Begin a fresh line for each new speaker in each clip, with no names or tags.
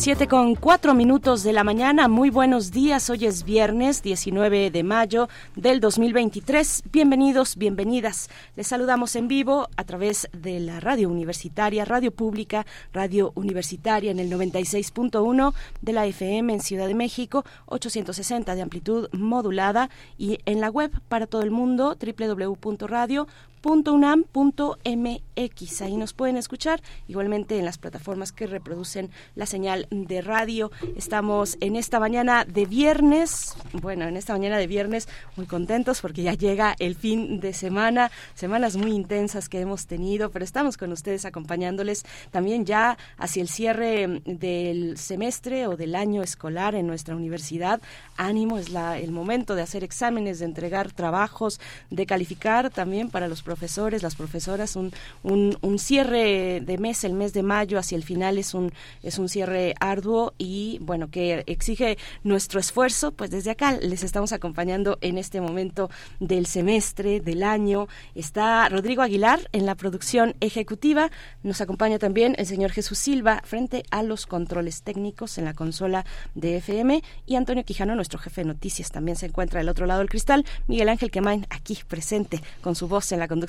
Siete con cuatro minutos de la mañana. Muy buenos días. Hoy es viernes 19 de mayo del 2023. Bienvenidos, bienvenidas. Les saludamos en vivo a través de la radio universitaria, radio pública, radio universitaria en el 96.1 de la FM en Ciudad de México, 860 de amplitud modulada y en la web para todo el mundo www.radio .unam.mx. Ahí nos pueden escuchar, igualmente en las plataformas que reproducen la señal de radio. Estamos en esta mañana de viernes, bueno, en esta mañana de viernes muy contentos porque ya llega el fin de semana, semanas muy intensas que hemos tenido, pero estamos con ustedes acompañándoles también ya hacia el cierre del semestre o del año escolar en nuestra universidad. Ánimo, es la, el momento de hacer exámenes, de entregar trabajos, de calificar también para los profesores, las profesoras, un, un, cierre de mes, el mes de mayo hacia el final es un, es un cierre arduo y bueno, que exige nuestro esfuerzo, pues desde acá les estamos acompañando en este momento del semestre, del año. Está Rodrigo Aguilar en la producción ejecutiva, nos acompaña también el señor Jesús Silva frente a los controles técnicos en la consola de FM y Antonio Quijano, nuestro jefe de noticias, también se encuentra del otro lado del cristal, Miguel Ángel Quemain aquí presente con su voz en la conducción.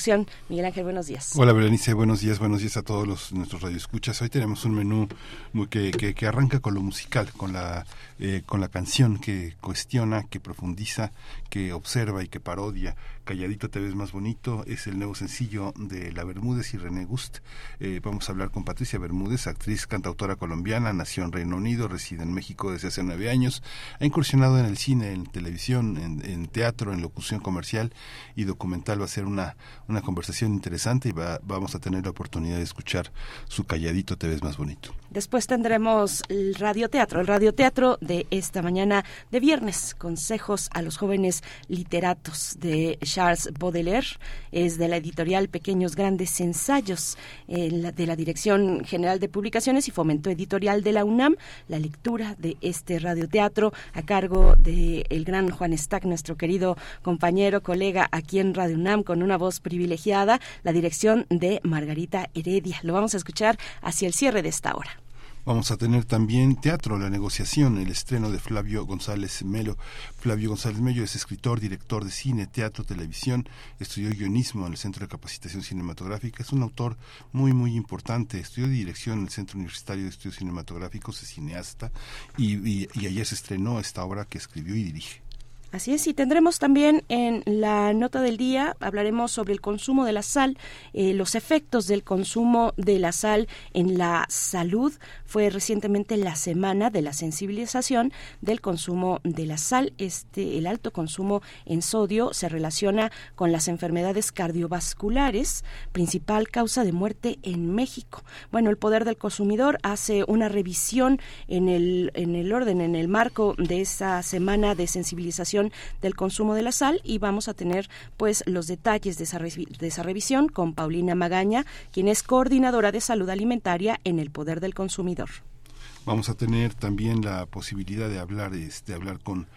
Miguel Ángel, buenos días.
Hola Berenice, buenos días, buenos días a todos los, nuestros radioescuchas. Hoy tenemos un menú muy que, arranca con lo musical, con la eh, con la canción que cuestiona, que profundiza, que observa y que parodia. Calladito te ves más bonito es el nuevo sencillo de La Bermúdez y René Gust. Eh, vamos a hablar con Patricia Bermúdez, actriz, cantautora colombiana, nació en Reino Unido, reside en México desde hace nueve años, ha incursionado en el cine, en televisión, en, teatro, en locución comercial y documental. Va a ser una, una conversación interesante y va, vamos a tener la oportunidad de escuchar su Calladito te ves más bonito.
Después tendremos el radioteatro, el radioteatro de esta mañana de viernes, consejos a los jóvenes literatos de Charles Baudelaire, es de la editorial Pequeños Grandes Ensayos, de la Dirección General de Publicaciones y Fomento Editorial de la UNAM, la lectura de este radioteatro a cargo de el gran Juan Stack, nuestro querido compañero, colega aquí en Radio UNAM con una voz privilegiada, la dirección de Margarita Heredia. Lo vamos a escuchar hacia el cierre de esta hora.
Vamos a tener también teatro, la negociación, el estreno de Flavio González Melo. Flavio González Melo es escritor, director de cine, teatro, televisión, estudió guionismo en el Centro de Capacitación Cinematográfica, es un autor muy, muy importante, estudió dirección en el Centro Universitario de Estudios Cinematográficos, es cineasta, y, y ayer se estrenó esta obra que escribió y dirige.
Así es, y tendremos también en la nota del día, hablaremos sobre el consumo de la sal, eh, los efectos del consumo de la sal en la salud. Fue recientemente la semana de la sensibilización del consumo de la sal. Este, el alto consumo en sodio se relaciona con las enfermedades cardiovasculares, principal causa de muerte en México. Bueno, el Poder del Consumidor hace una revisión en el, en el orden, en el marco de esa semana de sensibilización del consumo de la sal y vamos a tener pues los detalles de esa, revisión con Paulina Magaña, quien es coordinadora de salud alimentaria en el Poder del Consumidor.
Vamos a tener también la posibilidad de hablar, este, hablar con,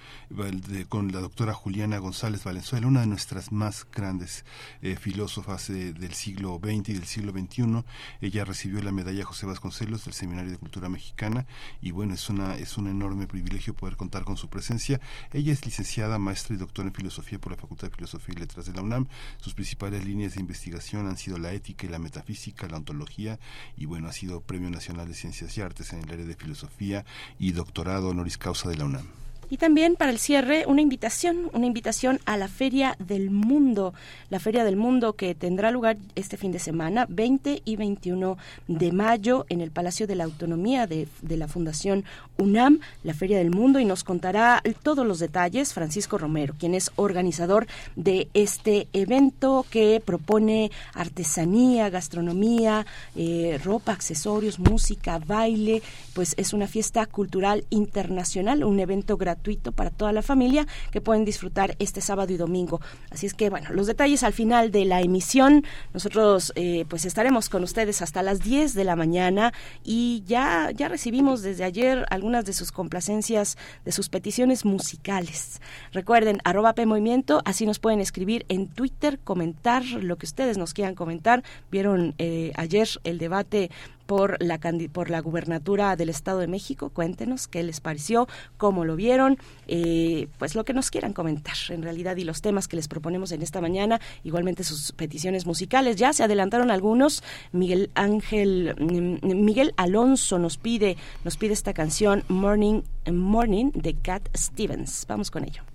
con la doctora Juliana González Valenzuela, una de nuestras más grandes eh, filósofas eh, del siglo XX y del siglo XXI. Ella recibió la medalla José Vasconcelos del Seminario de Cultura Mexicana y bueno, es, una, es un enorme privilegio poder contar con su presencia. Ella es licenciada, maestra y doctora en filosofía por la Facultad de Filosofía y Letras de la UNAM. Sus principales líneas de investigación han sido la ética y la metafísica, la ontología y bueno, ha sido Premio Nacional de Ciencias y Artes en el área de Filosofía y doctorado honoris causa de la UNAM.
Y también para el cierre una invitación, una invitación a la Feria del Mundo, la Feria del Mundo que tendrá lugar este fin de semana, 20 y 21 de mayo, en el Palacio de la Autonomía de, de la Fundación UNAM, la Feria del Mundo, y nos contará todos los detalles Francisco Romero, quien es organizador de este evento que propone artesanía, gastronomía, eh, ropa, accesorios, música, baile, pues es una fiesta cultural internacional, un evento gratuito para toda la familia que pueden disfrutar este sábado y domingo. Así es que, bueno, los detalles al final de la emisión. Nosotros, eh, pues, estaremos con ustedes hasta las 10 de la mañana y ya, ya recibimos desde ayer algunas de sus complacencias, de sus peticiones musicales. Recuerden, arroba P Movimiento, así nos pueden escribir en Twitter, comentar lo que ustedes nos quieran comentar. Vieron eh, ayer el debate por la, por la gubernatura del Estado de México. Cuéntenos qué les pareció, cómo lo vieron, eh, pues lo que nos quieran comentar en realidad y los temas que les proponemos en esta mañana, igualmente sus peticiones musicales. Ya se adelantaron algunos. Miguel Ángel, mm, Miguel Alonso nos pide, nos pide esta canción Morning, Morning de Cat Stevens. Vamos con ello.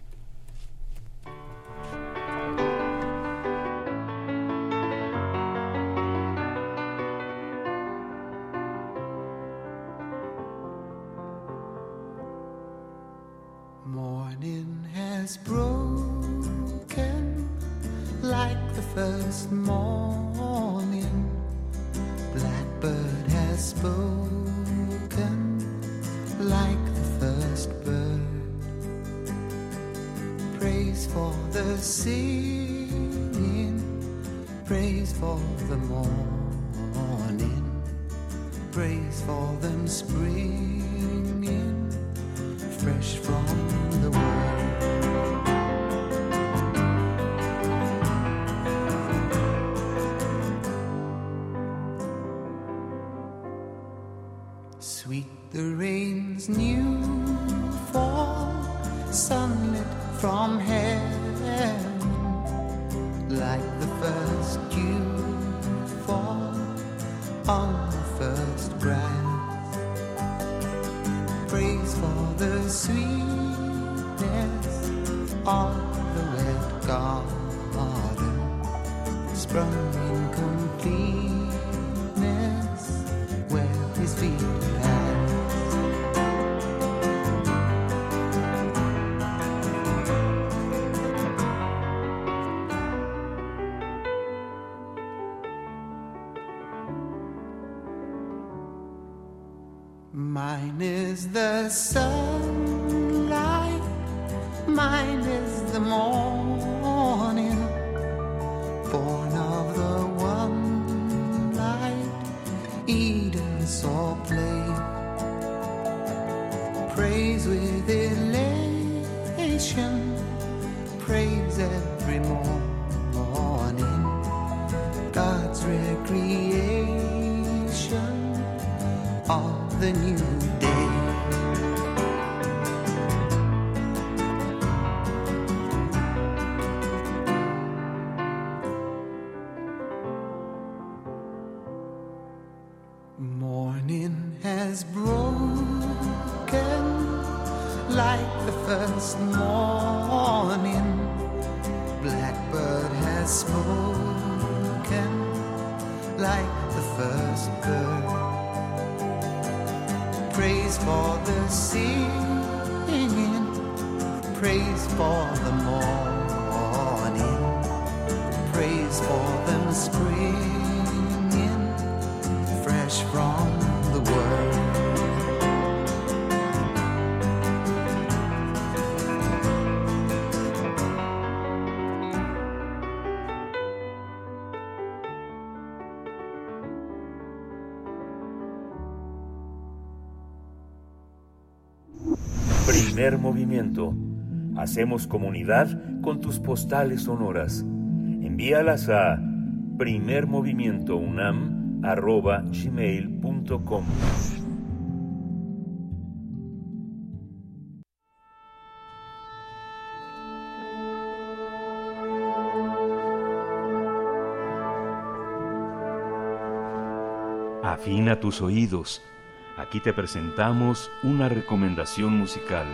Has broken like the first morning. Blackbird has spoken like the first bird. Praise for the singing, praise for the morning, praise for them springing fresh from
Primer movimiento. Hacemos comunidad con tus postales sonoras. Envíalas a primermovimientounam.gmail.com Afina tus oídos Aquí te presentamos una recomendación musical.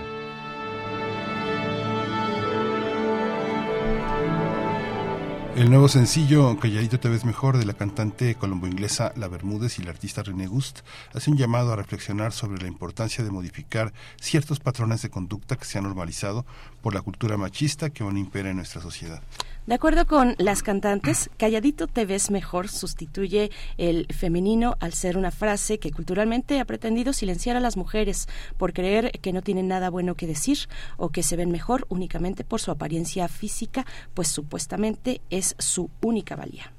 El nuevo sencillo Calladito te ves mejor de la cantante colombo-inglesa La Bermúdez y el artista René Gust hace un llamado a reflexionar sobre la importancia de modificar ciertos patrones de conducta que se han normalizado por la cultura machista que aún impera en nuestra sociedad.
De acuerdo con las cantantes, calladito te ves mejor sustituye el femenino al ser una frase que culturalmente ha pretendido silenciar a las mujeres por creer que no tienen nada bueno que decir o que se ven mejor únicamente por su apariencia física, pues supuestamente es su única valía.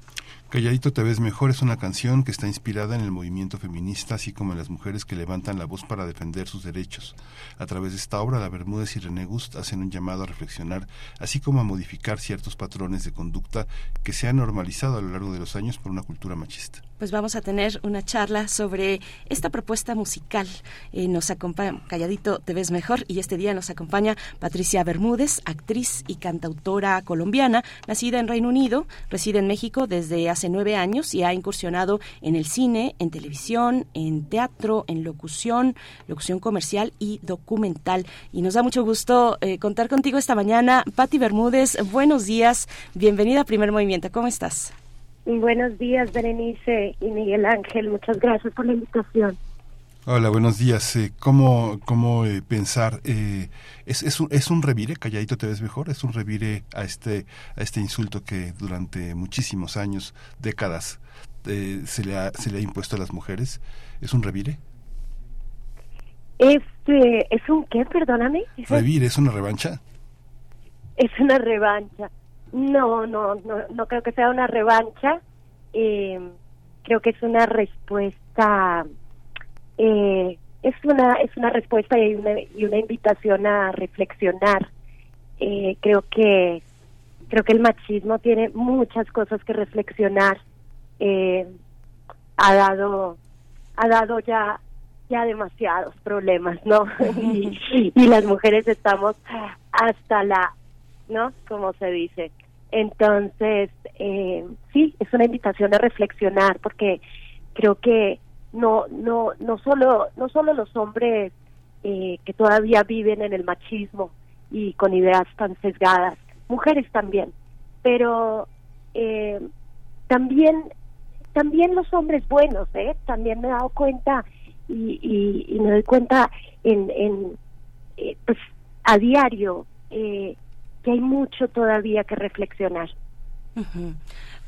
Calladito te ves mejor es una canción que está inspirada en el movimiento feminista, así como en las mujeres que levantan la voz para defender sus derechos. A través de esta obra, la Bermúdez y René Gust hacen un llamado a reflexionar, así como a modificar ciertos patrones de conducta que se han normalizado a lo largo de los años por una cultura machista
pues vamos a tener una charla sobre esta propuesta musical. Eh, nos acompaña, calladito te ves mejor, y este día nos acompaña Patricia Bermúdez, actriz y cantautora colombiana, nacida en Reino Unido, reside en México desde hace nueve años y ha incursionado en el cine, en televisión, en teatro, en locución, locución comercial y documental. Y nos da mucho gusto eh, contar contigo esta mañana. Patti Bermúdez, buenos días, bienvenida a Primer Movimiento, ¿cómo estás?
Buenos días, Berenice y Miguel Ángel. Muchas gracias por la invitación.
Hola, buenos días. Eh, ¿Cómo, cómo eh, pensar? Eh, ¿es, es, un, ¿Es un revire? ¿Calladito te ves mejor? ¿Es un revire a este, a este insulto que durante muchísimos años, décadas, se, le ha, se le ha impuesto a las mujeres? ¿Es un revire?
Este, ¿Es un qué? Perdóname.
¿Revire? ¿Es una revancha?
Es una revancha. No, no, no, no creo que sea una revancha. Eh, creo que es una respuesta, eh, es una es una respuesta y una, y una invitación a reflexionar. Eh, creo que creo que el machismo tiene muchas cosas que reflexionar. ha dado ha dado ya ya demasiados problemas, ¿no? y las mujeres estamos hasta la ¿no? Como se dice. Entonces, eh, sí, es una invitación a reflexionar porque creo que no, no, no solo, no solo los hombres eh, que todavía viven en el machismo y con ideas tan sesgadas, mujeres también, pero eh, también, también los hombres buenos, ¿eh? También me he dado cuenta y, y, me doy cuenta en, en eh, pues a diario eh, hay mucho todavía que reflexionar.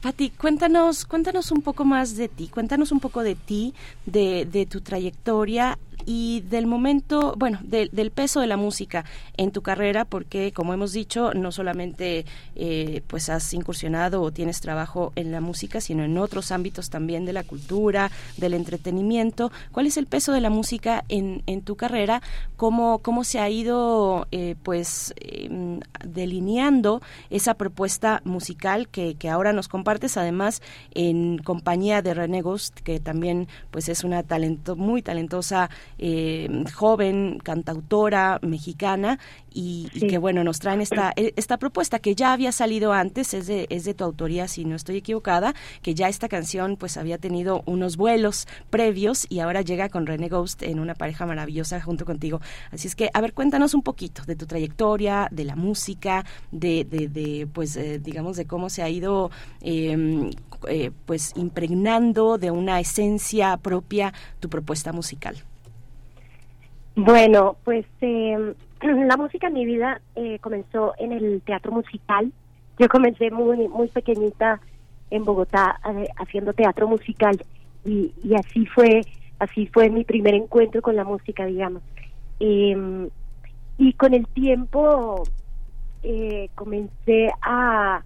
Pati, cuéntanos, cuéntanos un poco más de ti, cuéntanos un poco de ti, de, de tu trayectoria y del momento, bueno, del peso de la música en tu carrera, porque como hemos dicho, no solamente eh, pues has incursionado o tienes trabajo en la música, sino en otros ámbitos también de la cultura, del entretenimiento. ¿Cuál es el peso de la música en, en tu carrera? ¿Cómo, cómo se ha ido eh, pues em, delineando esa propuesta musical que, que ahora nos compartes, además en compañía de René Ghost, que también pues es una talento, muy talentosa eh, joven cantautora mexicana y, que bueno nos traen esta e, esta propuesta que ya había salido antes es de es de tu autoría si no estoy equivocada que ya esta canción pues había tenido unos vuelos previos y ahora llega con René Ghost en una pareja maravillosa junto contigo. Así es que a ver cuéntanos un poquito de tu trayectoria de la música de, de, pues eh, digamos de cómo se ha ido em, eh, pues impregnando de una esencia propia tu propuesta musical
bueno, pues eh, la música en mi vida eh, comenzó en el teatro musical. Yo comencé muy muy pequeñita en Bogotá eh, haciendo teatro musical y, y así fue así fue mi primer encuentro con la música, digamos. Em, y con el tiempo eh, comencé a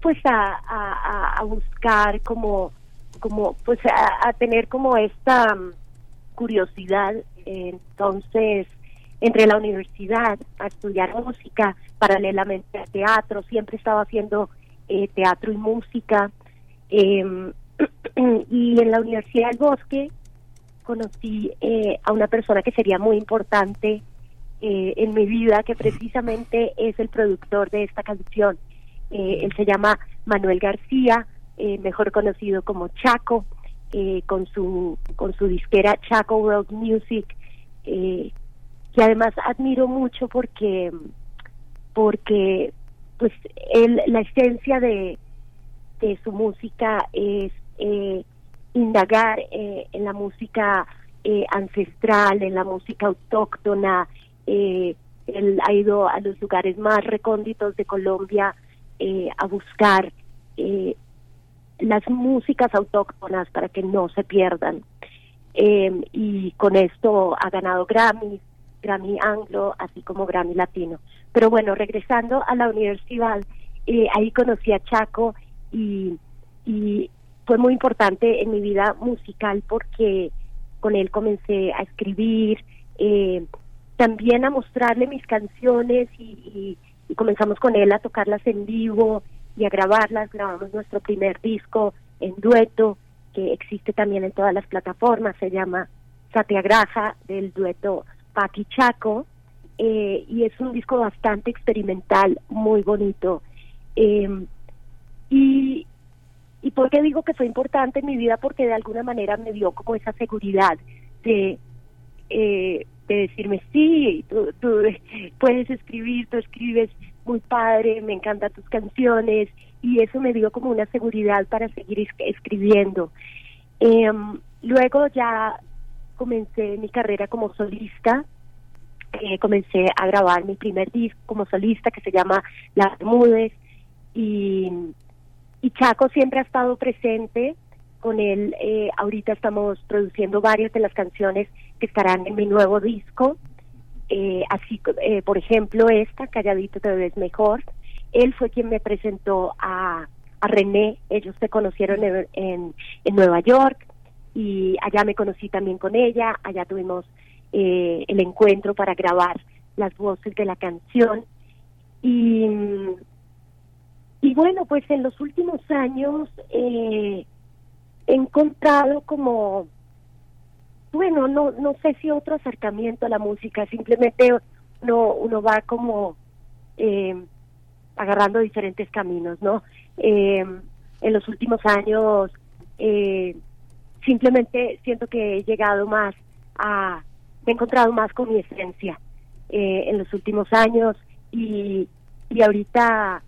pues a, a, buscar como como pues a, a tener como esta curiosidad, entonces entré a la universidad a estudiar música paralelamente al teatro, siempre estaba haciendo eh, teatro y música. Em, y en la Universidad del Bosque conocí eh, a una persona que sería muy importante eh, en mi vida, que precisamente es el productor de esta canción. él se llama Manuel García, mejor conocido como Chaco eh, con su con su disquera Chaco World Music eh, que además admiro mucho porque porque pues él, la esencia de, de su música es eh, indagar eh, en la música eh, ancestral, en la música autóctona. él ha ido a los lugares más recónditos de Colombia a buscar las músicas autóctonas para que no se pierdan. Eh, y con esto ha ganado Grammy, Grammy Anglo, así como Grammy Latino. Pero bueno, regresando a la universidad, ahí conocí a Chaco y, y fue muy importante en mi vida musical porque con él comencé a escribir, eh, también a mostrarle mis canciones y, comenzamos con él a tocarlas en vivo y a grabarlas. Grabamos nuestro primer disco en dueto, que existe también en todas las plataformas, se llama Satyagraha, del dueto Paki Chaco, eh, y es un disco bastante experimental, muy bonito. Eh, y, ¿Y por qué digo que fue importante en mi vida? Porque de alguna manera me dio como esa seguridad de, eh, de decirme, sí, tú, tú puedes escribir, tú escribes muy padre, me encantan tus canciones, y eso me dio como una seguridad para seguir escribiendo. Em, luego ya comencé mi carrera como solista, eh, comencé a grabar mi primer disco como solista que se llama Las Mudes, y y Chaco siempre ha estado presente. Con él eh, ahorita estamos produciendo varias de las canciones que estarán en mi nuevo disco. Eh, así, eh, por ejemplo, esta, Calladito te ves mejor. Él fue quien me presentó a, a René. Ellos se conocieron en, en, en, Nueva York y allá me conocí también con ella. Allá tuvimos el encuentro para grabar las voces de la canción. Y y bueno, pues en los últimos años eh, he encontrado como, bueno, no, no sé si otro acercamiento a la música, simplemente uno, uno va como eh, agarrando diferentes caminos, ¿no? Eh, en los últimos años simplemente siento que he llegado más a, he encontrado más con mi esencia en los últimos años y, y ahorita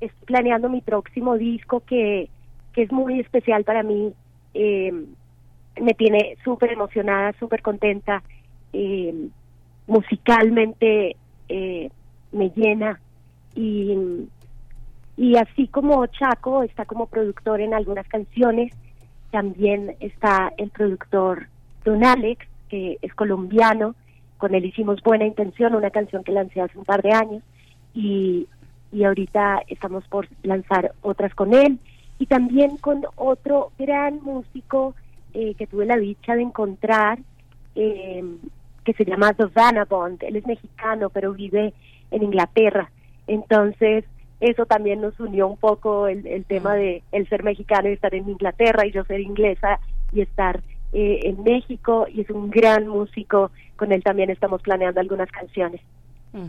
estoy planeando mi próximo disco que, que es muy especial para mí. Eh, me tiene súper emocionada, súper contenta. Eh, musicalmente eh, me llena. Y, y así como Chaco está como productor en algunas canciones, también está el productor Don Alex, que es colombiano, con él hicimos Buena Intención, una canción que lancé hace un par de años, y y ahorita estamos por lanzar otras con él. Y también con otro gran músico eh, que tuve la dicha de encontrar eh, que se llama Dovana Bond. Él es mexicano pero vive en Inglaterra. Entonces eso también nos unió un poco el, el tema de el ser mexicano y estar en Inglaterra y yo ser inglesa y estar eh, en México y es un gran músico. Con él también estamos planeando algunas canciones.
Mm.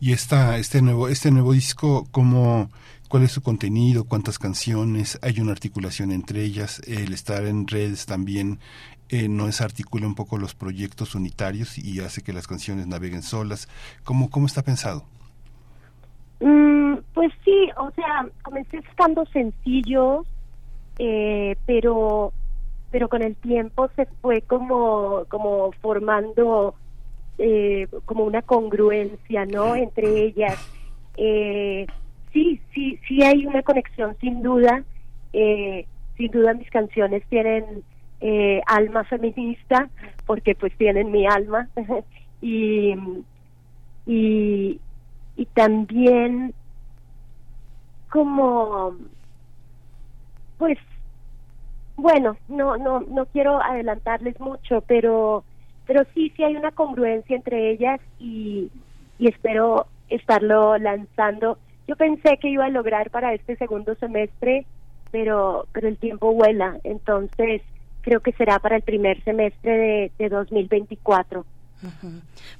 Y esta, este nuevo, este nuevo disco, ¿cómo, cuál es su contenido, cuántas canciones, hay una articulación entre ellas, el estar en redes también eh, no articula un poco los proyectos unitarios y hace que las canciones naveguen solas. ¿Cómo, cómo está pensado?
Mm, pues sí, o sea, comencé estando sencillo, eh, pero pero con el tiempo se fue como como formando eh, como una congruencia, ¿no? Entre ellas. Eh, sí, sí, sí hay una conexión, sin duda. Eh, sin duda mis canciones tienen eh, alma feminista, porque pues tienen mi alma. y, y, y también como, pues, bueno, no, no, no quiero adelantarles mucho, pero pero sí, sí hay una congruencia entre ellas y, espero estarlo lanzando. Yo pensé que iba a lograr para este segundo semestre, pero, pero el tiempo vuela, entonces creo que será para el primer semestre de, de 2024.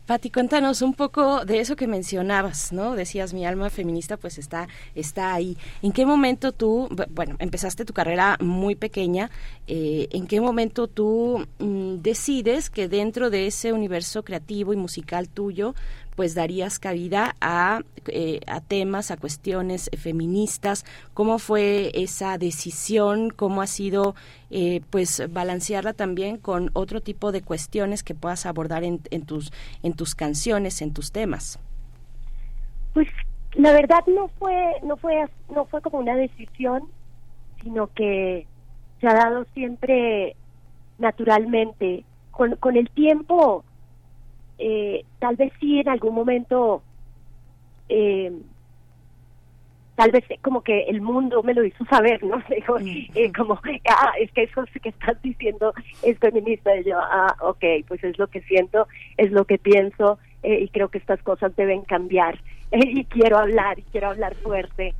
Pati, cuéntanos un poco de eso que mencionabas, ¿no? Decías, mi alma feminista pues está, está ahí. ¿En qué momento tú, bueno, empezaste tu carrera muy pequeña, eh, ¿en qué momento tú mm, decides que dentro de ese universo creativo y musical tuyo, pues darías cabida a, eh, a temas, a cuestiones feministas. ¿Cómo fue esa decisión? ¿Cómo ha sido eh, pues balancearla también con otro tipo de cuestiones que puedas abordar en, en, tus, en tus canciones, en tus temas?
Pues la verdad no fue, no fue, no fue como una decisión, sino que se ha dado siempre naturalmente. Con, con el tiempo, eh, tal vez sí en algún momento eh, tal vez como que el mundo me lo hizo saber, ¿no? Dijo, eh, como, ah, es que eso que estás diciendo es feminista. Y yo, ah, ok, pues es lo que siento, es lo que pienso eh, y creo que estas cosas deben cambiar. y quiero hablar, y quiero hablar fuerte.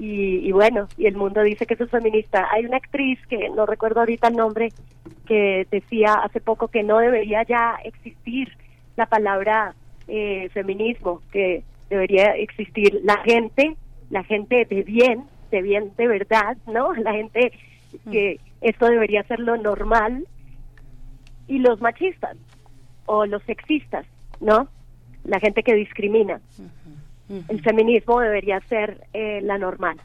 Y, y, bueno, y el mundo dice que eso es feminista. Hay una actriz que no recuerdo ahorita el nombre que decía hace poco que no debería ya existir la palabra eh, feminismo, que debería existir la gente, la gente de bien, de bien de verdad, ¿no? La gente que esto debería ser lo normal y los machistas o los sexistas, ¿no? La gente que discrimina. El feminismo debería ser eh, la normal.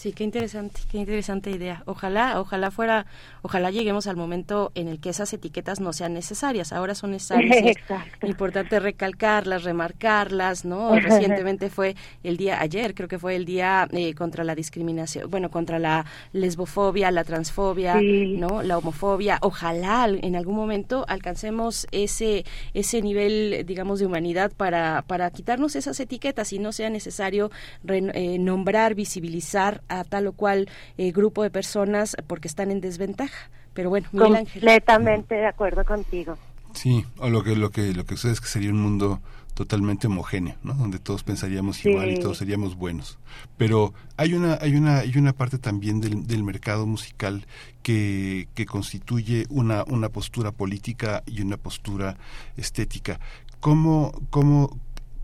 Sí, qué interesante, qué interesante idea. Ojalá, ojalá fuera, ojalá lleguemos al momento en el que esas etiquetas no sean necesarias. Ahora son necesarias. Es importante recalcarlas, remarcarlas, ¿no? Recientemente fue el día, ayer creo que fue el día eh, contra la discriminación, bueno, contra la lesbofobia, la transfobia, ¿no? La homofobia. Ojalá en algún momento alcancemos ese, ese nivel, digamos, de humanidad para, para quitarnos esas etiquetas y no sea necesario eh, nombrar, visibilizar a tal o cual eh, grupo de personas porque están en desventaja. Pero bueno,
Miguel Ángel. Completamente de acuerdo contigo.
Sí, o lo que lo que lo que sucede es que sería un mundo totalmente homogéneo, ¿no? Donde todos pensaríamos igual y todos seríamos buenos. Pero hay una hay una hay una parte también del, del mercado musical que, que constituye una una postura política y una postura estética. ¿Cómo cómo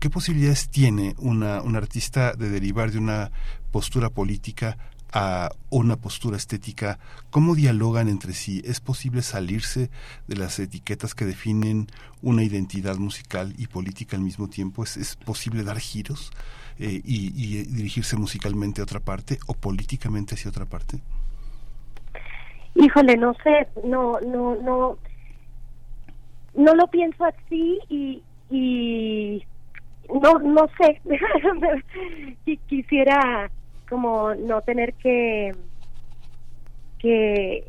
¿Qué posibilidades tiene una, un artista de derivar de una postura política a una postura estética? ¿Cómo dialogan entre sí? ¿Es posible salirse de las etiquetas que definen una identidad musical y política al mismo tiempo? ¿Es, es posible dar giros eh, y, y dirigirse musicalmente a otra parte o políticamente hacia otra parte?
Híjole, no sé, no, no, no, no lo pienso así y, y no no sé. Quisiera como no tener que que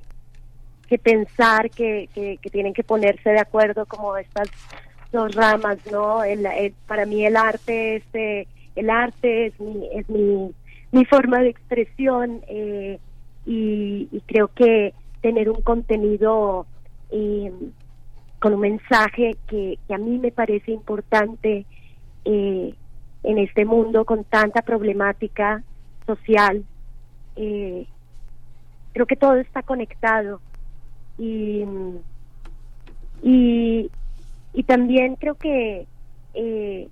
que pensar que, que, tienen que ponerse de acuerdo como estas dos ramas no para mí el arte este el arte es mi es mi, mi forma de expresión eh, y, y, creo que tener un contenido eh, con un mensaje que, que a mí me parece importante eh, en este mundo con tanta problemática social. Eh, creo que todo está conectado y, y, y también creo que eh,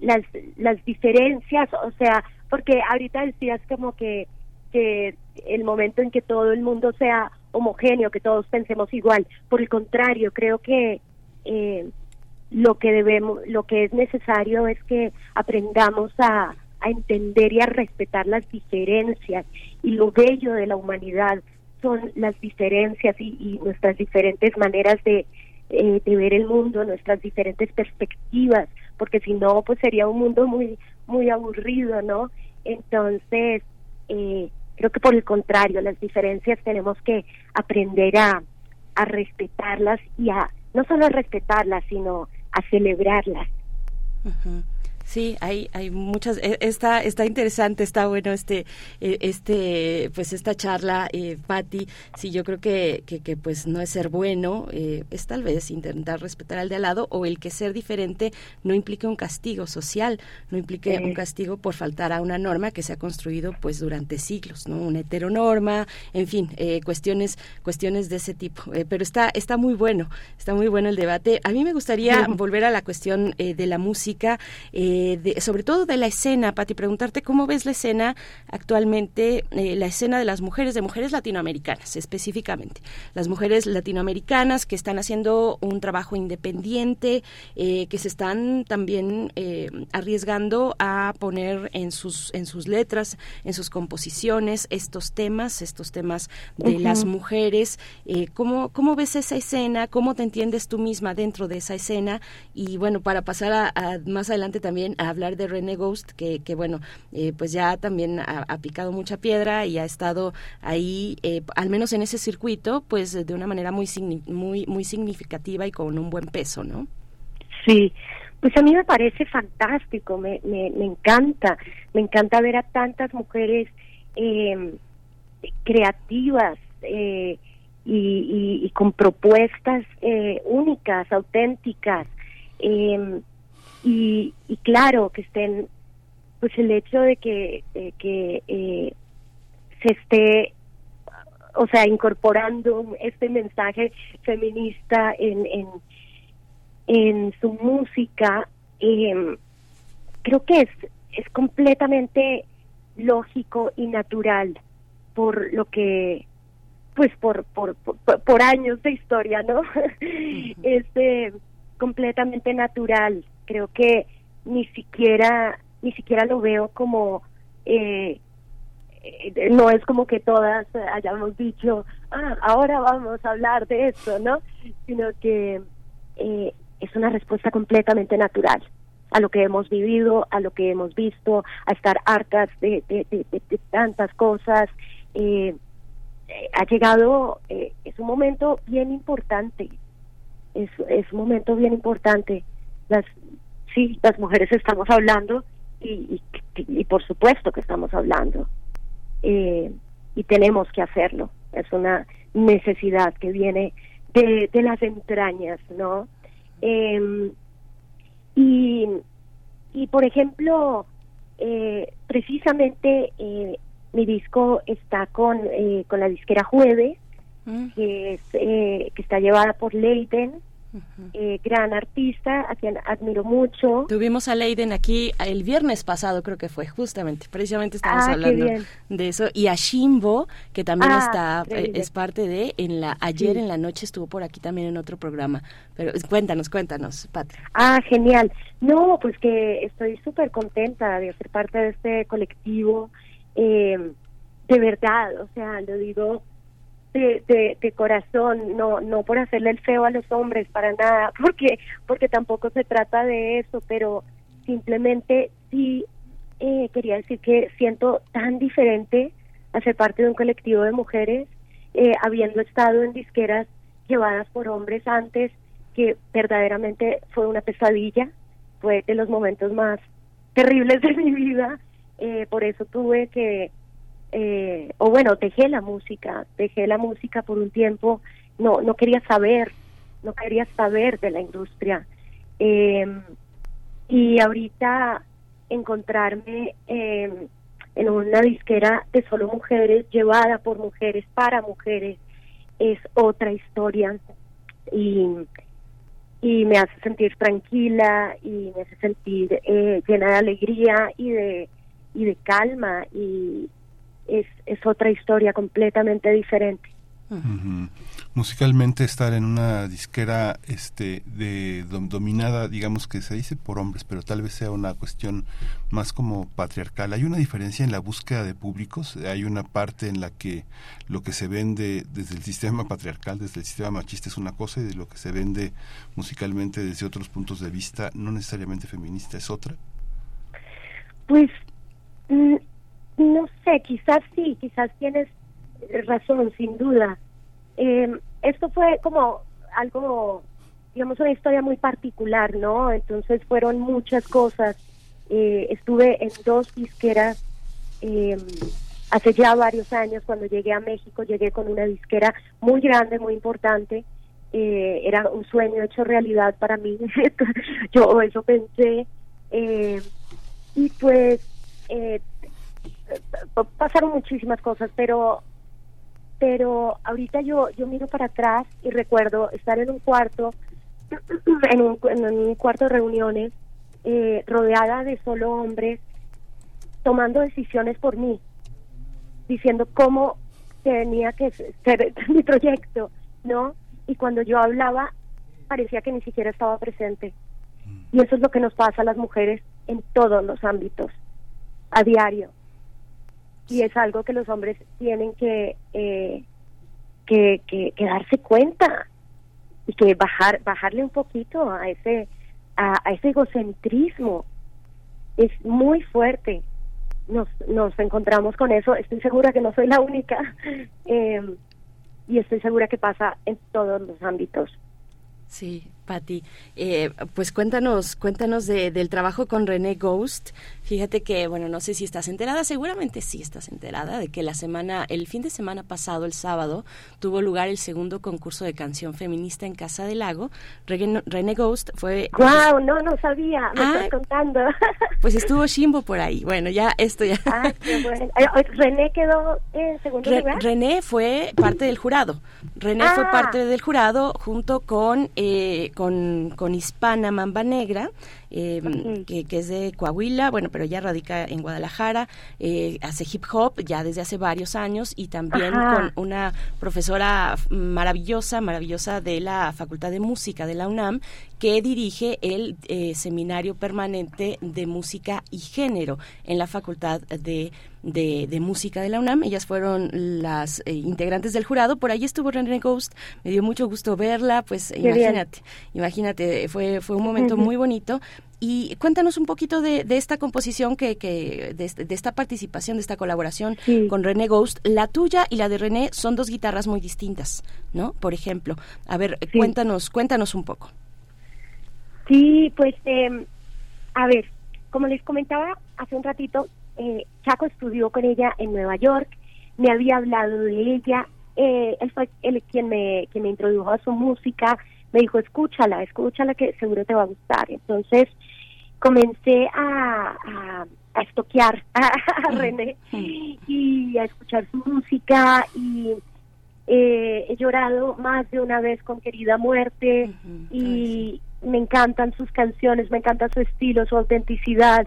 las, las diferencias, o sea, porque ahorita decías como que, que el momento en que todo el mundo sea homogéneo, que todos pensemos igual, por el contrario, creo que eh, lo que debemos, lo que es necesario es que aprendamos a, entender y a respetar las diferencias y lo bello de la humanidad son las diferencias y, nuestras diferentes maneras de, eh, de ver el mundo, nuestras diferentes perspectivas, porque si no, pues sería un mundo muy muy aburrido, ¿no? Entonces, eh, creo que por el contrario, las diferencias tenemos que aprender a, a respetarlas y a no solo a respetarlas, sino a celebrarlas.
Sí, hay, hay muchas, e, está, está interesante, está bueno este, e, este, pues esta charla, eh, Patti, sí, yo creo que, que, pues no es ser bueno, eh, es tal vez intentar respetar al de al lado o el que ser diferente no implique un castigo social, no implique un castigo por faltar a una norma que se ha construido pues durante siglos, ¿no? Una heteronorma, en fin, eh, cuestiones, cuestiones de ese tipo. Eh, pero está, está muy bueno, está muy bueno el debate. A mí me gustaría volver a la cuestión de la música. Eh, de, sobre todo de la escena, Pati, preguntarte cómo ves la escena actualmente, la escena de las mujeres, de mujeres latinoamericanas específicamente, las mujeres latinoamericanas que están haciendo un trabajo independiente, que se están también arriesgando a poner en sus, en sus letras, en sus composiciones, estos temas, estos temas de las mujeres. Eh, ¿cómo, ¿Cómo ves esa escena? ¿Cómo te entiendes tú misma dentro de esa escena? Y bueno, para pasar a, más adelante también a hablar de René Ghost, que, que bueno, eh, pues ya también ha, picado mucha piedra y ha estado ahí, eh, al menos en ese circuito, pues de una manera muy, muy, muy significativa y con un buen peso, ¿no?
Sí, pues a mí me parece fantástico, me, me, encanta, me encanta ver a tantas mujeres eh, creativas eh, y, con propuestas eh, únicas, auténticas. Em, y, y, claro, que estén, pues el hecho de que, que eh, se esté o sea, incorporando este mensaje feminista en, en, en su música, eh, creo que es, es completamente lógico y natural por lo que pues por por, por, años de historia no es eh, completamente natural creo que ni siquiera ni siquiera lo veo como eh, eh, no es como que todas hayamos dicho ah ahora vamos a hablar de esto no sino que eh, es una respuesta completamente natural a lo que hemos vivido, a lo que hemos visto, a estar hartas de, tantas cosas. Eh, ha llegado, eh, es un momento bien importante, es, es un momento bien importante. Las, sí, las mujeres estamos hablando y, y, por supuesto que estamos hablando y tenemos que hacerlo. Es una necesidad que viene de, de las entrañas, ¿no? Eh, y, y, por ejemplo, eh, precisamente eh, mi disco está con, eh, con la disquera Jueves, mm. que, es, eh, que está llevada por Leiden, eh, gran artista, a quien admiro mucho.
Tuvimos a Leiden aquí el viernes pasado, creo que fue, justamente, precisamente estamos ah, hablando de eso. Y a Shimbo, que también ah, está, eh, es parte de, en la ayer en la noche estuvo por aquí también en otro programa. Pero cuéntanos, cuéntanos, Patria.
Ah, genial. No, pues que estoy súper contenta de ser parte de este colectivo. Eh, de verdad, o sea, lo digo de, de, corazón, no, no por hacerle el feo a los hombres, para nada, porque, porque tampoco se trata de eso, pero simplemente sí eh, quería decir que siento tan diferente a ser parte de un colectivo de mujeres, eh, habiendo estado en disqueras llevadas por hombres antes, que verdaderamente fue una pesadilla, fue de los momentos más terribles de mi vida, eh, por eso tuve que eh, o bueno, dejé la música, dejé la música por un tiempo, no, no quería saber, no quería saber de la industria. Em, y ahorita encontrarme en una disquera de solo mujeres, llevada por mujeres, para mujeres, es otra historia y, y me hace sentir tranquila y me hace sentir eh, llena de alegría y de, y de calma y, es, es otra historia completamente diferente.
Musicalmente estar en una disquera este de dominada, digamos que se dice por hombres, pero tal vez sea una cuestión más como patriarcal. Hay una diferencia en la búsqueda de públicos, hay una parte en la que lo que se vende desde el sistema patriarcal, desde el sistema machista es una cosa y de lo que se vende musicalmente desde otros puntos de vista, no necesariamente feminista, es otra.
Pues mm, no sé, quizás sí, quizás tienes razón, sin duda. Eh, esto fue como algo, digamos, una historia muy particular, ¿no? Entonces fueron muchas cosas. Eh, estuve en dos disqueras eh, hace ya varios años, cuando llegué a México, llegué con una disquera muy grande, muy importante. Eh, era un sueño hecho realidad para mí. Yo eso pensé. Eh, y pues eh, pasaron muchísimas cosas, pero pero ahorita yo yo miro para atrás y recuerdo estar en un cuarto en un, en un cuarto de reuniones eh, rodeada de solo hombres, tomando decisiones por mí, diciendo cómo tenía que ser mi proyecto, ¿no? Y cuando yo hablaba, parecía que ni siquiera estaba presente. Y eso es lo que nos pasa a las mujeres en todos los ámbitos, a diario. Y es algo que los hombres tienen que, eh, que, que, darse cuenta y que bajar bajarle un poquito a ese a, ese egocentrismo. Es muy fuerte. Nos nos encontramos con eso. Estoy segura que no soy la única eh, y estoy segura que pasa en todos los ámbitos.
Sí, Patti. Eh, pues cuéntanos, cuéntanos de, del trabajo con René Ghost. Fíjate que, bueno, no sé si estás enterada, seguramente sí estás enterada de que la semana, el fin de semana pasado, el sábado, tuvo lugar el segundo concurso de canción feminista en Casa del Lago. René, Ghost fue.
¡Wow! No, no sabía. Me estás contando.
pues estuvo Shimbo por ahí. Bueno, ya esto ya.
Ah, qué bueno. René quedó en segundo lugar.
René fue parte del jurado. René fue ah. parte del jurado junto con eh, con, con Hispana Mamba Negra, eh, que, es de Coahuila, bueno, pero ya radica en Guadalajara, eh, hace hip hop ya desde hace varios años y también con una profesora maravillosa, maravillosa de la Facultad de Música de la UNAM, que dirige el eh, Seminario Permanente de Música y Género en la Facultad de de, música de la UNAM. Ellas fueron las eh, integrantes del jurado. Por ahí estuvo René Ghost. Me dio mucho gusto verla. Pues imagínate, imagínate, fue, fue un momento muy bonito. Y cuéntanos un poquito de, esta composición, que, que de, esta participación, de esta colaboración con René Ghost. La tuya y la de René son dos guitarras muy distintas, ¿no? Por ejemplo. A ver, cuéntanos, cuéntanos un poco.
Sí, pues, em, a ver, como les comentaba hace un ratito, eh, Chaco estudió con ella en Nueva York, me había hablado de ella, eh, él fue el quien me, quien me introdujo a su música, me dijo, escúchala, escúchala que seguro te va a gustar. Entonces comencé a, a, a estoquear a, René y a escuchar su música y eh, he llorado más de una vez con Querida Muerte y me encantan sus canciones, me encanta su estilo, su autenticidad.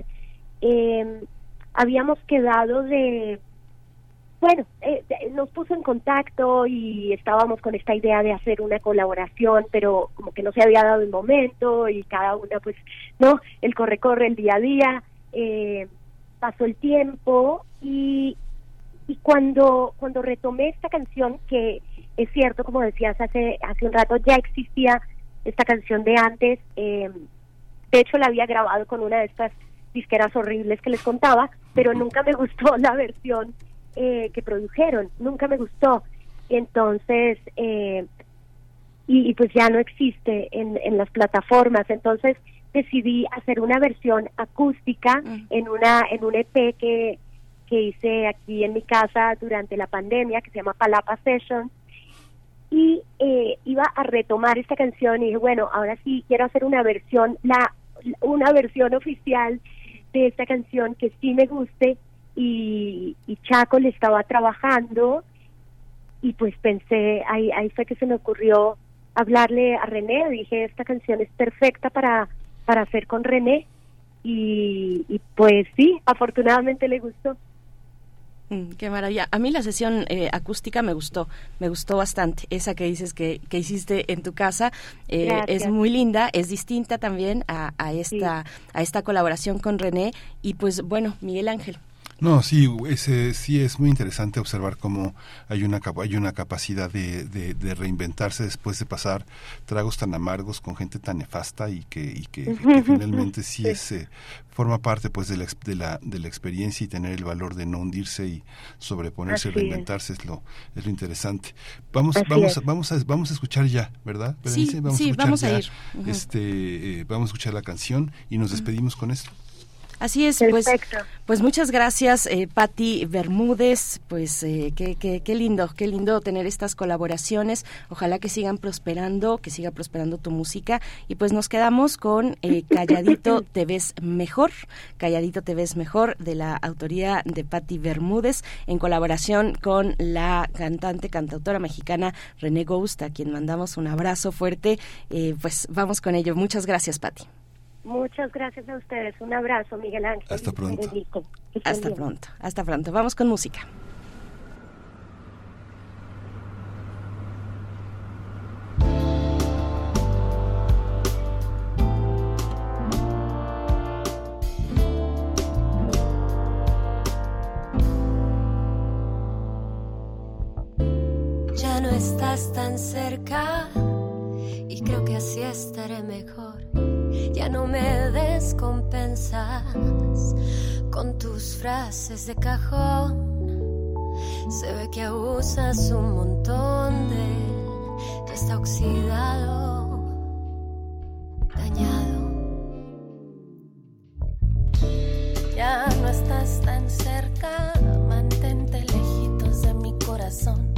Eh, habíamos quedado de, bueno, eh, nos puso en contacto y estábamos con esta idea de hacer una colaboración, pero como que no se había dado el momento y cada una, pues, no, el corre-corre, el día a día, eh, pasó el tiempo y, y cuando, cuando retomé esta canción, que es cierto, como decías hace, hace un rato, ya existía esta canción de antes, eh, de hecho la había grabado con una de estas disqueras horribles que les contaba, pero nunca me gustó la versión eh, que produjeron, nunca me gustó. Entonces, eh, y, pues ya no existe en, en las plataformas, entonces decidí hacer una versión acústica mm. en una en un EP que, que hice aquí en mi casa durante la pandemia que se llama Palapa Sessions y eh, iba a retomar esta canción y dije bueno ahora sí quiero hacer una versión la una versión oficial de esta canción que sí me guste y, Chaco le estaba trabajando y pues pensé, ahí, ahí fue que se me ocurrió hablarle a René, dije, esta canción es perfecta para, para hacer con René y, y pues sí, afortunadamente le gustó.
Mm, qué maravilla. A mí la sesión eh, acústica me gustó, me gustó bastante. Esa que dices que, que hiciste en tu casa eh, es muy linda, es distinta también a, a esta, a esta colaboración con René. Y pues bueno, Miguel Ángel,
no, sí, ese, sí es muy interesante observar cómo hay una, hay una capacidad de, de, reinventarse después de pasar tragos tan amargos con gente tan nefasta y que, y que, finalmente sí es, eh, forma parte pues de la, de, la, de la experiencia y tener el valor de no hundirse y sobreponerse y reinventarse es. lo, es lo interesante. Vamos, vamos, vamos, a, vamos a escuchar ya, ¿verdad?
Sí, vamos, a, vamos a ir.
Este, eh, vamos a escuchar la canción y nos despedimos con esto.
Así es, pues, pues muchas gracias, eh, Patti Bermúdez. Pues eh, qué, qué, qué, lindo, qué lindo tener estas colaboraciones. Ojalá que sigan prosperando, que siga prosperando tu música. Y pues nos quedamos con eh, Calladito te ves mejor, Calladito te ves mejor, de la autoría de Patti Bermúdez, en colaboración con la cantante, cantautora mexicana René Ghost, a quien mandamos un abrazo fuerte. Eh, pues vamos con ello. Muchas gracias, Patti.
Muchas gracias a ustedes. Un abrazo, Miguel Ángel.
Hasta pronto.
Hasta pronto. Hasta pronto. Vamos con música.
Ya no estás tan cerca y creo que así estaré mejor. Ya no me descompensas con tus frases de cajón. Se ve que abusas un montón de él, que está oxidado, dañado. Ya no estás tan cerca, mantente lejitos de mi corazón.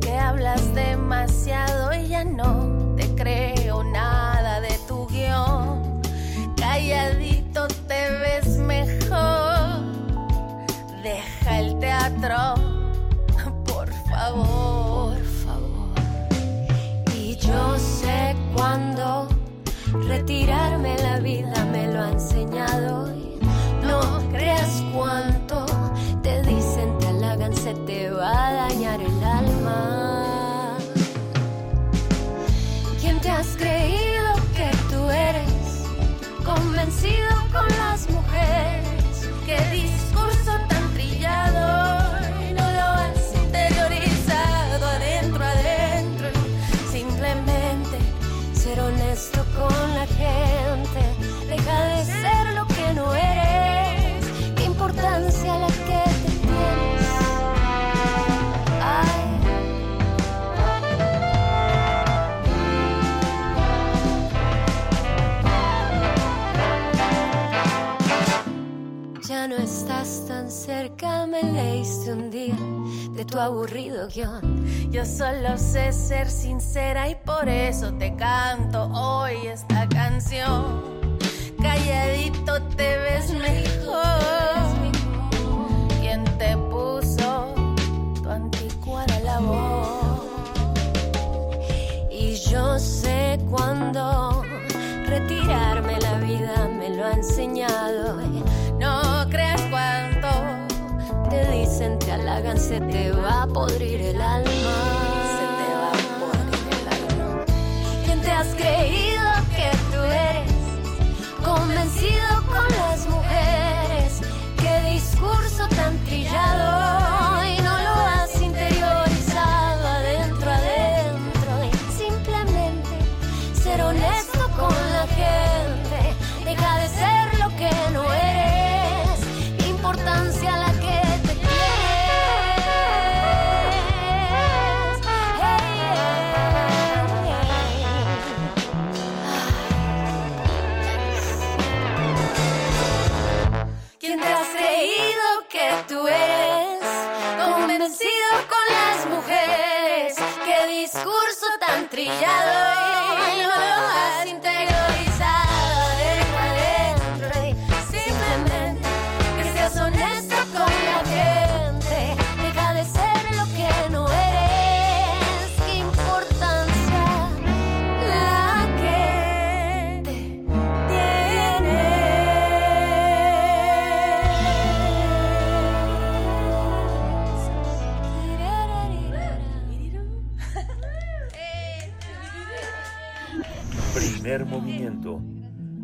Que hablas demasiado y ya no por favor. Por favor. Y yo sé cuándo retirarme la vida me lo ha enseñado. No creas cuánto te dicen, te halagan, se te va a dañar el alma. ¿Quién te has creído cerca, me leíste un día de tu aburrido guion. Yo solo sé ser sincera y por eso te canto hoy esta canción. Calladito te ves mejor. ¿Quién te puso tu anticuada labor? Y yo sé cuándo retirarme la vida me lo ha enseñado. Dicen, te se te va a podrir el alma. Se te va a podrir el alma. ¿Quién te has creído que tú eres? Convencido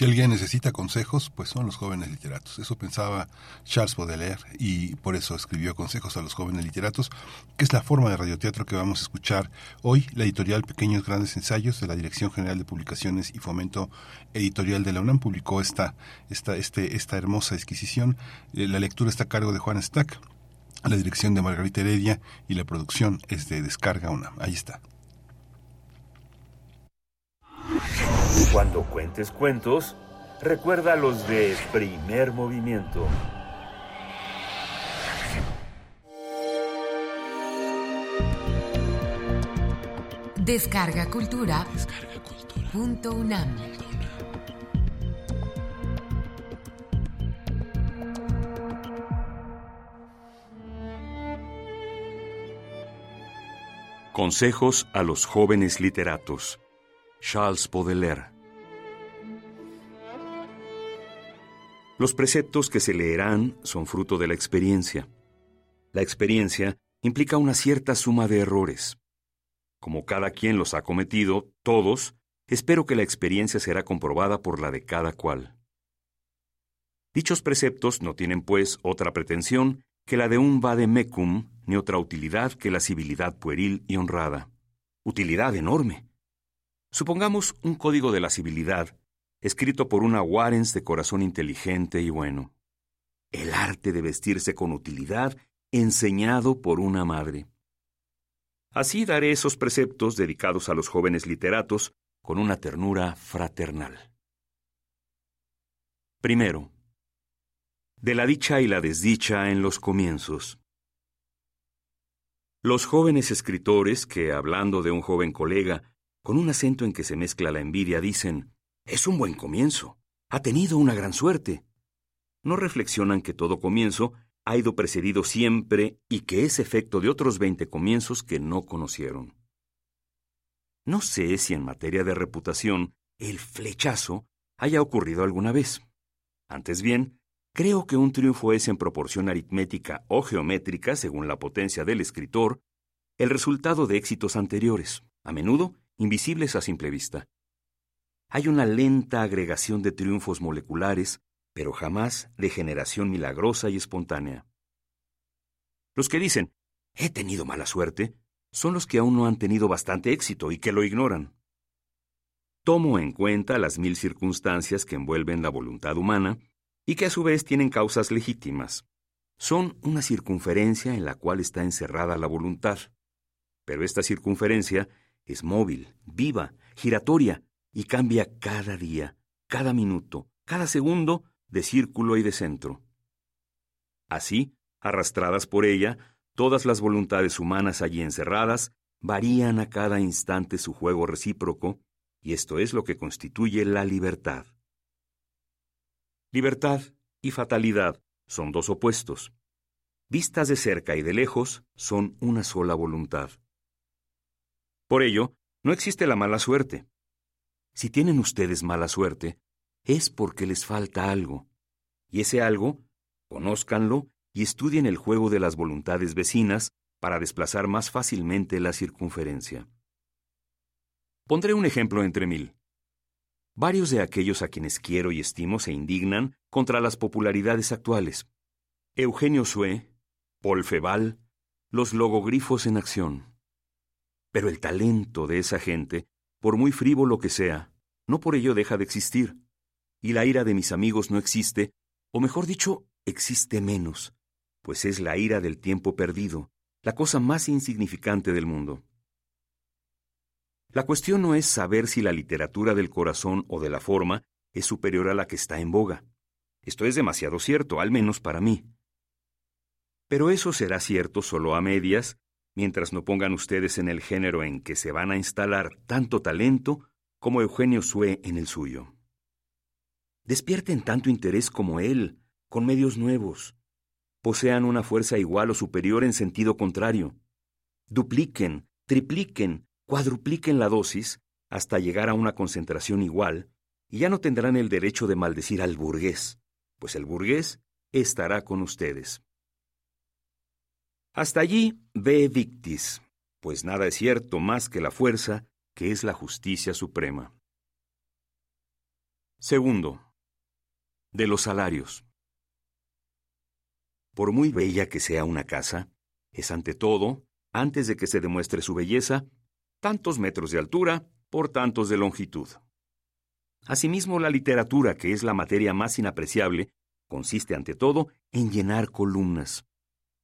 Si alguien necesita consejos, pues son los jóvenes literatos. Eso pensaba Charles Baudelaire y por eso escribió Consejos a los jóvenes literatos, que es la forma de radioteatro que vamos a escuchar hoy. La editorial Pequeños Grandes Ensayos de la Dirección General de Publicaciones y Fomento Editorial de la UNAM publicó esta, esta, este, esta hermosa exquisición. Eh, La lectura está a cargo de Juan Stack, la dirección de Margarita Heredia y la producción es de Descarga UNAM. Ahí está.
Cuando cuentes cuentos, recuerda los de primer movimiento. Descarga cultura.
Descarga cultura. Punto UNAM.
Consejos a los jóvenes literatos. Charles Baudelaire. Los preceptos que se leerán son fruto de la experiencia. La experiencia implica una cierta suma de errores. Como cada quien los ha cometido, todos, espero que la experiencia será comprobada por la de cada cual. Dichos preceptos no tienen, pues, otra pretensión que la de un vademecum, ni otra utilidad que la civilidad pueril y honrada. Utilidad enorme. Supongamos un código de la civilidad, escrito por una Warrens de corazón inteligente y bueno. El arte de vestirse con utilidad, enseñado por una madre. Así daré esos preceptos dedicados a los jóvenes literatos con una ternura fraternal. Primero, de la dicha y la desdicha en los comienzos. Los jóvenes escritores que, hablando de un joven colega, con un acento en que se mezcla la envidia, dicen, es un buen comienzo, ha tenido una gran suerte. No reflexionan que todo comienzo ha ido precedido siempre y que es efecto de otros veinte comienzos que no conocieron. No sé si en materia de reputación el flechazo haya ocurrido alguna vez. Antes bien, Creo que un triunfo es en proporción aritmética o geométrica, según la potencia del escritor, el resultado de éxitos anteriores, a menudo invisibles a simple vista. Hay una lenta agregación de triunfos moleculares, pero jamás de generación milagrosa y espontánea. Los que dicen, he tenido mala suerte, son los que aún no han tenido bastante éxito y que lo ignoran. Tomo en cuenta las mil circunstancias que envuelven la voluntad humana, y que a su vez tienen causas legítimas. Son una circunferencia en la cual está encerrada la voluntad. Pero esta circunferencia es móvil, viva, giratoria y cambia cada día, cada minuto, cada segundo de círculo y de centro. Así, arrastradas por ella, todas las voluntades humanas allí encerradas varían a cada instante su juego recíproco, y esto es lo que constituye la libertad. Libertad y fatalidad son dos opuestos. Vistas de cerca y de lejos, son una sola voluntad. Por ello, no existe la mala suerte. Si tienen ustedes mala suerte, es porque les falta algo. Y ese algo, conózcanlo y estudien el juego de las voluntades vecinas para desplazar más fácilmente la circunferencia. Pondré un ejemplo entre mil. Varios de aquellos a quienes quiero y estimo se indignan contra las popularidades actuales. Eugenio Sue, Paul Feval, los logogrifos en acción. Pero el talento de esa gente, por muy frívolo que sea, no por ello deja de existir. Y la ira de mis amigos no existe, o mejor dicho, existe menos, pues es la ira del tiempo perdido, la cosa más insignificante del mundo. La cuestión no es saber si la literatura del corazón o de la forma es superior a la que está en boga. Esto es demasiado cierto, al menos para mí. Pero eso será cierto solo a medias, mientras no pongan ustedes en el género en que se van a instalar tanto talento como Eugenio Sue en el suyo. Despierten tanto interés como él, con medios nuevos. Posean una fuerza igual o superior en sentido contrario. Dupliquen, tripliquen, cuadrupliquen la dosis hasta llegar a una concentración igual y ya no tendrán el derecho de maldecir al burgués, pues el burgués estará con ustedes. Hasta allí ve victis, pues nada es cierto más que la fuerza, que es la justicia suprema. Segundo, de los salarios. Por muy bella que sea una casa, es ante todo, antes de que se demuestre su belleza, tantos metros de altura por tantos de longitud. Asimismo, la literatura, que es la materia más inapreciable, consiste ante todo en llenar columnas.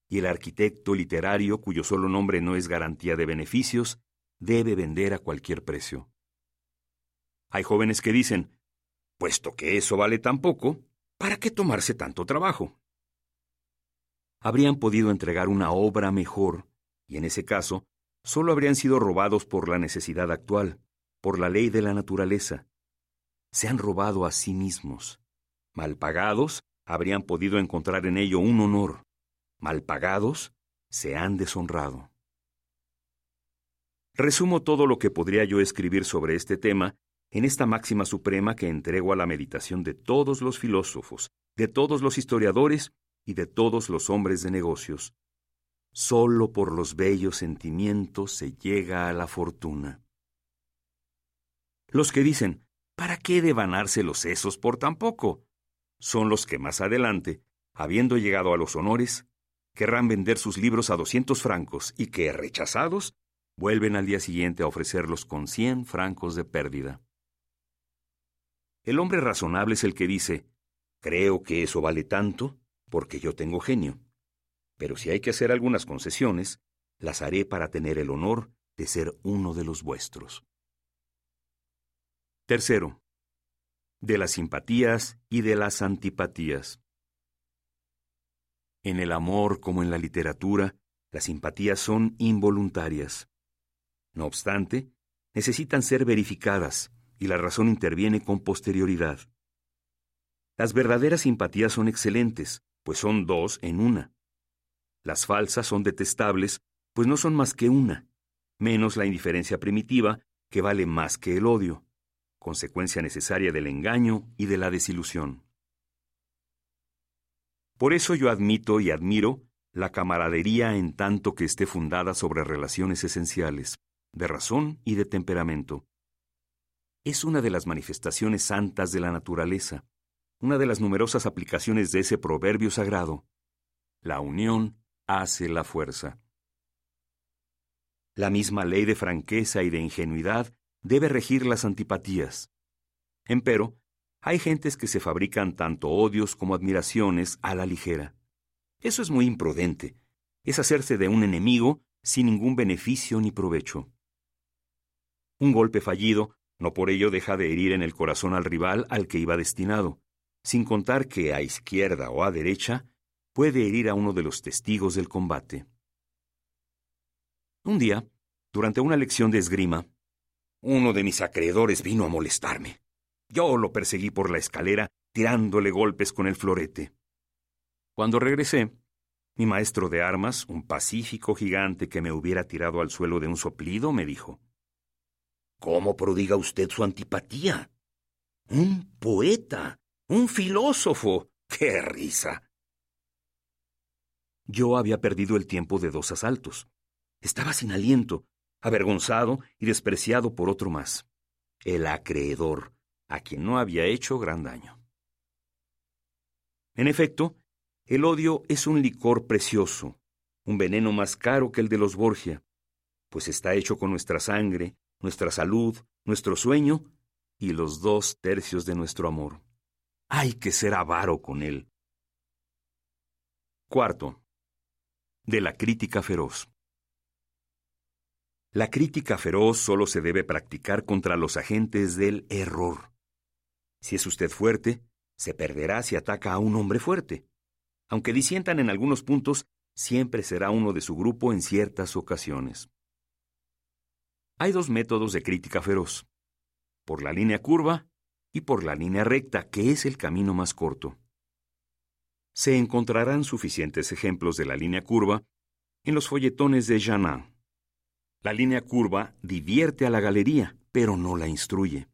Y el arquitecto literario, cuyo solo nombre no es garantía de beneficios, debe vender a cualquier precio. Hay jóvenes que dicen, puesto que eso vale tan poco, ¿para qué tomarse tanto trabajo? Habrían podido entregar una obra mejor, y en ese caso solo habrían sido robados por la necesidad actual, por la ley de la naturaleza. Se han robado a sí mismos. Mal pagados, habrían podido encontrar en ello un honor. Mal pagados, se han deshonrado. Resumo todo lo que podría yo escribir sobre este tema en esta máxima suprema que entrego a la meditación de todos los filósofos, de todos los historiadores y de todos los hombres de negocios. Solo por los bellos sentimientos se llega a la fortuna. Los que dicen, ¿para qué devanarse los sesos por tan poco? Son los que más adelante, habiendo llegado a los honores, querrán vender sus libros a doscientos francos y que, rechazados, vuelven al día siguiente a ofrecerlos con cien francos de pérdida. El hombre razonable es el que dice, creo que eso vale tanto porque yo tengo genio. Pero si hay que hacer algunas concesiones, las haré para tener el honor de ser uno de los vuestros. Tercero, de las simpatías y de las antipatías. En el amor como en la literatura, las simpatías son involuntarias. No obstante, necesitan ser verificadas y la razón interviene con posterioridad. Las verdaderas simpatías son excelentes, pues son dos en una. Las falsas son detestables, pues no son más que una, menos la indiferencia primitiva, que vale más que el odio, consecuencia necesaria del engaño y de la desilusión. Por eso yo admito y admiro la camaradería en tanto que esté fundada sobre relaciones esenciales, de razón y de temperamento. Es una de las manifestaciones santas de la naturaleza, una de las numerosas aplicaciones de ese proverbio sagrado. La unión hace la fuerza. La misma ley de franqueza y de ingenuidad debe regir las antipatías. Empero, hay gentes que se fabrican tanto odios como admiraciones a la ligera. Eso es muy imprudente. Es hacerse de un enemigo sin ningún beneficio ni provecho. Un golpe fallido no por ello deja de herir en el corazón al rival al que iba destinado, sin contar que a izquierda o a derecha puede herir a uno de los testigos del combate. Un día, durante una lección de esgrima, uno de mis acreedores vino a molestarme. Yo lo perseguí por la escalera, tirándole golpes con el florete. Cuando regresé, mi maestro de armas, un pacífico gigante que me hubiera tirado al suelo de un soplido, me dijo, ¿Cómo prodiga usted su antipatía? Un poeta, un filósofo. ¡Qué risa! Yo había perdido el tiempo de dos asaltos. Estaba sin aliento, avergonzado y despreciado por otro más, el acreedor, a quien no había hecho gran daño. En efecto, el odio es un licor precioso, un veneno más caro que el de los Borgia, pues está hecho con nuestra sangre, nuestra salud, nuestro sueño y los dos tercios de nuestro amor. Hay que ser avaro con él. Cuarto, de la crítica feroz. La crítica feroz solo se debe practicar contra los agentes del error. Si es usted fuerte, se perderá si ataca a un hombre fuerte. Aunque disientan en algunos puntos, siempre será uno de su grupo en ciertas ocasiones. Hay dos métodos de crítica feroz, por la línea curva y por la línea recta, que es el camino más corto. Se encontrarán suficientes ejemplos de la línea curva en los folletones de Janin. La línea curva divierte a la galería, pero no la instruye.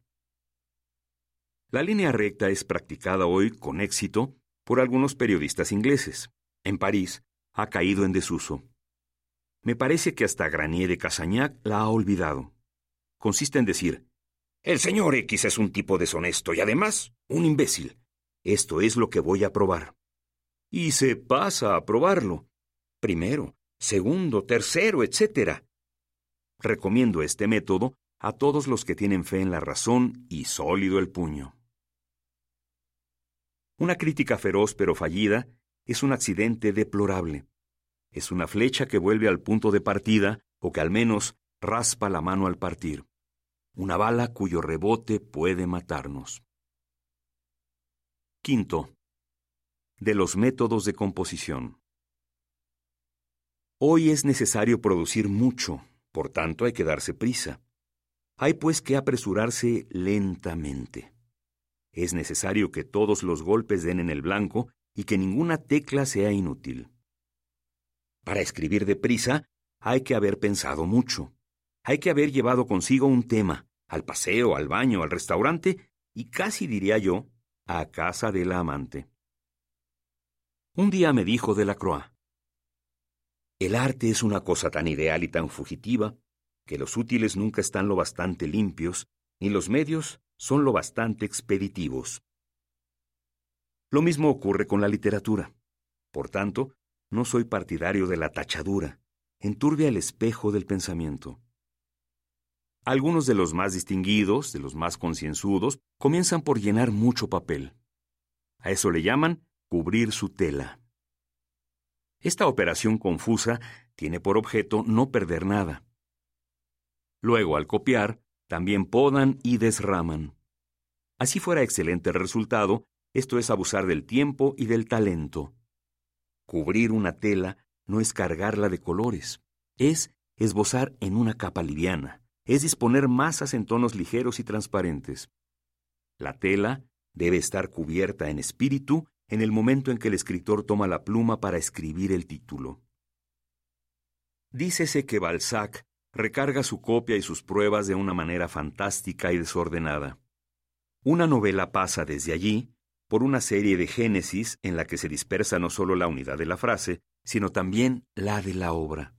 La línea recta es practicada hoy con éxito por algunos periodistas ingleses. En París ha caído en desuso. Me parece que hasta Granier de Casagnac la ha olvidado. Consiste en decir, el señor X es un tipo deshonesto y además un imbécil. Esto es lo que voy a probar. Y se pasa a probarlo. Primero, segundo, tercero, etc. Recomiendo este método a todos los que tienen fe en la razón y sólido el puño. Una crítica feroz pero fallida es un accidente deplorable es una flecha que vuelve al punto de partida o que al menos raspa la mano al partir. Una bala cuyo rebote puede matarnos. Quinto. De los métodos de composición. Hoy es necesario producir mucho, por tanto hay que darse prisa. Hay pues que apresurarse lentamente. Es necesario que todos los golpes den en el blanco y que ninguna tecla sea inútil. Para escribir deprisa hay que haber pensado mucho. hay que haber llevado consigo un tema, al paseo, al baño, al restaurante y casi diría yo, a casa de la amante. Un día me dijo de la Croix, el arte es una cosa tan ideal y tan fugitiva que los útiles nunca están lo bastante limpios, ni los medios son lo bastante expeditivos. Lo mismo ocurre con la literatura. Por tanto, no soy partidario de la tachadura, enturbia el espejo del pensamiento. Algunos de los más distinguidos, de los más concienzudos, comienzan por llenar mucho papel. A eso le llaman cubrir su tela. Esta operación confusa tiene por objeto no perder nada. Luego, al copiar, también podan y desraman. Así fuera excelente el resultado, esto es abusar del tiempo y del talento. Cubrir una tela no es cargarla de colores, es esbozar en una capa liviana, es disponer masas en tonos ligeros y transparentes. La tela debe estar cubierta en espíritu en el momento en que el escritor toma la pluma para escribir el título. Dícese que Balzac recarga su copia y sus pruebas de una manera fantástica y desordenada. Una novela pasa desde allí por una serie de génesis en la que se dispersa no solo la unidad de la frase, sino también la de la obra.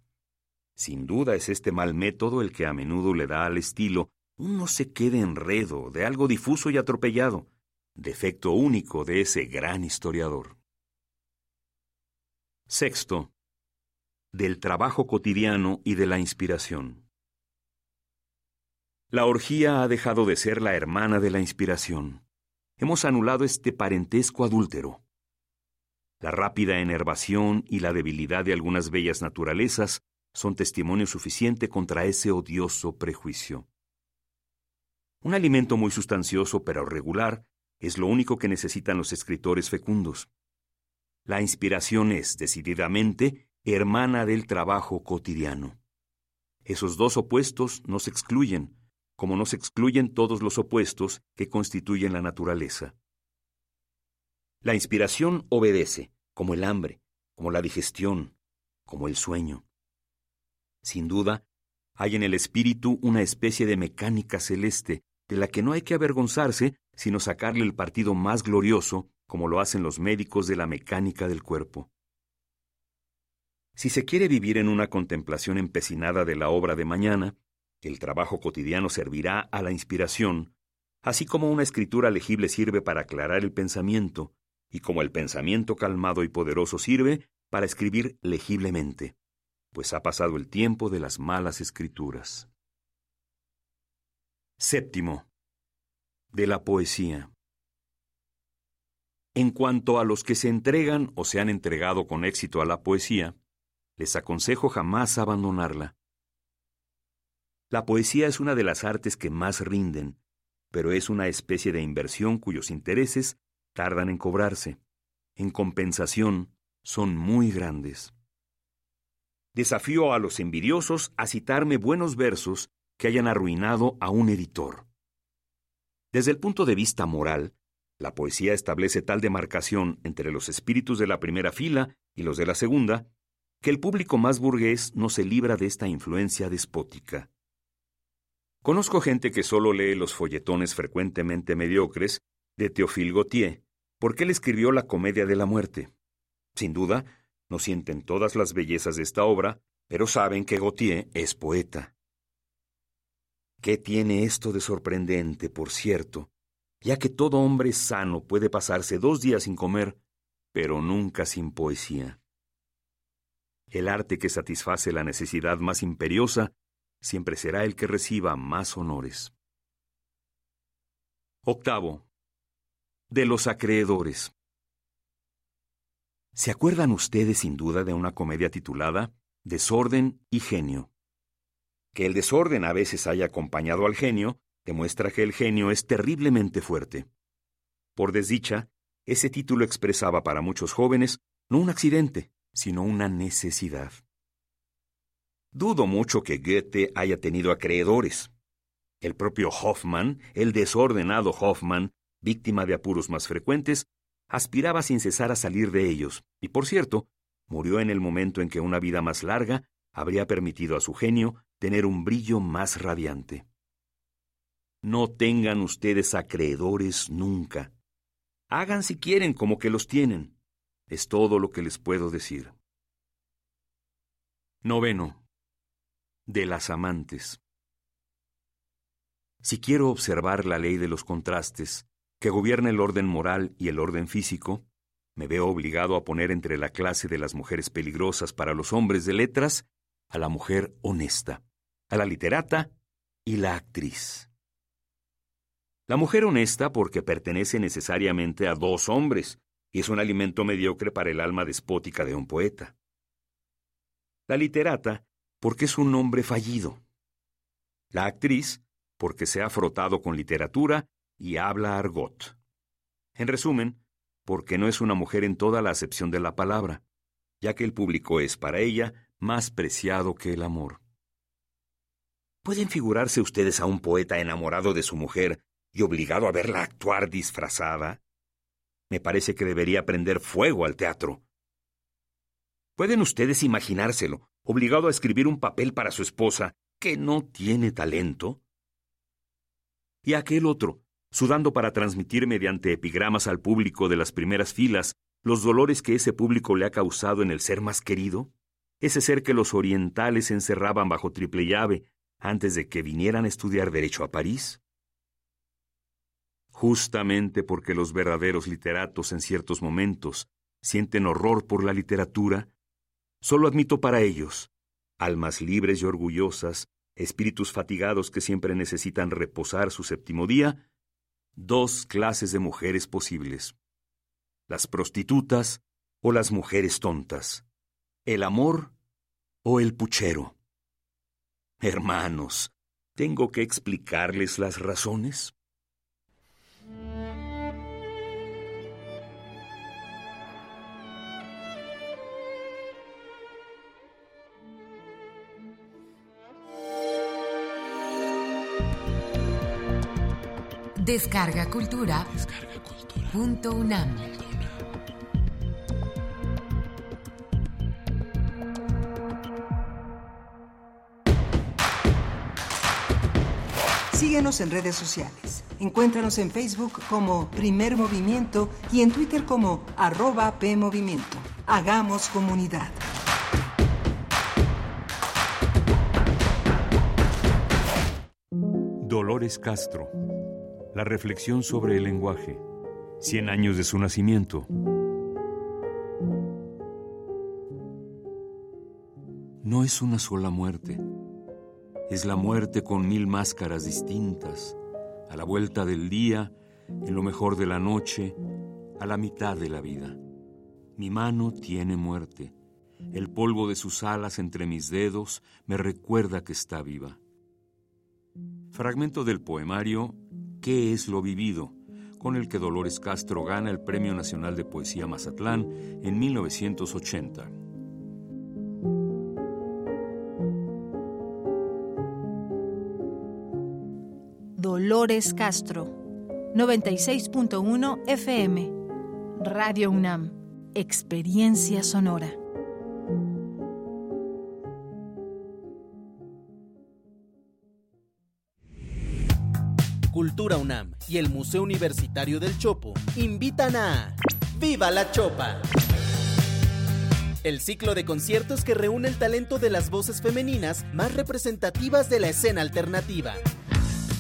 Sin duda es este mal método el que a menudo le da al estilo un no sé qué de enredo, de algo difuso y atropellado, defecto único de ese gran historiador. Sexto, del trabajo cotidiano y de la inspiración. La orgía ha dejado de ser la hermana de la inspiración. Hemos anulado este parentesco adúltero. La rápida enervación y la debilidad de algunas bellas naturalezas son testimonio suficiente contra ese odioso prejuicio. Un alimento muy sustancioso pero regular es lo único que necesitan los escritores fecundos. La inspiración es, decididamente, hermana del trabajo cotidiano. Esos dos opuestos no se excluyen, como no se excluyen todos los opuestos que constituyen la naturaleza. La inspiración obedece, como el hambre, como la digestión, como el sueño. Sin duda, hay en el espíritu una especie de mecánica celeste de la que no hay que avergonzarse, sino sacarle el partido más glorioso, como lo hacen los médicos de la mecánica del cuerpo. Si se quiere vivir en una contemplación empecinada de la obra de mañana, el trabajo cotidiano servirá a la inspiración, así como una escritura legible sirve para aclarar el pensamiento, y como el pensamiento calmado y poderoso sirve para escribir legiblemente, pues ha pasado el tiempo de las malas escrituras. Séptimo. De la poesía. En cuanto a los que se entregan o se han entregado con éxito a la poesía, les aconsejo jamás abandonarla. La poesía es una de las artes que más rinden, pero es una especie de inversión cuyos intereses tardan en cobrarse. En compensación, son muy grandes. Desafío a los envidiosos a citarme buenos versos que hayan arruinado a un editor. Desde el punto de vista moral, la poesía establece tal demarcación entre los espíritus de la primera fila y los de la segunda, que el público más burgués no se libra de esta influencia despótica. Conozco gente que solo lee los folletones frecuentemente mediocres de Théophile Gautier, porque él escribió la Comedia de la Muerte. Sin duda, no sienten todas las bellezas de esta obra, pero saben que Gautier es poeta. ¿Qué tiene esto de sorprendente, por cierto? Ya que todo hombre sano puede pasarse dos días sin comer, pero nunca sin poesía. El arte que satisface la necesidad más imperiosa siempre será el que reciba más honores. Octavo. De los acreedores. ¿Se acuerdan ustedes sin duda de una comedia titulada Desorden y Genio? Que el desorden a veces haya acompañado al genio demuestra que el genio es terriblemente fuerte. Por desdicha, ese título expresaba para muchos jóvenes no un accidente, sino una necesidad. Dudo mucho que Goethe haya tenido acreedores. El propio Hoffmann, el desordenado Hoffmann, víctima de apuros más frecuentes, aspiraba sin cesar a salir de ellos, y por cierto, murió en el momento en que una vida más larga habría permitido a su genio tener un brillo más radiante. No tengan ustedes acreedores nunca. Hagan si quieren como que los tienen. Es todo lo que les puedo decir. Noveno. De las amantes. Si quiero observar la ley de los contrastes, que gobierna el orden moral y el orden físico, me veo obligado a poner entre la clase de las mujeres peligrosas para los hombres de letras a la mujer honesta, a la literata y la actriz. La mujer honesta porque pertenece necesariamente a dos hombres y es un alimento mediocre para el alma despótica de un poeta. La literata porque es un hombre fallido. La actriz porque se ha frotado con literatura y habla argot. En resumen, porque no es una mujer en toda la acepción de la palabra, ya que el público es para ella más preciado que el amor. ¿Pueden figurarse ustedes a un poeta enamorado de su mujer y obligado a verla actuar disfrazada? Me parece que debería prender fuego al teatro. ¿Pueden ustedes imaginárselo, obligado a escribir un papel para su esposa que no tiene talento? Y aquel otro, sudando para transmitir mediante epigramas al público de las primeras filas los dolores que ese público le ha causado en el ser más querido, ese ser que los orientales encerraban bajo triple llave antes de que vinieran a estudiar derecho a París? Justamente porque los verdaderos literatos en ciertos momentos sienten horror por la literatura, solo admito para ellos, almas libres y orgullosas, espíritus fatigados que siempre necesitan reposar su séptimo día, dos clases de mujeres posibles. Las prostitutas o las mujeres tontas. El amor o el puchero. Hermanos, ¿tengo que explicarles las razones?
Descarga Cultura. Punto UNAM.
Síguenos en redes sociales. Encuéntranos en Facebook como Primer Movimiento y en Twitter como arroba PMovimiento. Hagamos comunidad.
Dolores Castro la reflexión sobre el lenguaje. Cien años de su nacimiento. No es una sola muerte. Es la muerte con mil máscaras distintas, a la vuelta del día, en lo mejor de la noche, a la mitad de la vida. Mi mano tiene muerte. El polvo de sus alas entre mis dedos me recuerda que está viva. Fragmento del poemario ¿Qué es lo vivido? con el que Dolores Castro gana el Premio Nacional de Poesía Mazatlán en 1980.
Dolores Castro, 96.1 FM, Radio UNAM, Experiencia Sonora.
Cultura UNAM y el Museo Universitario del Chopo invitan a ¡Viva la Chopa! El ciclo de conciertos que reúne el talento de las voces femeninas más representativas de la escena alternativa.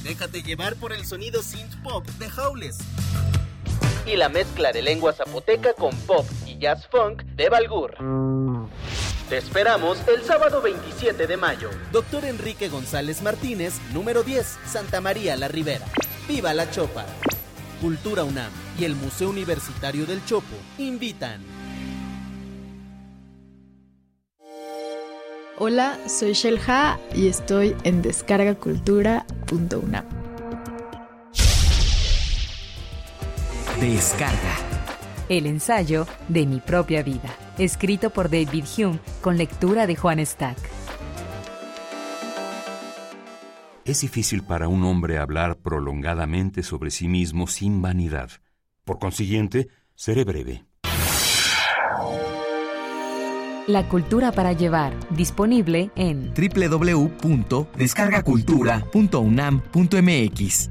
Déjate llevar por el sonido synth pop de Howles. Y la mezcla de lengua zapoteca con pop y jazz funk de Balgur. Te esperamos el sábado 27 de mayo. Doctor Enrique González Martínez, número 10, Santa María la Ribera. ¡Viva la Chopa! Cultura UNAM y el Museo Universitario del Chopo invitan.
Hola, soy Shelja y estoy en descargacultura.unam.
Descarga. El ensayo de mi propia vida escrito por David Hume con lectura de Juan Stack.
Es difícil para un hombre hablar prolongadamente sobre sí mismo sin vanidad. Por consiguiente, seré breve.
La cultura para llevar, disponible en
www.descargacultura.unam.mx.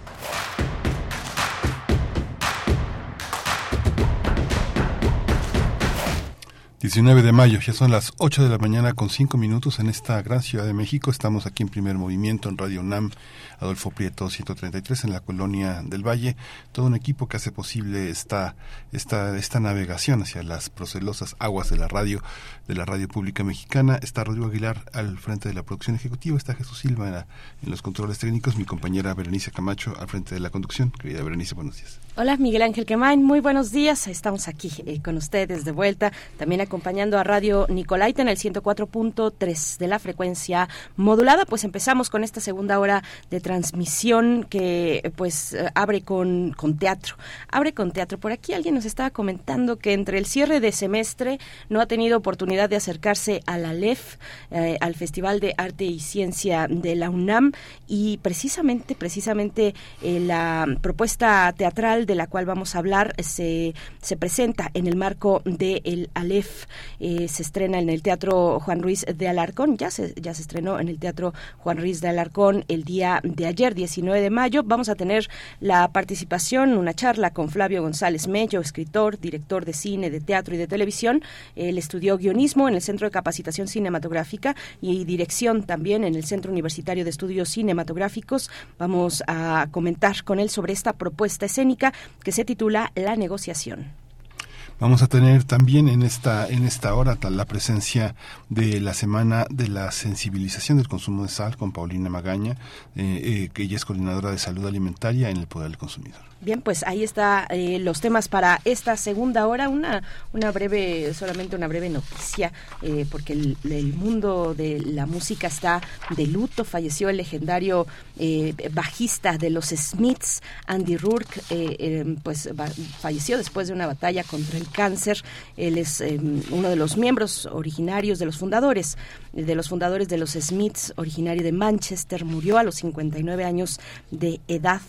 19 de mayo, ya son las 8 de la mañana con 5 minutos en esta gran ciudad de México. Estamos aquí en primer movimiento en Radio UNAM, Adolfo Prieto 133 en la colonia del Valle. Todo un equipo que hace posible esta, esta, esta navegación hacia las procelosas aguas de la radio, de la radio pública mexicana. Está Rodrigo Aguilar al frente de la producción ejecutiva, está Jesús Silva en, en los controles técnicos, mi compañera Berenice Camacho al frente de la conducción. Querida Berenice, buenos días.
Hola Miguel Ángel Quemain, muy buenos días. Estamos aquí eh, con ustedes de vuelta, también acompañando a Radio Nicolaita en el 104.3 de la frecuencia modulada. Pues empezamos con esta segunda hora de transmisión que pues eh, abre con, con teatro. Abre con teatro. Por aquí alguien nos estaba comentando que entre el cierre de semestre no ha tenido oportunidad de acercarse a la LEF, eh, al Festival de Arte y Ciencia de la UNAM y precisamente, precisamente la propuesta teatral de la cual vamos a hablar se, se presenta en el marco de el Aleph. Eh, se estrena en el Teatro Juan Ruiz de Alarcón. Ya se, ya se estrenó en el Teatro Juan Ruiz de Alarcón el día de ayer, 19 de mayo. Vamos a tener la participación, una charla con Flavio González Mello, escritor, director de cine, de teatro y de televisión. Él estudió guionismo en el Centro de Capacitación Cinematográfica y dirección también en el Centro Universitario de Estudios Cinematográficos. Vamos a comentar con él sobre esta propuesta escénica que se titula La negociación.
Vamos a tener también en esta en esta hora la presencia de la semana de la sensibilización del consumo de sal con Paulina Magaña, eh, eh, que ella es coordinadora de salud alimentaria en el Poder del Consumidor.
Bien, pues ahí está eh, los temas para esta segunda hora. Una, una breve, solamente una breve noticia, eh, porque el, mundo de la música está de luto. Falleció el legendario eh, bajista de los Smiths, Andy Rourke, pues falleció después de una batalla contra el cáncer. Él es uno de los miembros originarios, de los fundadores, de los fundadores de los Smiths, originario de Manchester. Murió a los 59 años de edad,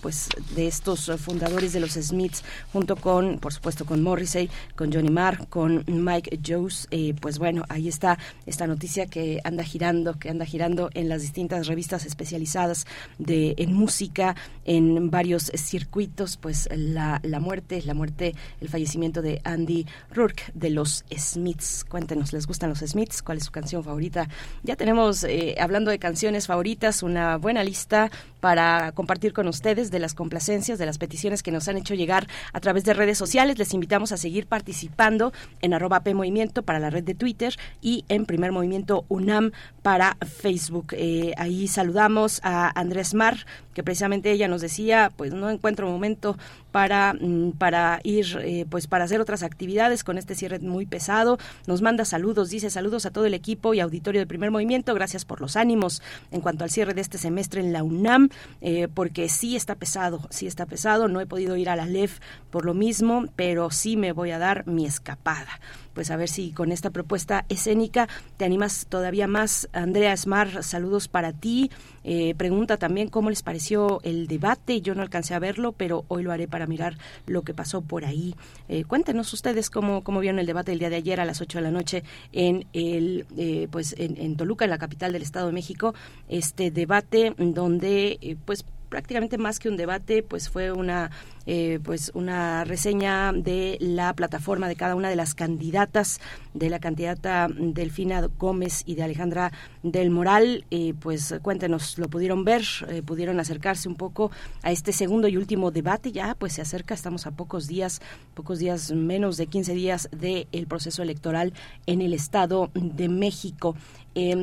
pues de estos fundadores de los Smiths, junto con, por supuesto, con Morrissey, con Johnny Marr, con Mike Jones. Eh, pues bueno, ahí está esta noticia que anda girando, que anda girando en las distintas revistas especializadas de en música, en varios circuitos, pues la, la muerte, la muerte, el fallecimiento de Andy Rourke de los Smiths. Cuéntenos, ¿les gustan los Smiths? ¿Cuál es su canción favorita. Ya tenemos, eh, hablando de canciones favoritas, una buena lista para compartir con ustedes de las complacencias, de las peticiones que nos han hecho llegar a través de redes sociales. Les invitamos a seguir participando en arroba P Movimiento para la red de Twitter y en Primer Movimiento UNAM para Facebook. Eh, ahí saludamos a Andrés Mar, que precisamente ella nos decía, pues no encuentro momento para, mm, para ir, eh, pues para hacer otras actividades con este cierre muy pesado. Nos manda saludos, dice saludos a todo el equipo y auditorio de Primer Movimiento. Gracias por los ánimos en cuanto al cierre de este semestre en la UNAM. Eh, porque sí está pesado, sí está pesado, no he podido ir a la LEF por lo mismo, pero sí me voy a dar mi escapada pues a ver si con esta propuesta escénica te animas todavía más. Andrea Smar, saludos para ti. Eh, pregunta también cómo les pareció el debate. Yo no alcancé a verlo, pero hoy lo haré para mirar lo que pasó por ahí. Eh, cuéntenos ustedes cómo, cómo vieron el debate el día de ayer a las 8 de la noche en el eh, pues en, en, Toluca, en la capital del Estado de México. Este debate donde pues prácticamente más que un debate, pues fue una eh, pues una reseña de la plataforma de cada una de las candidatas, de la candidata Delfina Gómez y de Alejandra del Moral. Eh, pues cuéntenos, ¿lo pudieron ver? Eh, ¿Pudieron acercarse un poco a este segundo y último debate? Ya, pues se acerca, estamos a pocos días, pocos días, menos de 15 días del proceso electoral en el Estado de México.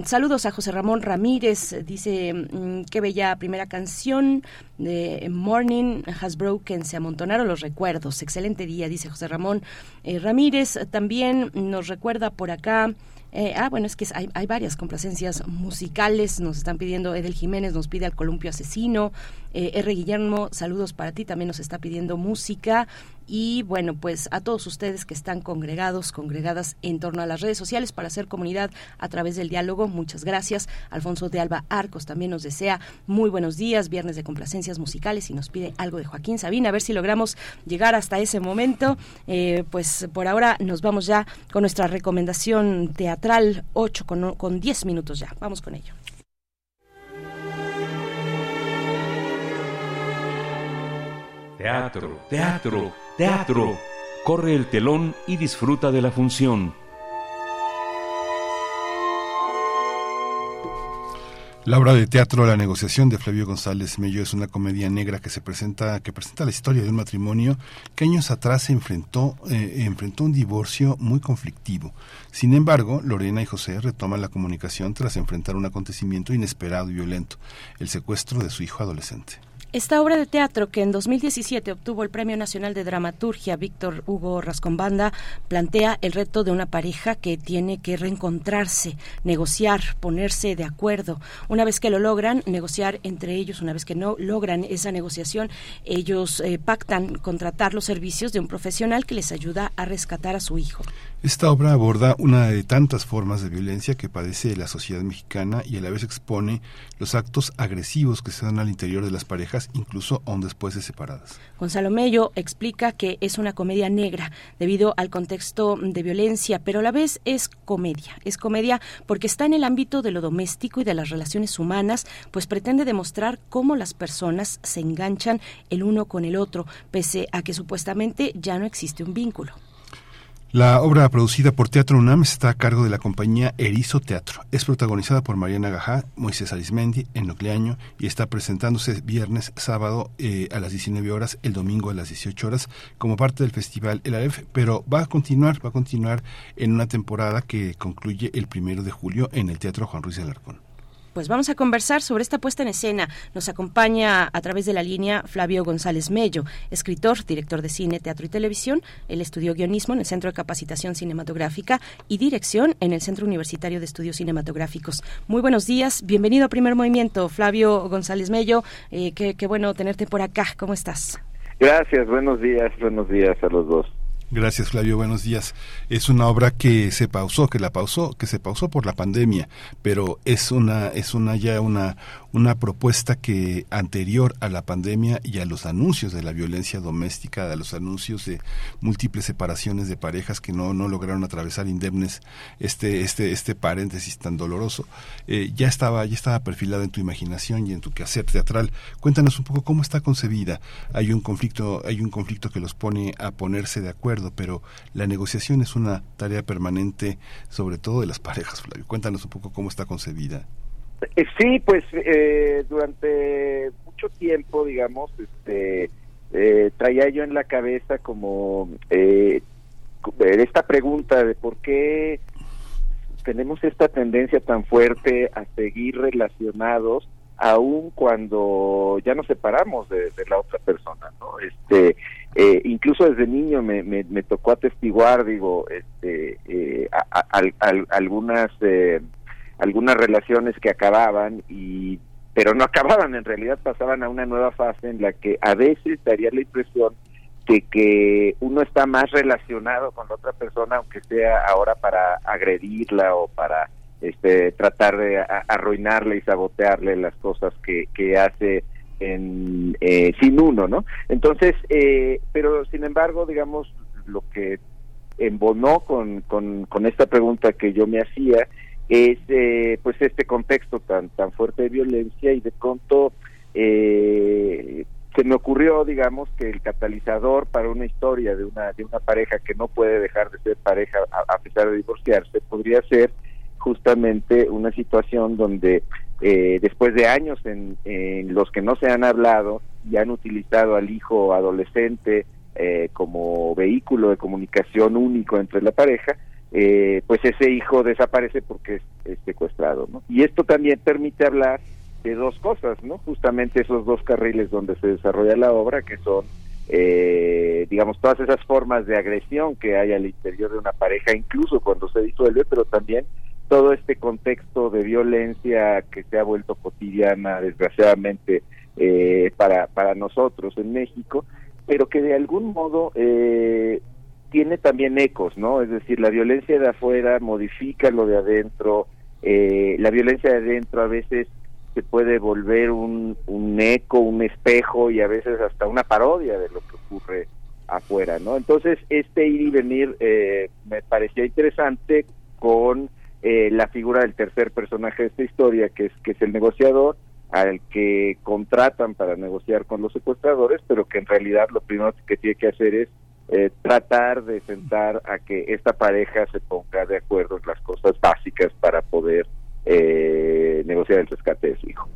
Saludos a José Ramón Ramírez, dice, mm, qué bella primera canción de Morning Has Broken se amontonaron los recuerdos. Excelente día, dice José Ramón eh, Ramírez. También nos recuerda por acá. Eh, ah, bueno, es que hay, varias complacencias musicales. Nos están pidiendo, Edel Jiménez nos pide al columpio asesino. Eh, R. Guillermo, saludos para ti. También nos está pidiendo música. Y bueno, pues a todos ustedes que están congregados, congregadas en torno a las redes sociales para hacer comunidad a través del diálogo, muchas gracias. Alfonso de Alba Arcos también nos desea muy buenos días, viernes de complacencias musicales y nos pide algo de Joaquín Sabina, a ver si logramos llegar hasta ese momento. Eh, pues por ahora nos vamos ya con nuestra recomendación teatral 8 con, con 10 minutos ya. Vamos con ello.
Teatro, teatro, teatro. Corre el telón y disfruta de la función.
La obra de teatro La negociación de Flavio González Mello es una comedia negra que se presenta que presenta la historia de un matrimonio que años atrás se enfrentó eh, enfrentó un divorcio muy conflictivo. Sin embargo, Lorena y José retoman la comunicación tras enfrentar un acontecimiento inesperado y violento, el secuestro de su hijo adolescente.
Esta obra de teatro, que en 2017 obtuvo el Premio Nacional de Dramaturgia Víctor Hugo Rascombanda, plantea el reto de una pareja que tiene que reencontrarse, negociar, ponerse de acuerdo. Una vez que lo logran, negociar entre ellos, una vez que no logran esa negociación, ellos eh, pactan contratar los servicios de un profesional que les ayuda a rescatar a su hijo.
Esta obra aborda una de tantas formas de violencia que padece la sociedad mexicana y a la vez expone los actos agresivos que se dan al interior de las parejas, incluso aún después de separadas.
Gonzalo Mello explica que es una comedia negra debido al contexto de violencia, pero a la vez es comedia. Es comedia porque está en el ámbito de lo doméstico y de las relaciones humanas, pues pretende demostrar cómo las personas se enganchan el uno con el otro, pese a que supuestamente ya no existe un vínculo.
La obra producida por Teatro UNAM está a cargo de la compañía Erizo Teatro. Es protagonizada por Mariana Gajá, Moisés Arismendi, en Año y está presentándose viernes, sábado eh, a las 19 horas, el domingo a las 18 horas, como parte del festival El Aref, pero va a continuar, va a continuar en una temporada que concluye el primero de julio en el Teatro Juan Ruiz Alarcón.
Pues vamos a conversar sobre esta puesta en escena. Nos acompaña a través de la línea Flavio González Mello, escritor, director de cine, teatro y televisión. Él estudió guionismo en el Centro de Capacitación Cinematográfica y dirección en el Centro Universitario de Estudios Cinematográficos. Muy buenos días, bienvenido a Primer Movimiento, Flavio González Mello. Eh, qué, qué bueno tenerte por acá. ¿Cómo estás?
Gracias, buenos días, buenos días a los dos.
Gracias Flavio, buenos días. Es una obra que se pausó, que la pausó, que se pausó por la pandemia, pero es una es una ya una una propuesta que anterior a la pandemia y a los anuncios de la violencia doméstica, a los anuncios de múltiples separaciones de parejas que no, no lograron atravesar indemnes este, este, este paréntesis tan doloroso, eh, ya estaba, ya estaba perfilada en tu imaginación y en tu quehacer teatral. Cuéntanos un poco cómo está concebida. Hay un conflicto, hay un conflicto que los pone a ponerse de acuerdo, pero la negociación es una tarea permanente, sobre todo de las parejas, Flavio. Cuéntanos un poco cómo está concebida.
Eh, sí, pues eh, durante mucho tiempo, digamos, este, eh, traía yo en la cabeza como esta pregunta de por qué tenemos esta tendencia tan fuerte a seguir relacionados aun cuando ya nos separamos de, la otra persona, ¿no? Este, incluso desde niño me, me, tocó atestiguar, digo, este, algunas algunas relaciones que acababan y pero no acababan, en realidad pasaban a una nueva fase en la que a veces daría la impresión de que uno está más relacionado con la otra persona, aunque sea ahora para agredirla o para este, tratar de arruinarle y sabotearle las cosas que, que hace en, eh, sin uno, ¿no? Entonces, eh, pero sin embargo, digamos, lo que embonó con, con, con esta pregunta que yo me hacía eh, pues este contexto tan tan fuerte de violencia y de pronto eh, se me ocurrió digamos que el catalizador para una historia de una de una pareja que no puede dejar de ser pareja a, pesar de divorciarse podría ser justamente una situación donde eh, después de años en, en, los que no se han hablado y han utilizado al hijo adolescente como vehículo de comunicación único entre la pareja eh, pues ese hijo desaparece porque es, secuestrado, ¿no? Y esto también permite hablar de dos cosas, ¿no? Justamente esos dos carriles donde se desarrolla la obra, que son, eh, digamos, todas esas formas de agresión que hay al interior de una pareja, incluso cuando se disuelve, pero también todo este contexto de violencia que se ha vuelto cotidiana, desgraciadamente, eh, para, para nosotros en México, pero que de algún modo eh, tiene también ecos, ¿no? Es decir, la violencia de afuera modifica lo de adentro, eh, la violencia de adentro a veces se puede volver un, un eco, un espejo y a veces hasta una parodia de lo que ocurre afuera, ¿no? Entonces, este ir y venir eh, me parecía interesante con eh, la figura del tercer personaje de esta historia, que es, que es el negociador, al que contratan para negociar con los secuestradores, pero que en realidad lo primero que tiene que hacer es eh, tratar de sentar a que esta pareja se ponga de acuerdo en las cosas básicas para poder eh, negociar el rescate de su hijo.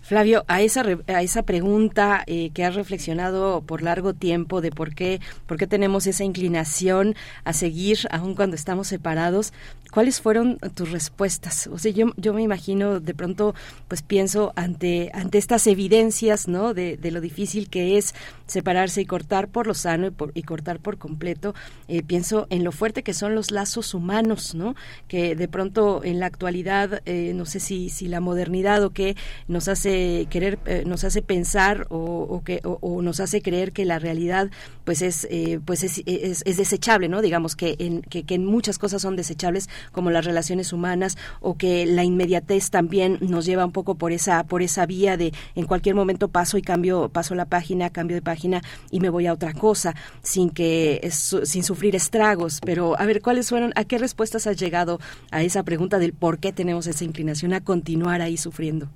Flavio, a esa, a esa pregunta eh, que has reflexionado por largo tiempo de por qué, por qué tenemos esa inclinación a seguir aun cuando estamos separados, ¿cuáles fueron tus respuestas? O sea, yo, yo me imagino, de pronto, pues pienso ante, ante estas evidencias, ¿no? De, de lo difícil que es separarse y cortar por lo sano y, por, y cortar por completo, eh, pienso en lo fuerte que son los lazos humanos, ¿no? Que de pronto en la actualidad, eh, no sé si, si la modernidad o qué, nos hace querer, eh, nos hace pensar o, que, o, nos hace creer que la realidad pues es, eh, pues es, es, desechable, ¿no? Digamos que en, que, en muchas cosas son desechables, como las relaciones humanas, o que la inmediatez también nos lleva un poco por esa, por esa vía de en cualquier momento paso y cambio, paso la página, cambio de página y me voy a otra cosa, sin que sin sufrir estragos. Pero a ver, ¿cuáles fueron, a qué respuestas has llegado a esa pregunta del por qué tenemos esa inclinación a continuar ahí sufriendo?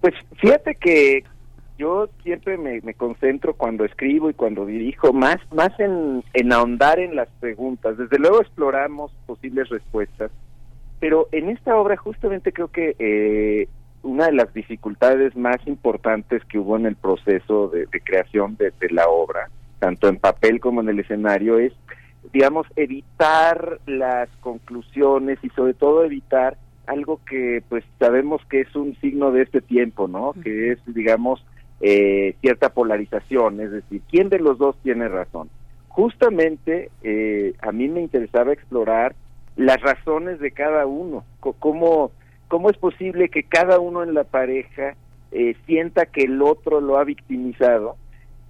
Pues fíjate que yo siempre me, concentro cuando escribo y cuando dirijo más más en, en ahondar en las preguntas. Desde luego exploramos posibles respuestas, pero en esta obra justamente creo que eh, una de las dificultades más importantes que hubo en el proceso de, creación de, de, la obra, tanto en papel como en el escenario, es, digamos, evitar las conclusiones y sobre todo evitar algo que pues sabemos que es un signo de este tiempo, ¿no? Que es, digamos, eh, cierta polarización, es decir, ¿quién de los dos tiene razón? Justamente eh, a mí me interesaba explorar las razones de cada uno, cómo, cómo es posible que cada uno en la pareja eh, sienta que el otro lo ha victimizado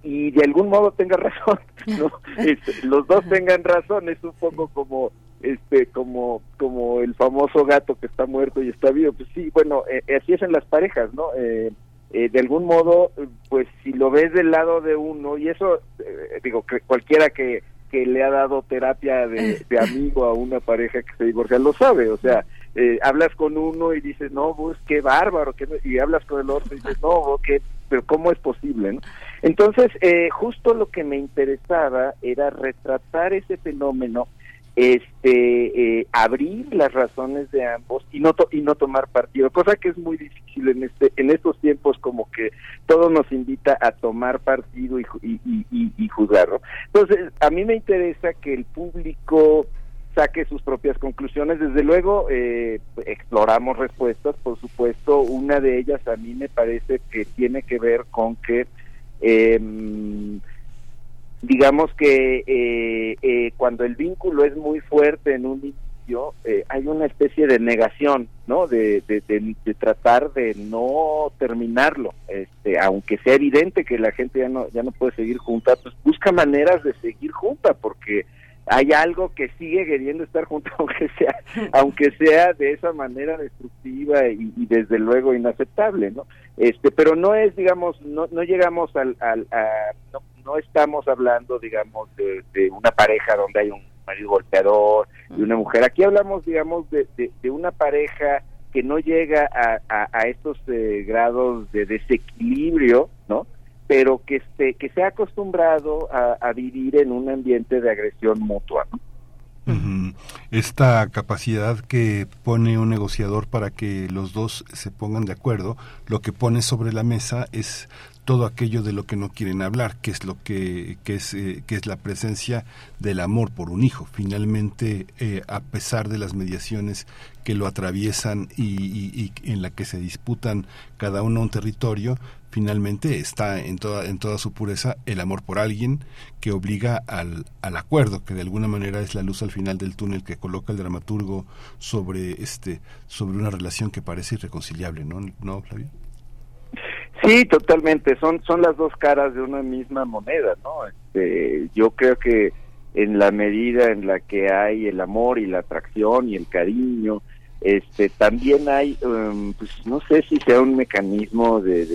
y de algún modo tenga razón, ¿no? Este, los dos tengan razón, es un poco como este como como el famoso gato que está muerto y está vivo pues sí bueno eh, así es en las parejas no eh, eh, de algún modo pues si lo ves del lado de uno y eso digo que cualquiera que que le ha dado terapia de, amigo a una pareja que se divorcia lo sabe o sea hablas con uno y dices no pues qué bárbaro y hablas con el otro y dices no qué pero cómo es posible no entonces justo lo que me interesaba era retratar ese fenómeno este eh, abrir las razones de ambos y no y no tomar partido cosa que es muy difícil en este en estos tiempos como que todo nos invita a tomar partido y, y, y, juzgarlo. Entonces a mí me interesa que el público saque sus propias conclusiones. Desde luego eh, exploramos respuestas por supuesto una de ellas a mí me parece que tiene que ver con que eh, digamos que eh, eh, cuando el vínculo es muy fuerte en un inicio, eh, hay una especie de negación, ¿no? De, de, de, tratar de no terminarlo, este, aunque sea evidente que la gente ya no ya no puede seguir junta, pues busca maneras de seguir junta, porque hay algo que sigue queriendo estar junto aunque sea aunque sea de esa manera destructiva y, desde luego inaceptable no este pero no es digamos no no llegamos al, al a, no, no estamos hablando digamos de, de, una pareja donde hay un marido golpeador y una mujer. Aquí hablamos digamos de, de, una pareja que no llega a, a, a estos eh, grados de desequilibrio no pero que esté, que se ha acostumbrado a, vivir en un ambiente de agresión mutua.
Esta capacidad que pone un negociador para que los dos se pongan de acuerdo, lo que pone sobre la mesa es todo aquello de lo que no quieren hablar, que es lo que, que es eh, que es la presencia del amor por un hijo. Finalmente, eh, a pesar de las mediaciones que lo atraviesan y, en la que se disputan cada uno un territorio, finalmente está en toda, en toda su pureza el amor por alguien que obliga al, al acuerdo, que de alguna manera es la luz al final del túnel que coloca el dramaturgo sobre este, sobre una relación que parece irreconciliable, ¿no, ¿No Flavio?
Sí, totalmente. Son son las dos caras de una misma moneda, ¿no? Este, yo creo que en la medida en la que hay el amor y la atracción y el cariño, este, también hay, um, pues no sé si sea un mecanismo de,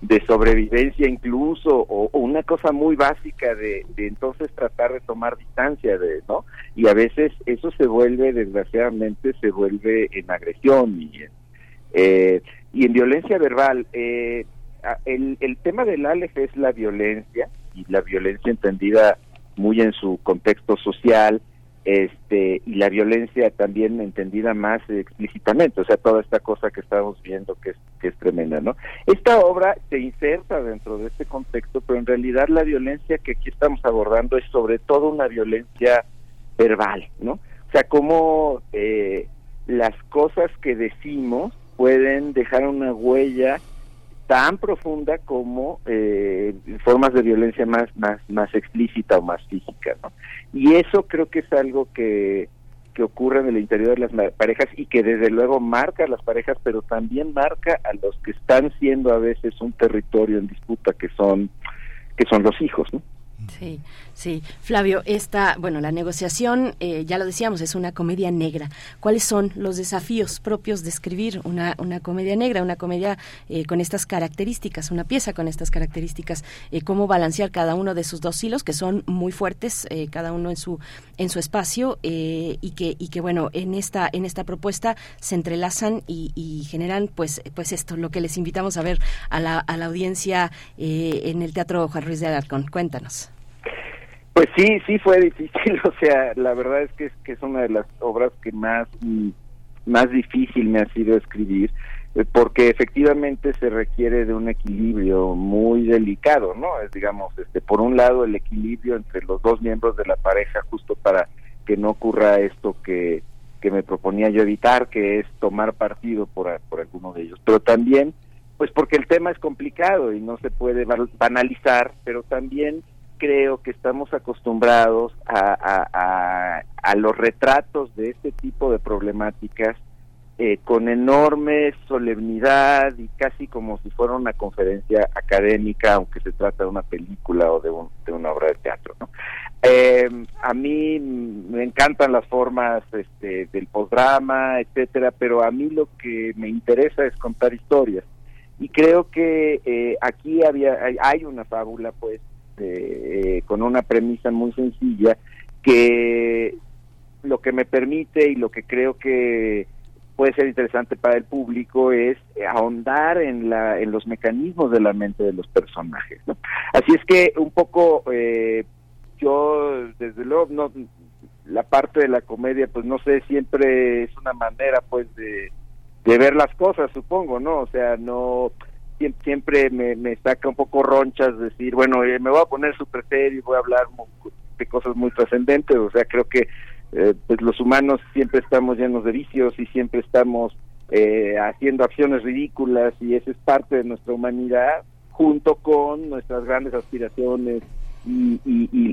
de, sobrevivencia incluso o, una cosa muy básica de, entonces tratar de tomar distancia de, ¿no? Y a veces eso se vuelve, desgraciadamente, se vuelve en agresión y en, eh, y en violencia verbal, eh, el, el tema del Aleph es la violencia, y la violencia entendida muy en su contexto social, este y la violencia también entendida más explícitamente, o sea, toda esta cosa que estamos viendo que es, que es tremenda, ¿no? Esta obra se inserta dentro de este contexto, pero en realidad la violencia que aquí estamos abordando es sobre todo una violencia verbal, ¿no? O sea, como eh, las cosas que decimos pueden dejar una huella tan profunda como eh, formas de violencia más más más explícita o más física ¿no? y eso creo que es algo que que ocurre en el interior de las parejas y que desde luego marca a las parejas pero también marca a los que están siendo a veces un territorio en disputa que son que son los hijos ¿no?
Sí, sí. Flavio, esta, bueno, la negociación, eh, ya lo decíamos, es una comedia negra. ¿Cuáles son los desafíos propios de escribir una, una comedia negra, una comedia eh, con estas características, una pieza con estas características? Eh, ¿Cómo balancear cada uno de sus dos hilos, que son muy fuertes, cada uno en su, en su espacio, y, que, y que, bueno, en esta, en esta propuesta se entrelazan y, generan, pues, pues esto, lo que les invitamos a ver a la, a la audiencia en el Teatro Juan Ruiz de Alarcón. Cuéntanos.
Pues sí, sí fue difícil, o sea, la verdad es que es, que es una de las obras que más, mm, más difícil me ha sido escribir, eh, porque efectivamente se requiere de un equilibrio muy delicado, ¿no? Es, digamos, este, por un lado el equilibrio entre los dos miembros de la pareja, justo para que no ocurra esto que, que me proponía yo evitar, que es tomar partido por, por alguno de ellos, pero también, pues porque el tema es complicado y no se puede banalizar, pero también creo que estamos acostumbrados a, a, los retratos de este tipo de problemáticas eh, con enorme solemnidad y casi como si fuera una conferencia académica, aunque se trata de una película o de, de una obra de teatro. ¿no? Eh, a mí me encantan las formas este, del postdrama, etcétera, pero a mí lo que me interesa es contar historias. Y creo que eh, aquí había hay una fábula, pues, eh, con una premisa muy sencilla que lo que me permite y lo que creo que puede ser interesante para el público es ahondar en la en los mecanismos de la mente de los personajes así es que un poco eh, yo desde luego no la parte de la comedia pues no sé siempre es una manera pues de, de ver las cosas supongo no o sea no siempre me, me saca un poco ronchas decir bueno eh, me voy a poner súper serio y voy a hablar de cosas muy trascendentes o sea creo que eh, pues los humanos siempre estamos llenos de vicios y siempre estamos eh, haciendo acciones ridículas y eso es parte de nuestra humanidad junto con nuestras grandes aspiraciones y,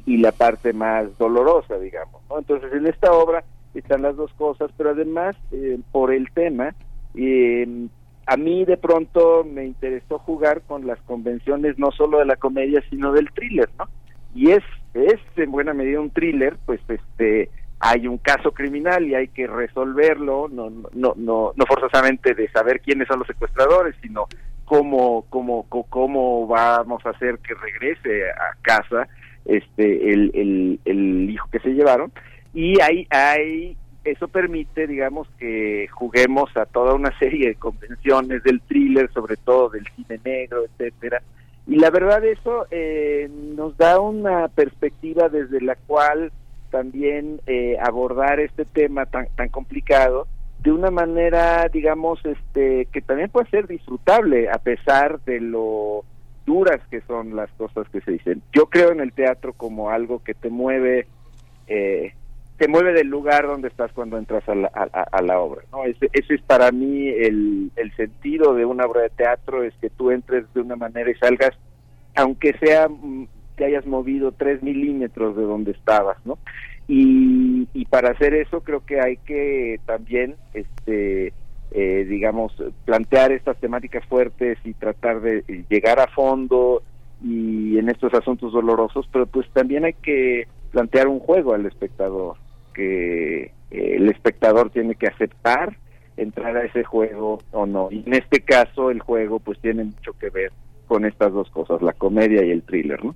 y, la parte más dolorosa, digamos. ¿no? Entonces, en esta obra están las dos cosas, pero además, eh, por el tema, a mí de pronto me interesó jugar con las convenciones no solo de la comedia, sino del thriller, ¿no? Y es, es en buena medida un thriller, pues este hay un caso criminal y hay que resolverlo, no, no, no, no forzosamente de saber quiénes son los secuestradores, sino cómo, cómo, cómo vamos a hacer que regrese a casa este el, el, el hijo que se llevaron. Y ahí hay, eso permite, digamos, que juguemos a toda una serie de convenciones del thriller, sobre todo del cine negro, etcétera. Y la verdad eso eh, nos da una perspectiva desde la cual también eh, abordar este tema tan, tan complicado de una manera, digamos, este, que también puede ser disfrutable a pesar de lo duras que son las cosas que se dicen. Yo creo en el teatro como algo que te mueve, eh, te mueve del lugar donde estás cuando entras a la, a, la obra. ¿no? Ese, es para mí el, el sentido de una obra de teatro, es que tú entres de una manera y salgas, aunque sea mm, que hayas movido tres milímetros de donde estabas, ¿no? Y, y para hacer eso creo que hay que también, este, eh, digamos, plantear estas temáticas fuertes y tratar de llegar a fondo y en estos asuntos dolorosos, pero pues también hay que plantear un juego al espectador, que eh, el espectador tiene que aceptar entrar a ese juego o no. Y en este caso el juego pues tiene mucho que ver con estas dos cosas, la comedia y el thriller, ¿no?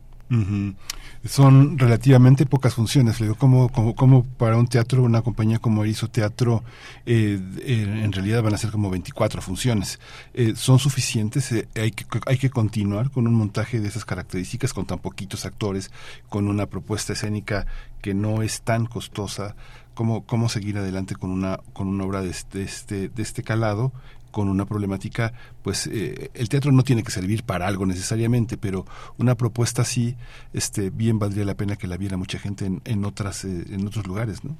Son relativamente pocas funciones. Le digo, como, como, como para un teatro, una compañía como Erizo Teatro, eh, eh, en realidad van a ser como 24 funciones. Eh, ¿Son suficientes? hay, que, hay que continuar con un montaje de esas características, con tan poquitos actores, con una propuesta escénica que no es tan costosa. ¿Cómo, cómo seguir adelante con una, con una obra de este, de este, de este calado con una problemática, pues eh, el teatro no tiene que servir para algo necesariamente, pero una propuesta así, este, bien valdría la pena que la viera mucha gente en, en otras, eh, en otros lugares, ¿no?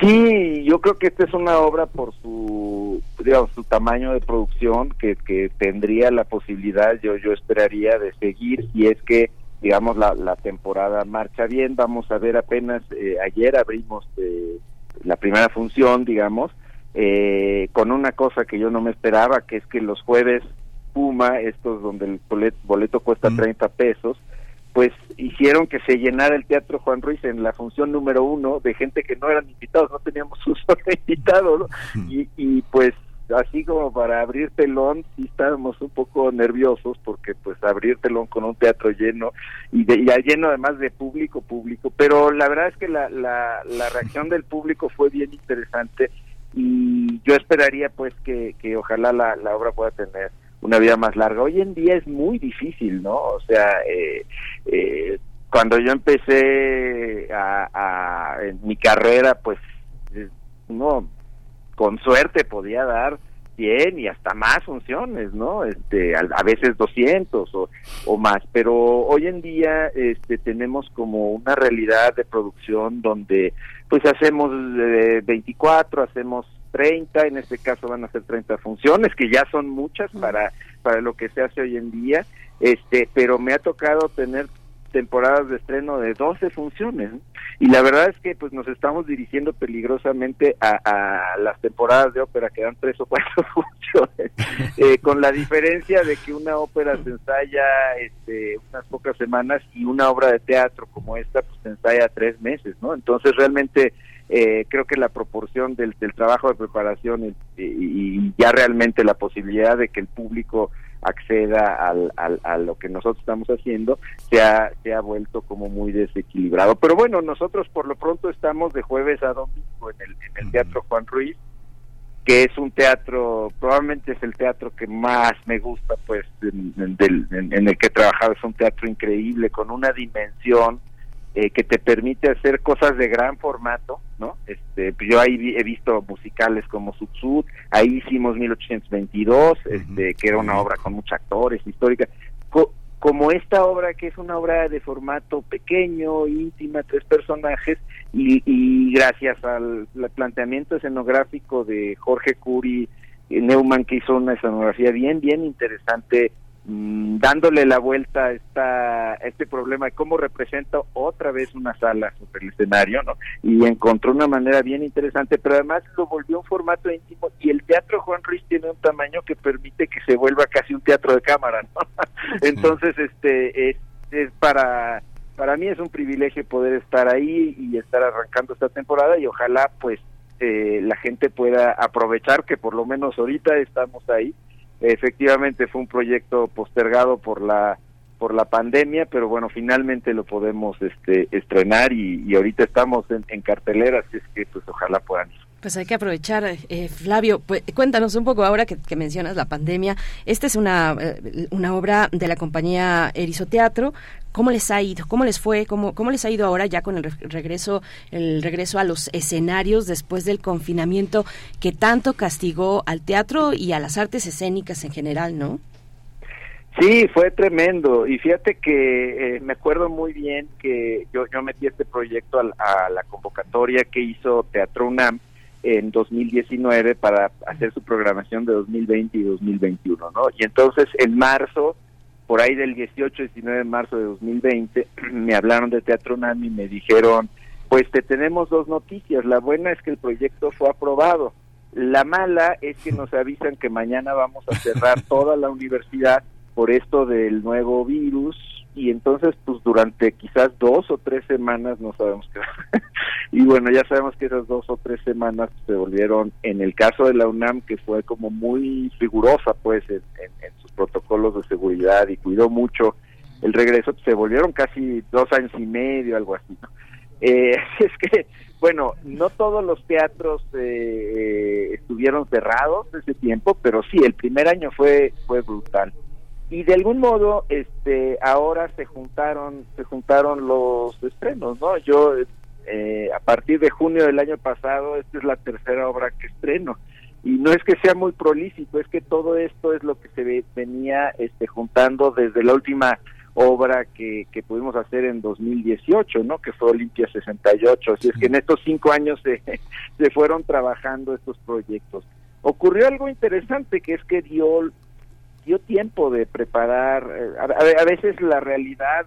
Sí, yo creo que esta es una obra por su, digamos, su tamaño de producción que, que tendría la posibilidad, yo, yo esperaría de seguir si es que, digamos, la, la temporada marcha bien. Vamos a ver apenas, eh, ayer abrimos la primera función, digamos, eh, con una cosa que yo no me esperaba, que es que los jueves Puma, estos donde el boleto, cuesta 30 pesos, pues hicieron que se llenara el Teatro Juan Ruiz en la función número uno de gente que no eran invitados, no teníamos un solo invitado, y, y pues así como para abrir telón, sí estábamos un poco nerviosos porque pues abrir telón con un teatro lleno y, de, y lleno además de público, público, pero la verdad es que la, la, la reacción del público fue bien interesante y yo esperaría pues que, que ojalá la, la obra pueda tener una vida más larga. Hoy en día es muy difícil, ¿no? O sea, eh, eh, cuando yo empecé a, en mi carrera, pues no, con suerte podía dar 100 y hasta más funciones, ¿no? Este, a, a, veces 200 o, o más, pero hoy en día este, tenemos como una realidad de producción donde pues hacemos eh, 24, hacemos 30, en este caso van a ser 30 funciones, que ya son muchas para, para lo que se hace hoy en día, este, pero me ha tocado tener temporadas de estreno de 12 funciones. Y la verdad es que pues nos estamos dirigiendo peligrosamente a, las temporadas de ópera que dan tres o cuatro funciones, eh, con la diferencia de que una ópera se ensaya este, unas pocas semanas y una obra de teatro como esta pues se ensaya tres meses, ¿no? Entonces realmente eh, creo que la proporción del, trabajo de preparación y, ya realmente la posibilidad de que el público acceda al, a lo que nosotros estamos haciendo se ha, se ha vuelto como muy desequilibrado. Pero bueno, nosotros por lo pronto estamos de jueves a domingo en el, en el Teatro Juan Ruiz, que es un teatro, probablemente es el teatro que más me gusta, pues, en, en el que he trabajado. Es un teatro increíble, con una dimensión eh, que te permite hacer cosas de gran formato, ¿no? Este, pues yo ahí he visto musicales como Subsud, ahí hicimos 1822, este, que era una obra con muchos actores, histórica, como esta obra que es una obra de formato pequeño, íntima, tres personajes, y, gracias al, planteamiento escenográfico de Jorge Curi, eh, Neumann que hizo una escenografía bien, bien interesante, Mm, dándole la vuelta a, esta, este problema de cómo representa otra vez una sala sobre el escenario, ¿no? Y encontró una manera bien interesante, pero además lo volvió un formato íntimo y el teatro Juan Ruiz tiene un tamaño que permite que se vuelva casi un teatro de cámara, ¿no? Entonces, este, es, es para para mí es un privilegio poder estar ahí y estar arrancando esta temporada y ojalá pues eh, la gente pueda aprovechar que por lo menos ahorita estamos ahí Efectivamente fue un proyecto postergado por la por la pandemia, pero bueno, finalmente lo podemos este, estrenar y, ahorita estamos en, cartelera, así es que pues ojalá puedan ir.
Pues hay que aprovechar, eh, Flavio, pues, cuéntanos un poco ahora que, mencionas la pandemia. Esta es una, eh, una obra de la compañía Erizoteatro. ¿Cómo les ha ido? ¿Cómo les fue? ¿Cómo, cómo les ha ido ahora ya con el regreso, el regreso a los escenarios después del confinamiento que tanto castigó al teatro y a las artes escénicas en general, no?
Sí, fue tremendo. Y fíjate que eh, me acuerdo muy bien que yo, yo metí este proyecto a, la convocatoria que hizo Teatro UNAM en 2019 para hacer su programación de 2020 y 2021, ¿no? Y entonces en marzo por ahí del 18, 19 de marzo de 2020, me hablaron de Teatro UNAM y me dijeron, pues te tenemos dos noticias. La buena es que el proyecto fue aprobado. La mala es que nos avisan que mañana vamos a cerrar toda la universidad por esto del nuevo virus y entonces pues durante quizás dos o tres semanas no sabemos qué y bueno ya sabemos que esas dos o tres semanas se volvieron en el caso de la UNAM que fue como muy rigurosa pues en, sus protocolos de seguridad y cuidó mucho el regreso, se volvieron casi dos años y medio, algo así. Eh, es que, bueno, no todos los teatros eh, eh, estuvieron cerrados ese tiempo, pero sí, el primer año fue fue brutal. Y de algún modo, este, ahora se juntaron se juntaron los estrenos, ¿no? Yo eh, a partir de junio del año pasado, esta es la tercera obra que estreno y no es que sea muy prolífico, es que todo esto es lo que se venía este, juntando desde la última obra que, que pudimos hacer en 2018, ¿no? Que fue Olimpia 68. Así es que en estos cinco años se, se fueron trabajando estos proyectos. Ocurrió algo interesante que es que dio dio tiempo de preparar. Eh, a, a veces la realidad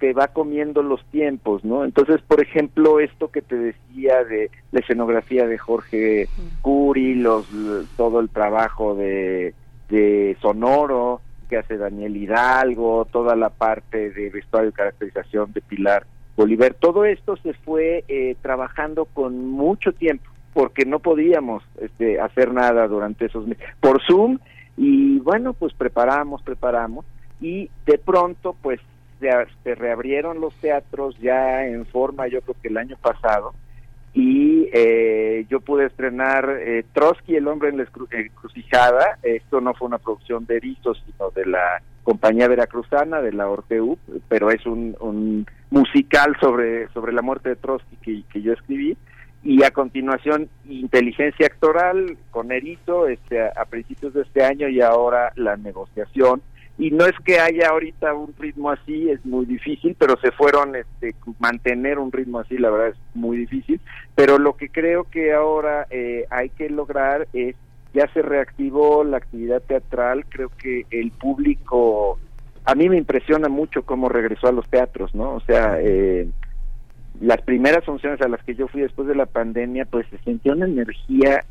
te va comiendo los tiempos, ¿no? Entonces, por ejemplo, esto que te decía de la escenografía de Jorge Curi, los, todo el trabajo de, de Sonoro que hace Daniel Hidalgo, toda la parte de vestuario y caracterización de Pilar Bolívar, todo esto se fue eh, trabajando con mucho tiempo porque no podíamos este, hacer nada durante esos meses por Zoom y bueno, pues preparamos, preparamos y de pronto pues se, reabrieron los teatros ya en forma, yo creo que el año pasado, y eh, yo pude estrenar eh, Trotsky, el hombre en la encrucijada. Esto no fue una producción de Erizos, sino de la compañía veracruzana, de la Orteu, pero es un, musical sobre, sobre la muerte de Trotsky que, yo escribí. Y a continuación, Inteligencia Actoral con Erizo este, a principios de este año y ahora la negociación y no es que haya ahorita un ritmo así, es muy difícil, pero se fueron, este, mantener un ritmo así, la verdad es muy difícil, pero lo que creo que ahora eh, hay que lograr es, ya se reactivó la actividad teatral, creo que el público a mí me impresiona mucho cómo regresó a los teatros, ¿no? O sea, eh, las primeras funciones a las que yo fui después de la pandemia, pues se sintió una energía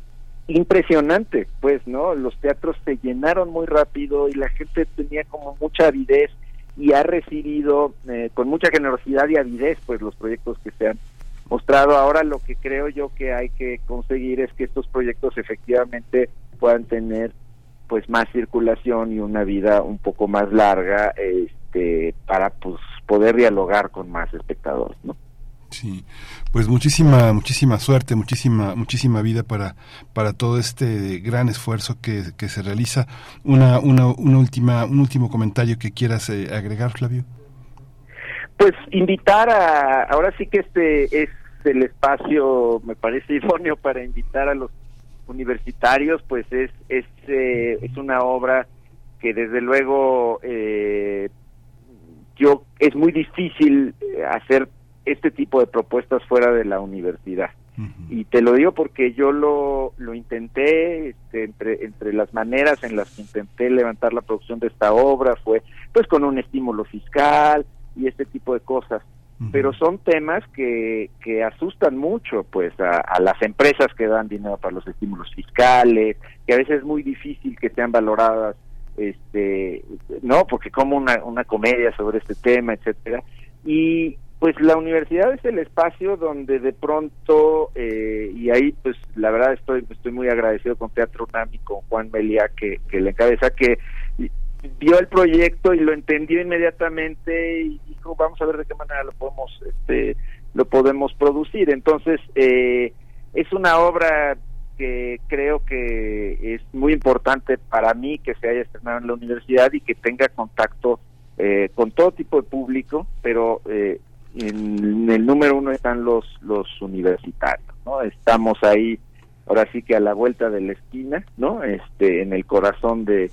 impresionante, pues, ¿no? Los teatros se llenaron muy rápido y la gente tenía como mucha avidez y ha recibido eh, con mucha generosidad y avidez, pues, los proyectos que se han mostrado. Ahora lo que creo yo que hay que conseguir es que estos proyectos efectivamente puedan tener pues más circulación y una vida un poco más larga este para pues poder dialogar con más espectadores, ¿no?
Sí, pues muchísima, muchísima suerte, muchísima, muchísima vida para, para todo este gran esfuerzo que, que se realiza. Una, una, una última, un último comentario que quieras eh, agregar, Flavio.
Pues invitar a, ahora sí que este es el espacio, me parece idóneo para invitar a los universitarios, pues es, es, eh, es una obra que desde luego eh, yo es muy difícil hacer este tipo de propuestas fuera de la universidad. Y te lo digo porque yo lo, lo intenté, este, entre, entre las maneras en las que intenté levantar la producción de esta obra fue pues con un estímulo fiscal y este tipo de cosas. Pero son temas que, que asustan mucho pues a, a, las empresas que dan dinero para los estímulos fiscales, que a veces es muy difícil que sean valoradas, este, no, porque como una, una comedia sobre este tema, etcétera. Y, pues la universidad es el espacio donde de pronto eh, y ahí pues la verdad estoy estoy muy agradecido con Teatro UNAM y con Juan Melia que, que le encabeza que vio el proyecto y lo entendió inmediatamente y dijo vamos a ver de qué manera lo podemos este lo podemos producir entonces eh, es una obra que creo que es muy importante para mí que se haya estrenado en la universidad y que tenga contacto eh, con todo tipo de público pero eh, en el número uno están los los universitarios no estamos ahí ahora sí que a la vuelta de la esquina no este en el corazón de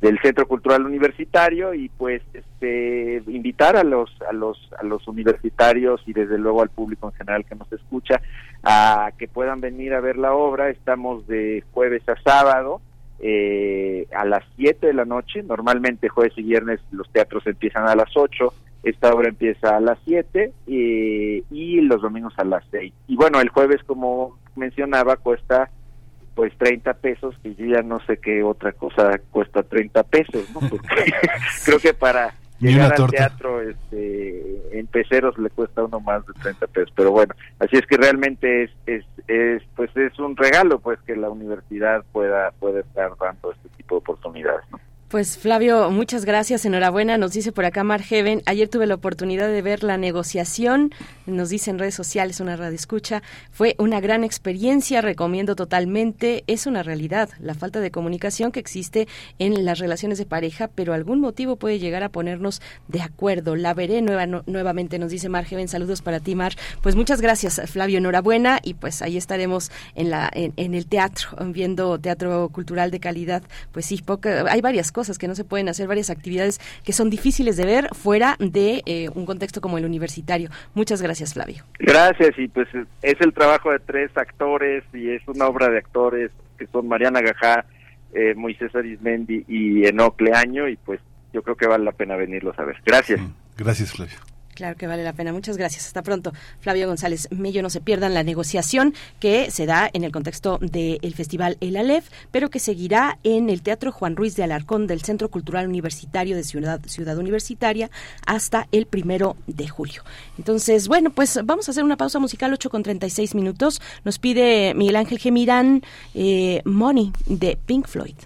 del centro cultural universitario y pues este invitar a los a los a los universitarios y desde luego al público en general que nos escucha a que puedan venir a ver la obra. Estamos de jueves a sábado eh, a las 7 de la noche. Normalmente jueves y viernes los teatros empiezan a las 8 esta obra empieza a las 7 y, y los domingos a las 6. Y bueno, el jueves, como mencionaba, cuesta pues 30 pesos, y yo ya no sé qué otra cosa cuesta 30 pesos, ¿no? Porque creo que para llegar al teatro este, en peceros le cuesta uno más de 30 pesos, pero bueno, así es que realmente es, es, es pues es un regalo pues que la universidad pueda, pueda estar dando este tipo de oportunidades, ¿no?
Pues Flavio, muchas gracias, enhorabuena. Nos dice por acá Mar Heaven, ayer tuve la oportunidad de ver la negociación, nos dice en redes sociales, una radio escucha, fue una gran experiencia, recomiendo totalmente, es una realidad, la falta de comunicación que existe en las relaciones de pareja, pero algún motivo puede llegar a ponernos de acuerdo. La veré nueva, nuevamente, nos dice Mar Heaven, saludos para ti Mar. Pues muchas gracias Flavio, enhorabuena y pues ahí estaremos en, la, en, el teatro, viendo teatro cultural de calidad. Pues sí, poca, hay varias cosas cosas que no se pueden hacer, varias actividades que son difíciles de ver fuera de eh, un contexto como el universitario. Muchas gracias, Flavio.
Gracias, y pues es el trabajo de tres actores y es una obra de actores que son Mariana Gajá, eh, Moisés Arismendi y Enoc Leaño, y pues yo creo que vale la pena venirlos a ver. Gracias.
Gracias, Flavio.
Claro que vale la pena. Muchas gracias. Hasta pronto. Flavio González Mello, no se pierdan la negociación que se da en el contexto del Festival El Aleph, pero que seguirá en el Teatro Juan Ruiz de Alarcón del Centro Cultural Universitario de Ciudad, Ciudad Universitaria hasta el primero de julio. Entonces, bueno, pues vamos a hacer una pausa musical, 8 con 36 minutos. Nos pide Miguel Ángel Gemirán eh, Money de Pink Floyd.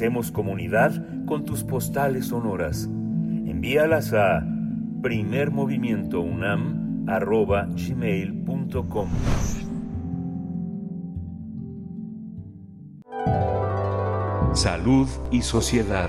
Hacemos comunidad con tus postales sonoras. Envíalas a primermovimientounam.gmail.com
Salud y sociedad.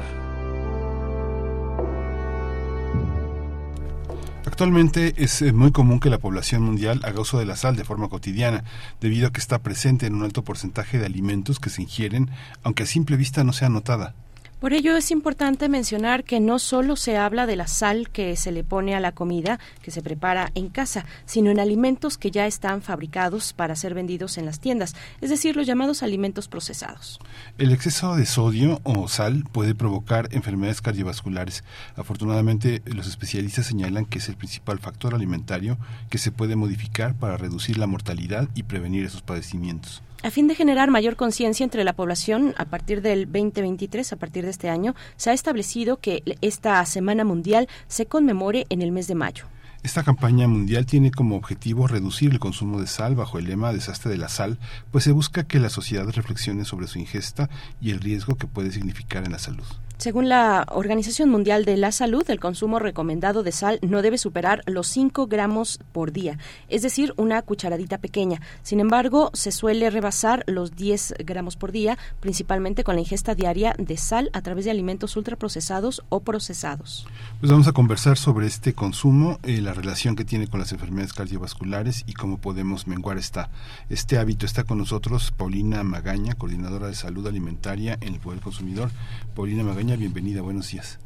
Actualmente es muy común que la población mundial haga uso de la sal de forma cotidiana, debido a que está presente en un alto porcentaje de alimentos que se ingieren, aunque a simple vista no sea notada.
Por ello es importante mencionar que no solo se habla de la sal que se le pone a la comida que se prepara en casa, sino en alimentos que ya están fabricados para ser vendidos en las tiendas, es decir, los llamados alimentos procesados.
El exceso de sodio o sal puede provocar enfermedades cardiovasculares. Afortunadamente, los especialistas señalan que es el principal factor alimentario que se puede modificar para reducir la mortalidad y prevenir esos padecimientos.
A fin de generar mayor conciencia entre la población, a partir del 2023, a partir de este año, se ha establecido que esta Semana Mundial se conmemore en el mes de mayo.
Esta campaña mundial tiene como objetivo reducir el consumo de sal bajo el lema Desastre de la sal, pues se busca que la sociedad reflexione sobre su ingesta y el riesgo que puede significar en la salud.
Según la Organización Mundial de la Salud, el consumo recomendado de sal no debe superar los 5 gramos por día, es decir, una cucharadita pequeña. Sin embargo, se suele rebasar los 10 gramos por día, principalmente con la ingesta diaria de sal a través de alimentos ultraprocesados o procesados.
Pues vamos a conversar sobre este consumo, eh, la relación que tiene con las enfermedades cardiovasculares y cómo podemos menguar esta, este hábito. Está con nosotros Paulina Magaña, coordinadora de salud alimentaria en el Poder Consumidor. Paulina Magaña, bienvenida, buenos días.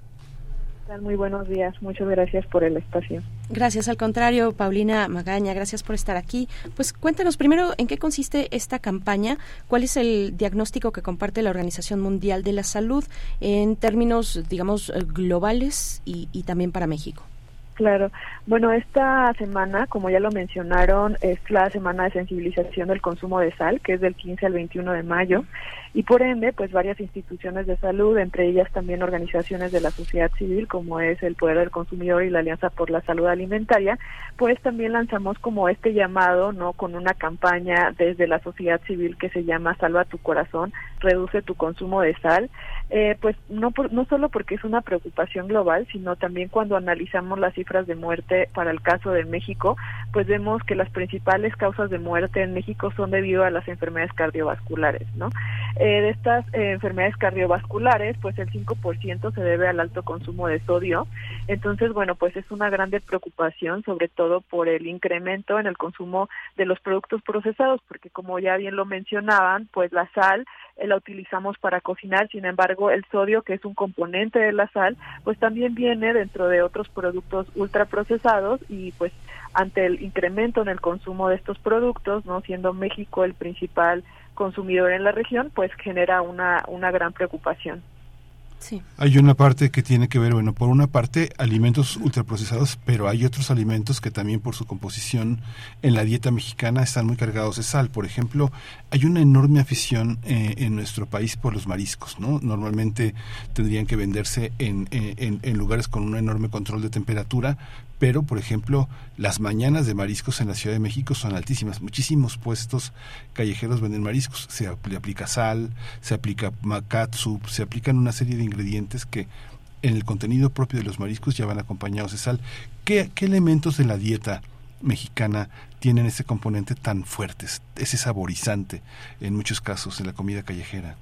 Muy buenos días, muchas gracias por el espacio.
Gracias, al contrario, Paulina Magaña, gracias por estar aquí. Pues cuéntanos primero en qué consiste esta campaña, cuál es el diagnóstico que comparte la Organización Mundial de la Salud en términos, digamos, globales y, y también para México.
Claro. Bueno, esta semana, como ya lo mencionaron, es la semana de sensibilización del consumo de sal, que es del 15 al 21 de mayo, y por ende, pues varias instituciones de salud, entre ellas también organizaciones de la sociedad civil, como es el Poder del Consumidor y la Alianza por la Salud Alimentaria, pues también lanzamos como este llamado, ¿no? Con una campaña desde la sociedad civil que se llama Salva tu corazón, reduce tu consumo de sal, eh, pues no, no solo porque es una preocupación global, sino también cuando analizamos las cifras de muerte para el caso de México, pues vemos que las principales causas de muerte en México son debido a las enfermedades cardiovasculares, ¿no? Eh, de estas eh, enfermedades cardiovasculares, pues el 5% se debe al alto consumo de sodio. Entonces, bueno, pues es una grande preocupación, sobre todo por el incremento en el consumo de los productos procesados, porque como ya bien lo mencionaban, pues la sal la utilizamos para cocinar, sin embargo, el sodio, que es un componente de la sal, pues también viene dentro de otros productos ultraprocesados y pues ante el incremento en el consumo de estos productos, no siendo México el principal consumidor en la región, pues genera una, una gran preocupación.
Hay una parte que tiene que ver, bueno, por una parte alimentos ultraprocesados, pero hay otros alimentos que también por su composición en la dieta mexicana están muy cargados de sal. Por ejemplo, hay una enorme afición eh, en nuestro país por los mariscos, ¿no? Normalmente tendrían que venderse en, en, en lugares con un enorme control de temperatura, pero por ejemplo las mañanas de mariscos en la Ciudad de México son altísimas. Muchísimos puestos callejeros venden mariscos. Se aplica sal, se aplica makatsu, se aplican una serie de ingredientes que en el contenido propio de los mariscos ya van acompañados de sal. ¿Qué, qué elementos de la dieta mexicana tienen ese componente tan fuerte, ese saborizante en muchos casos en la comida callejera?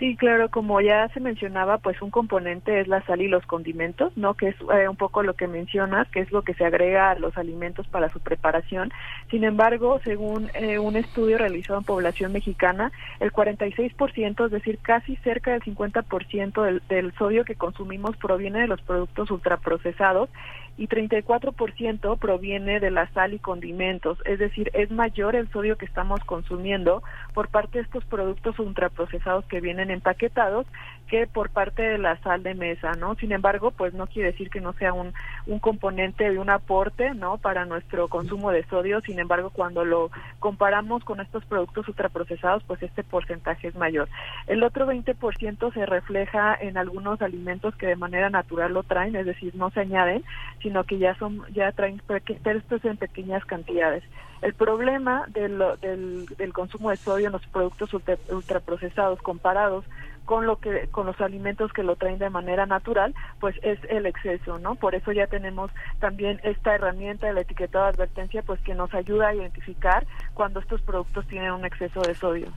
Sí, claro, como ya se mencionaba, pues un componente es la sal y los condimentos, ¿no? Que es eh, un poco lo que mencionas, que es lo que se agrega a los alimentos para su preparación. Sin embargo, según eh, un estudio realizado en población mexicana, el 46%, es decir, casi cerca del 50% del, del sodio que consumimos proviene de los productos ultraprocesados y 34% proviene de la sal y condimentos, es decir, es mayor el sodio que estamos consumiendo por parte de estos productos ultraprocesados que vienen empaquetados que por parte de la sal de mesa, ¿no? Sin embargo, pues no quiere decir que no sea un, un componente de un aporte, ¿no? Para nuestro consumo de sodio, sin embargo, cuando lo comparamos con estos productos ultraprocesados, pues este porcentaje es mayor. El otro 20% se refleja en algunos alimentos que de manera natural lo traen, es decir, no se añaden, sino que ya son ya traen estos en pequeñas cantidades. El problema del, del, del consumo de sodio en los productos ultra, ultraprocesados comparados con lo que con los alimentos que lo traen de manera natural, pues es el exceso, ¿no? Por eso ya tenemos también esta herramienta de la etiqueta de advertencia, pues que nos ayuda a identificar cuando estos productos tienen un exceso de sodio.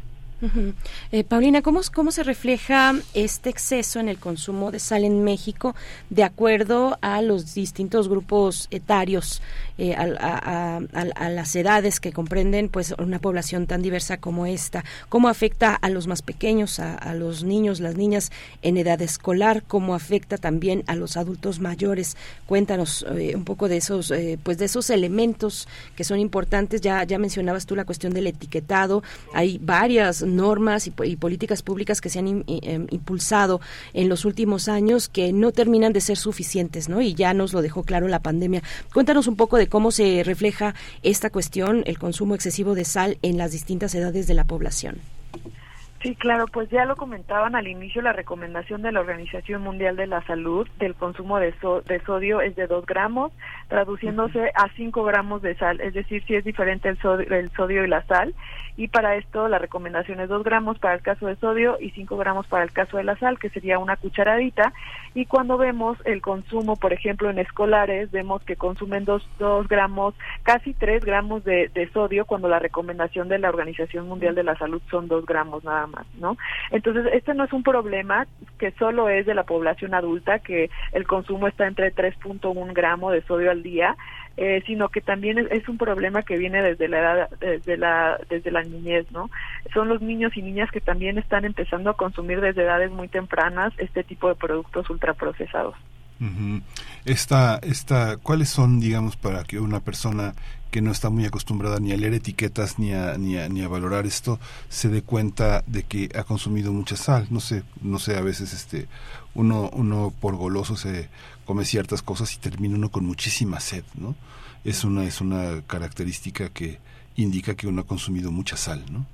Eh, Paulina, ¿cómo, ¿cómo se refleja este exceso en el consumo de sal en México de acuerdo a los distintos grupos etarios, eh, a, las edades que comprenden pues una población tan diversa como esta? ¿Cómo afecta a los más pequeños, a, los niños, las niñas en edad escolar? ¿Cómo afecta también a los adultos mayores? Cuéntanos eh, un poco de esos, pues de esos elementos que son importantes. Ya, ya mencionabas tú la cuestión del etiquetado. Hay varias normas y, políticas públicas que se han em, impulsado en los últimos años que no terminan de ser suficientes, ¿no? Y ya nos lo dejó claro la pandemia. Cuéntanos un poco de cómo se refleja esta cuestión, el consumo excesivo de sal en las distintas edades de la población.
Sí, claro, pues ya lo comentaban al inicio, la recomendación de la Organización Mundial de la Salud del consumo de, de sodio es de 2 gramos, traduciéndose a 5 gramos de sal, es decir, si es diferente el sodio, el sodio y la sal, y para esto la recomendación es 2 gramos para el caso de sodio y 5 gramos para el caso de la sal, que sería una cucharadita. Y cuando vemos el consumo, por ejemplo, en escolares, vemos que consumen 2, gramos, casi 3 gramos de, sodio, cuando la recomendación de la Organización Mundial de la Salud son 2 gramos nada más, ¿no? Entonces, este no es un problema que solo es de la población adulta, que el consumo está entre 3.1 gramos de sodio al día, eh, sino que también es, un problema que viene desde la edad, desde la, desde la niñez, ¿no? Son los niños y niñas que también están empezando a consumir desde edades muy tempranas este tipo de productos ultraprocesados.
esta, esta, ¿Cuáles son, digamos, para que una persona que no está muy acostumbrada ni a leer etiquetas ni a, ni a, ni a valorar esto se dé cuenta de que ha consumido mucha sal? No sé, no sé, a veces este uno, uno por goloso se come ciertas cosas y termina uno con muchísima sed, ¿no? Es una, es una característica que indica que uno ha consumido mucha sal, ¿no?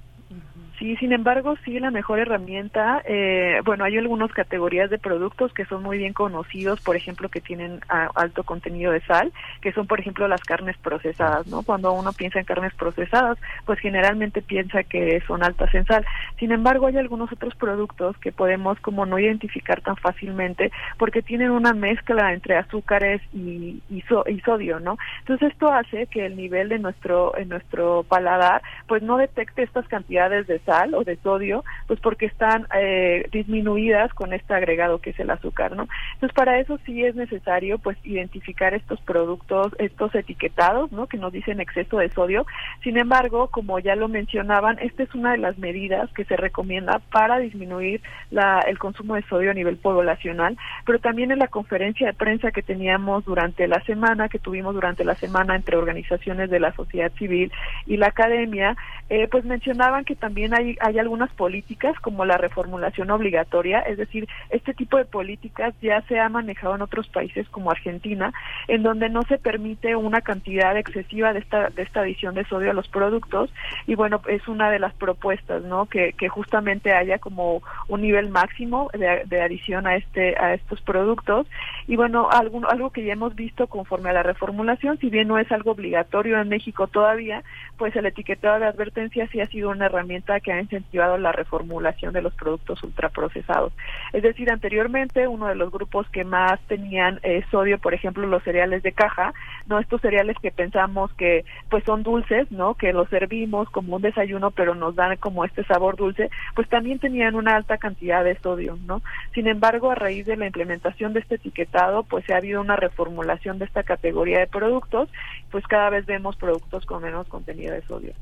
Sí, sin embargo, sí, la mejor herramienta, eh, bueno, hay algunas categorías de productos que son muy bien conocidos, por ejemplo, que tienen alto contenido de sal, que son, por ejemplo, las carnes procesadas, ¿no? Cuando uno piensa en carnes procesadas, pues generalmente piensa que son altas en sal. Sin embargo, hay algunos otros productos que podemos como no identificar tan fácilmente porque tienen una mezcla entre azúcares y, y, y sodio, ¿no? Entonces, esto hace que el nivel de nuestro, en nuestro paladar, pues no detecte estas cantidades de sal o de sodio, pues porque están eh, disminuidas con este agregado que es el azúcar, ¿no? Entonces para eso sí es necesario pues identificar estos productos, estos etiquetados, ¿no? Que nos dicen exceso de sodio. Sin embargo, como ya lo mencionaban, esta es una de las medidas que se recomienda para disminuir la, el consumo de sodio a nivel poblacional, pero también en la conferencia de prensa que teníamos durante la semana, que tuvimos durante la semana entre organizaciones de la sociedad civil y la academia, eh, pues mencionaban que también hay, hay algunas políticas como la reformulación obligatoria, es decir, este tipo de políticas ya se ha manejado en otros países como Argentina, en donde no se permite una cantidad excesiva de esta, de esta adición de sodio a los productos y bueno, es una de las propuestas, ¿no? Que, justamente haya como un nivel máximo de, de adición a este a estos productos y bueno, algo, algo que ya hemos visto conforme a la reformulación, si bien no es algo obligatorio en México todavía, pues el etiquetado de advertencia sí ha sido una herramienta que ha incentivado la reformulación de los productos ultraprocesados. Es decir, anteriormente uno de los grupos que más tenían eh, sodio, por ejemplo, los cereales de caja, no estos cereales que pensamos que pues son dulces, ¿no? Que los servimos como un desayuno, pero nos dan como este sabor dulce, pues también tenían una alta cantidad de sodio, ¿no? Sin embargo, a raíz de la implementación de este etiquetado, pues se ha habido una reformulación de esta categoría de productos, pues cada vez vemos productos con menos contenido de sodio.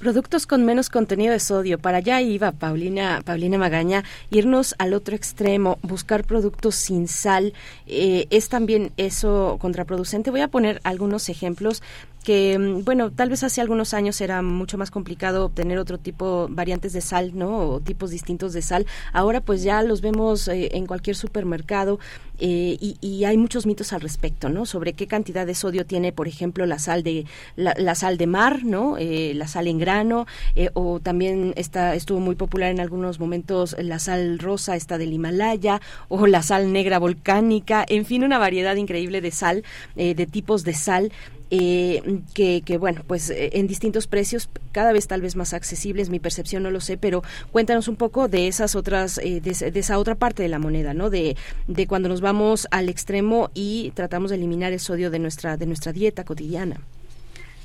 Productos con menos contenido de sodio. Para allá iba Paulina, Paulina Magaña, irnos al otro extremo, buscar productos sin sal. Eh, es también eso contraproducente. Voy a poner algunos ejemplos que, mm, bueno, tal vez hace algunos años era mucho más complicado obtener otro tipo, variantes de sal, ¿no? O tipos distintos de sal. Ahora pues ya los vemos eh, en cualquier supermercado. Eh, y, hay muchos mitos al respecto, ¿no? Sobre qué cantidad de sodio tiene, por ejemplo, la sal de la, sal de mar, ¿no? Eh, la sal en grano, o también está estuvo muy popular en algunos momentos la sal rosa, esta del Himalaya, o la sal negra volcánica, en fin, una variedad increíble de sal, de tipos de sal eh, que, que, bueno, pues eh, en distintos precios, cada vez tal vez más accesibles, mi percepción no lo sé, pero cuéntanos un poco de esas otras, eh, de, esa otra parte de la moneda, ¿no? De, de cuando nos vamos al extremo y tratamos de eliminar el sodio de nuestra, de nuestra dieta cotidiana.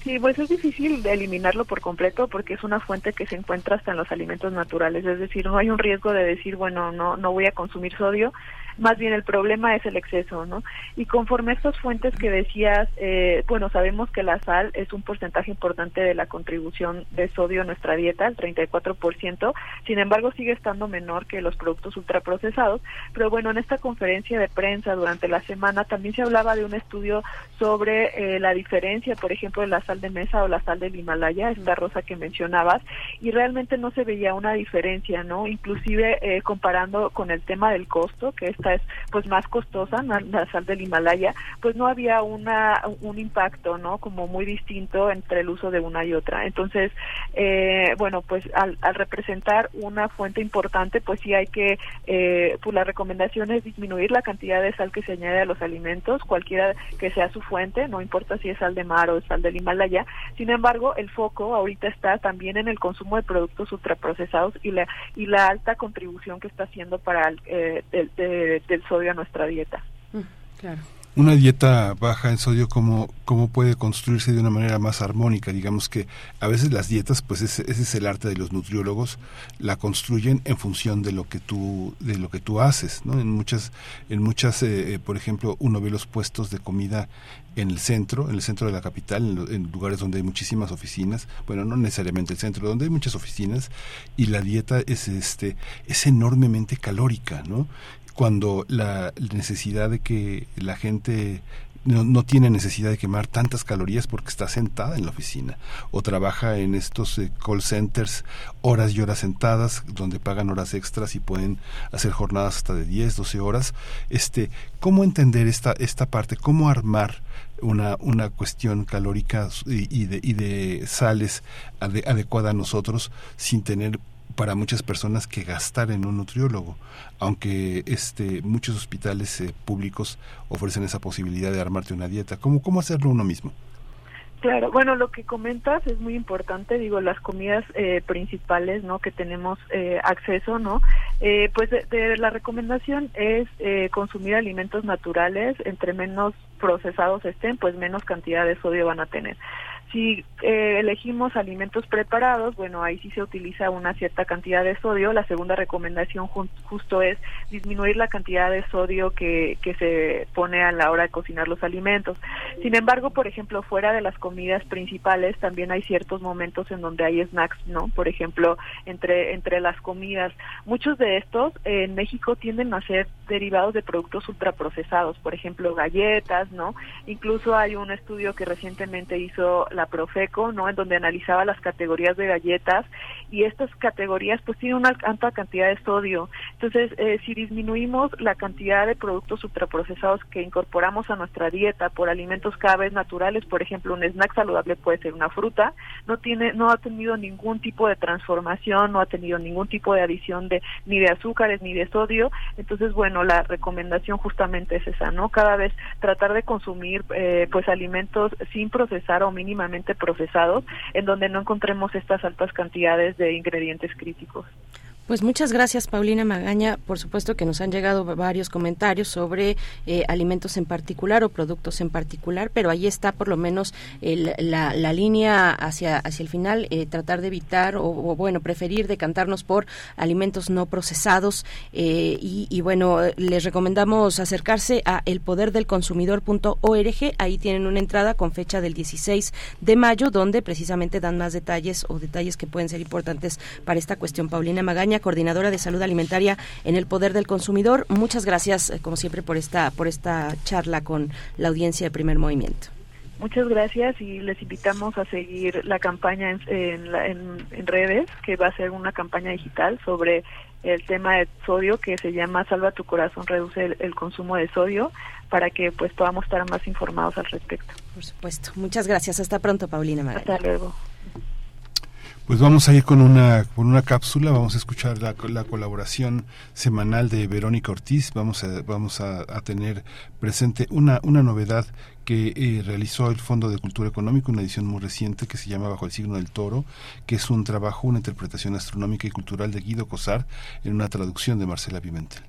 Sí, pues es difícil de eliminarlo por completo porque es una fuente que se encuentra hasta en los alimentos naturales, es decir, no hay un riesgo de decir, bueno, no no voy a consumir sodio, más bien el problema es el exceso, ¿no? Y conforme a estas fuentes que decías, eh, bueno, sabemos que la sal es un porcentaje importante de la contribución de sodio a nuestra dieta, el 34%, sin embargo sigue estando menor que los productos ultraprocesados, pero bueno, en esta conferencia de prensa durante la semana también se hablaba de un estudio sobre eh, la diferencia, por ejemplo, de la sal de mesa o la sal del Himalaya, esta rosa que mencionabas, y realmente no se veía una diferencia, ¿no? Inclusive eh, comparando con el tema del costo, que es es pues más costosa, la sal del Himalaya, pues no había una un impacto, ¿no? Como muy distinto entre el uso de una y otra. Entonces, eh, bueno, pues al, representar una fuente importante, pues sí hay que, eh, pues la recomendación es disminuir la cantidad de sal que se añade a los alimentos, cualquiera que sea su fuente, no importa si es sal de mar o sal del Himalaya. Sin embargo, el foco ahorita está también en el consumo de productos ultraprocesados y la y la alta contribución que está haciendo para el, eh, del sodio a nuestra dieta. Mm,
claro. Una dieta baja en sodio, ¿cómo, ¿cómo puede construirse de una manera más armónica? Digamos que a veces las dietas, pues ese, es el arte de los nutriólogos, la construyen en función de lo que tú, de lo que tú haces, ¿no? En muchas, en muchas eh, eh, por ejemplo, uno ve los puestos de comida en el centro, en el centro de la capital, en, en, lugares donde hay muchísimas oficinas, bueno, no necesariamente el centro, donde hay muchas oficinas, y la dieta es este, es enormemente calórica, ¿no? Cuando la necesidad de que la gente no, tiene necesidad de quemar tantas calorías porque está sentada en la oficina o trabaja en estos eh, call centers horas y horas sentadas donde pagan horas extras y pueden hacer jornadas hasta de 10, 12 horas. Este, ¿cómo entender esta esta parte? ¿Cómo armar una, una cuestión calórica y, de, y de sales adecuada a nosotros sin tener para muchas personas que gastar en un nutriólogo, aunque este muchos hospitales eh, públicos ofrecen esa posibilidad de armarte una dieta. ¿Cómo, ¿Cómo hacerlo uno mismo?
Claro, bueno, lo que comentas es muy importante, digo, las comidas eh, principales, ¿no? Que tenemos eh, acceso, ¿no? pues de, la recomendación es consumir alimentos naturales, entre menos procesados estén, pues menos cantidad de sodio van a tener. Si eh, elegimos alimentos preparados, bueno, ahí sí se utiliza una cierta cantidad de sodio. La segunda recomendación justo es disminuir la cantidad de sodio que, se pone a la hora de cocinar los alimentos. Sin embargo, por ejemplo, fuera de las comidas principales, también hay ciertos momentos en donde hay snacks, ¿no? Por ejemplo, entre, entre las comidas. Muchos de estos en México tienden a ser derivados de productos ultraprocesados, por ejemplo, galletas, ¿no? Incluso hay un estudio que recientemente hizo la Profeco, ¿no? En donde analizaba las categorías de galletas y estas categorías pues tienen una alta cantidad de sodio. Entonces, eh, si disminuimos la cantidad de productos ultraprocesados que incorporamos a nuestra dieta por alimentos cada vez naturales, por ejemplo, un snack saludable puede ser una fruta, no tiene no ha tenido ningún tipo de transformación, no ha tenido ningún tipo de adición de ni de azúcares ni de sodio, entonces bueno, la recomendación justamente es esa, ¿no? Cada vez tratar de consumir eh, pues alimentos sin procesar o procesados en donde no encontremos estas altas cantidades de ingredientes críticos.
Pues muchas gracias, Paulina Magaña. Por supuesto que nos han llegado varios comentarios sobre eh, alimentos en particular o productos en particular, pero ahí está por lo menos la, línea hacia, hacia el final, eh, tratar de evitar o, bueno, preferir decantarnos por alimentos no procesados. Eh, y, y, bueno, les recomendamos acercarse a elpoderdelconsumidor.org. Ahí tienen una entrada con fecha del 16 de mayo, donde precisamente dan más detalles o detalles que pueden ser importantes para esta cuestión. Paulina Magaña coordinadora de salud alimentaria en el Poder del Consumidor. Muchas gracias, eh, como siempre, por esta, por esta charla con la audiencia de Primer Movimiento.
Muchas gracias y les invitamos a seguir la campaña en, en, redes, que va a ser una campaña digital sobre el tema de sodio que se llama Salva tu corazón, reduce el, consumo de sodio, para que pues podamos estar más informados al respecto.
Por supuesto. Muchas gracias. Hasta pronto, Paulina.
Hasta luego.
Pues vamos a ir con una, con una cápsula, vamos a escuchar la, la colaboración semanal de Verónica Ortiz, vamos a, vamos a, tener presente una, una novedad que eh, realizó el Fondo de Cultura Económica, una edición muy reciente que se llama Bajo el signo del toro, que es un trabajo, una interpretación astronómica y cultural de Guido Cosar en una traducción de Marcela Pimentel.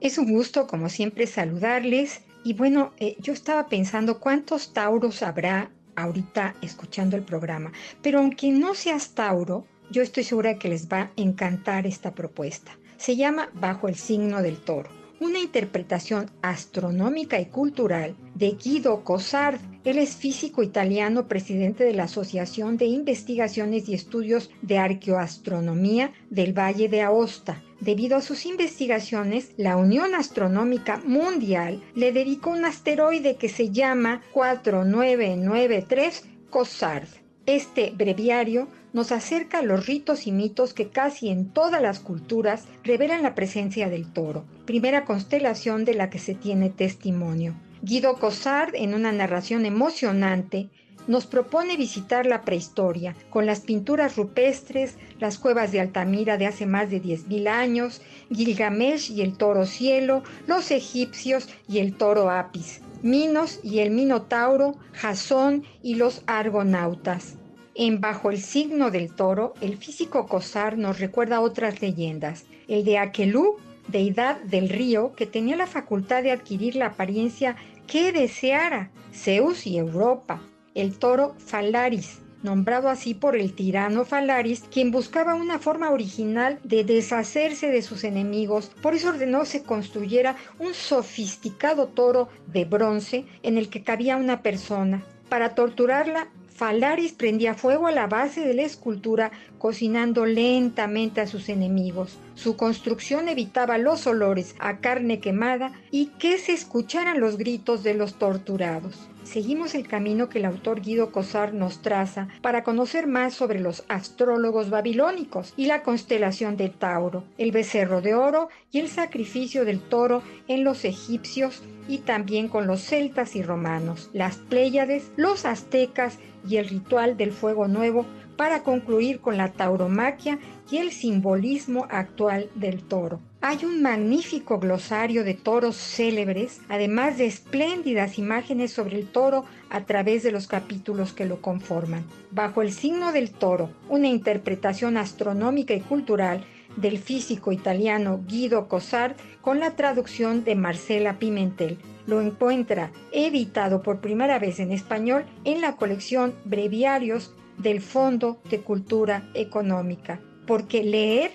Es un gusto, como siempre, saludarles. Y bueno, eh, yo estaba pensando cuántos tauros habrá ahorita escuchando el programa. Pero aunque no seas tauro, yo estoy segura que les va a encantar esta propuesta. Se llama Bajo el signo del toro una interpretación astronómica y cultural de Guido Cossard. Él es físico italiano, presidente de la Asociación de Investigaciones y Estudios de Arqueoastronomía del Valle de Aosta. Debido a sus investigaciones, la Unión Astronómica Mundial le dedicó un asteroide que se llama 4993 Cossard. Este breviario nos acerca a los ritos y mitos que casi en todas las culturas revelan la presencia del toro, primera constelación de la que se tiene testimonio. Guido Cossard, en una narración emocionante, nos propone visitar la prehistoria, con las pinturas rupestres, las cuevas de Altamira de hace más de 10.000 años, Gilgamesh y el toro cielo, los egipcios y el toro Apis, Minos y el Minotauro, Jasón y los argonautas. En Bajo el signo del toro, el físico Cosar nos recuerda otras leyendas. El de Aquelú, deidad del río, que tenía la facultad de adquirir la apariencia que deseara, Zeus y Europa. El toro Falaris, nombrado así por el tirano Falaris, quien buscaba una forma original de deshacerse de sus enemigos. Por eso ordenó se construyera un sofisticado toro de bronce en el que cabía una persona. Para torturarla, Falaris prendía fuego a la base de la escultura, cocinando lentamente a sus enemigos. Su construcción evitaba los olores a carne quemada y que se escucharan los gritos de los torturados. Seguimos el camino que el autor Guido Cosar nos traza para conocer más sobre los astrólogos babilónicos y la constelación de Tauro, el becerro de oro y el sacrificio del toro en los egipcios y también con los celtas y romanos, las Pléyades, los aztecas y el ritual del fuego nuevo para concluir con la tauromaquia y el simbolismo actual del toro. Hay un magnífico glosario de toros célebres, además de espléndidas imágenes sobre el toro a través de los capítulos que lo conforman. Bajo el signo del toro, una interpretación astronómica y cultural del físico italiano Guido Cosar con la traducción de Marcela Pimentel lo encuentra editado por primera vez en español en la colección Breviarios del Fondo de Cultura Económica, porque leer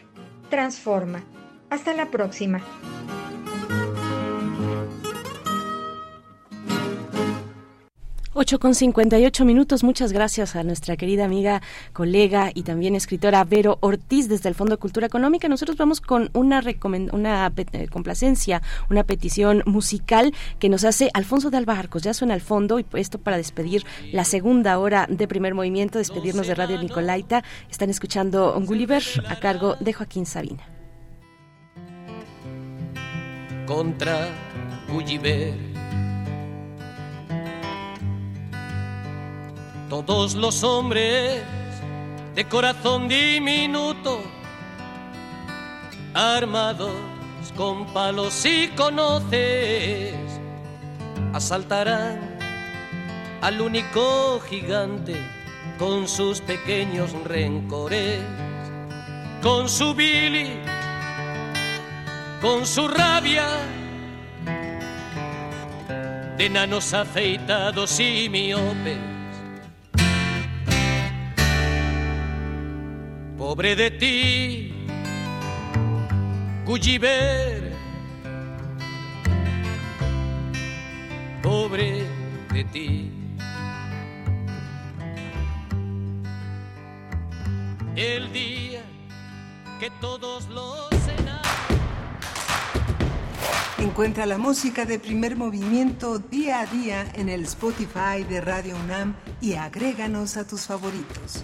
transforma. Hasta la próxima.
8 con 58 minutos. Muchas gracias a nuestra querida amiga, colega y también escritora Vero Ortiz desde el Fondo de Cultura Económica. Nosotros vamos con una, una eh, complacencia, una petición musical que nos hace Alfonso de Albarcos. Ya suena al fondo y esto para despedir la segunda hora de primer movimiento, despedirnos de Radio Nicolaita. Están escuchando Gulliver a cargo de Joaquín Sabina.
Contra Gulliver todos los hombres de corazón diminuto, armados con palos y conoces, asaltarán al único gigante con sus pequeños rencores, con su Billy, con su rabia de enanos afeitados y miopes. Pobre de ti, Gulliver, pobre de ti. El día que todos los
Encuentra la música de primer movimiento día a día en el Spotify de Radio UNAM y agréganos a tus favoritos.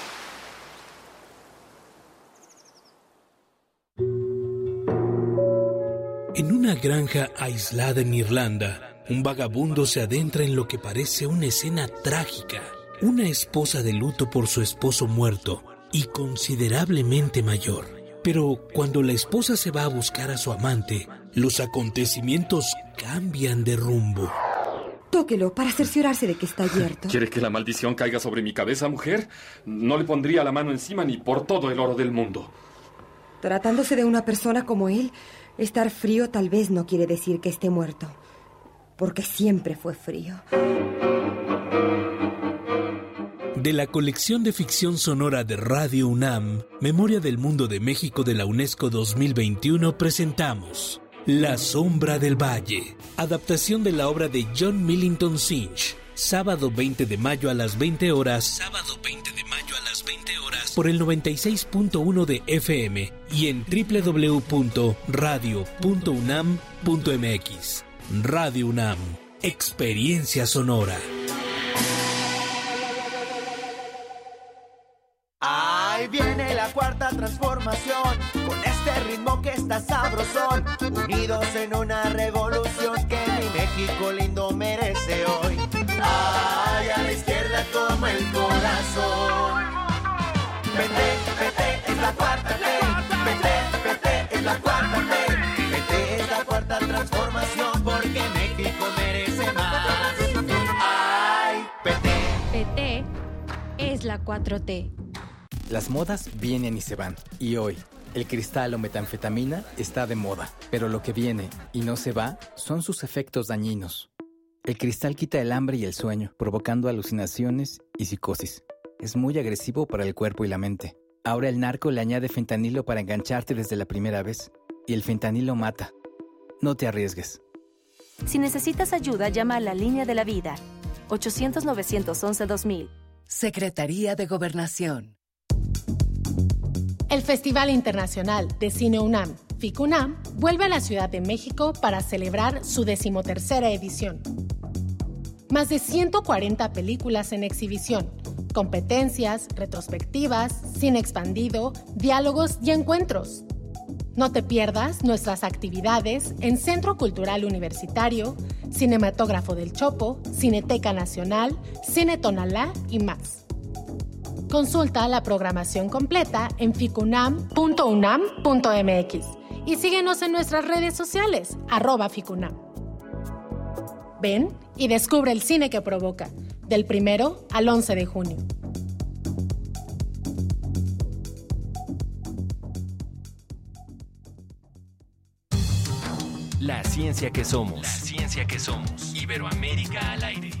Granja aislada en Irlanda, un vagabundo se adentra en lo que parece una escena trágica. Una esposa de luto por su esposo muerto y considerablemente mayor. Pero cuando la esposa se va a buscar a su amante, los acontecimientos cambian de rumbo.
Tóquelo para cerciorarse de que está abierto.
¿Quiere que la maldición caiga sobre mi cabeza, mujer? No le pondría la mano encima ni por todo el oro del mundo.
Tratándose de una persona como él, estar frío tal vez no quiere decir que esté muerto. Porque siempre fue frío.
De la colección de ficción sonora de Radio UNAM, Memoria del Mundo de México de la UNESCO 2021, presentamos La Sombra del Valle, adaptación de la obra de John Millington Synge, sábado 20 de mayo a las 20 horas, sábado 20 de mayo a las 20 horas, por el 96.1 de FM y en www.radio.unam.mx. Radio UNAM, experiencia sonora.
Ahí viene la cuarta transformación, con este ritmo que está sabrosón, unidos en una revolución el corazón. Vete, vete, es la cuarta T. Vete, vete, es la cuarta T. Vete, es la cuarta transformación porque México merece más. Ay, vete.
PT es la 4T.
Las modas vienen y se van. Y hoy, el cristal o metanfetamina está de moda. Pero lo que viene y no se va son sus efectos dañinos. El cristal quita el hambre y el sueño, provocando alucinaciones y psicosis. Es muy agresivo para el cuerpo y la mente. Ahora el narco le añade fentanilo para engancharte desde la primera vez. Y el fentanilo mata. No te arriesgues.
Si necesitas ayuda, llama a la línea de la vida. 800-911-2000.
Secretaría de Gobernación.
El Festival Internacional de Cine UNAM, FICUNAM, vuelve a la Ciudad de México para celebrar su decimotercera edición. Más de 140 películas en exhibición, competencias, retrospectivas, cine expandido, diálogos y encuentros. No te pierdas nuestras actividades en Centro Cultural Universitario, Cinematógrafo del Chopo, Cineteca Nacional, Cine Tonalá y más. Consulta la programación completa en ficunam.unam.mx y síguenos en nuestras redes sociales, arroba ficunam. Ven y descubre el cine que provoca, del primero al 11 de junio.
La ciencia que somos. La ciencia que somos. Iberoamérica al aire.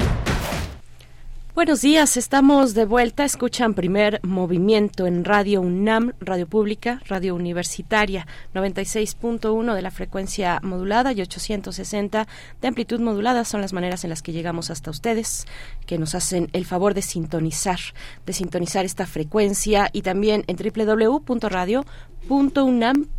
Buenos días, estamos de vuelta. Escuchan primer movimiento en Radio UNAM, Radio Pública, Radio Universitaria, 96.1 de la frecuencia modulada y 860 de amplitud modulada. Son las maneras en las que llegamos hasta ustedes, que nos hacen el favor de sintonizar, de sintonizar esta frecuencia y también en www.radio .unam.mx.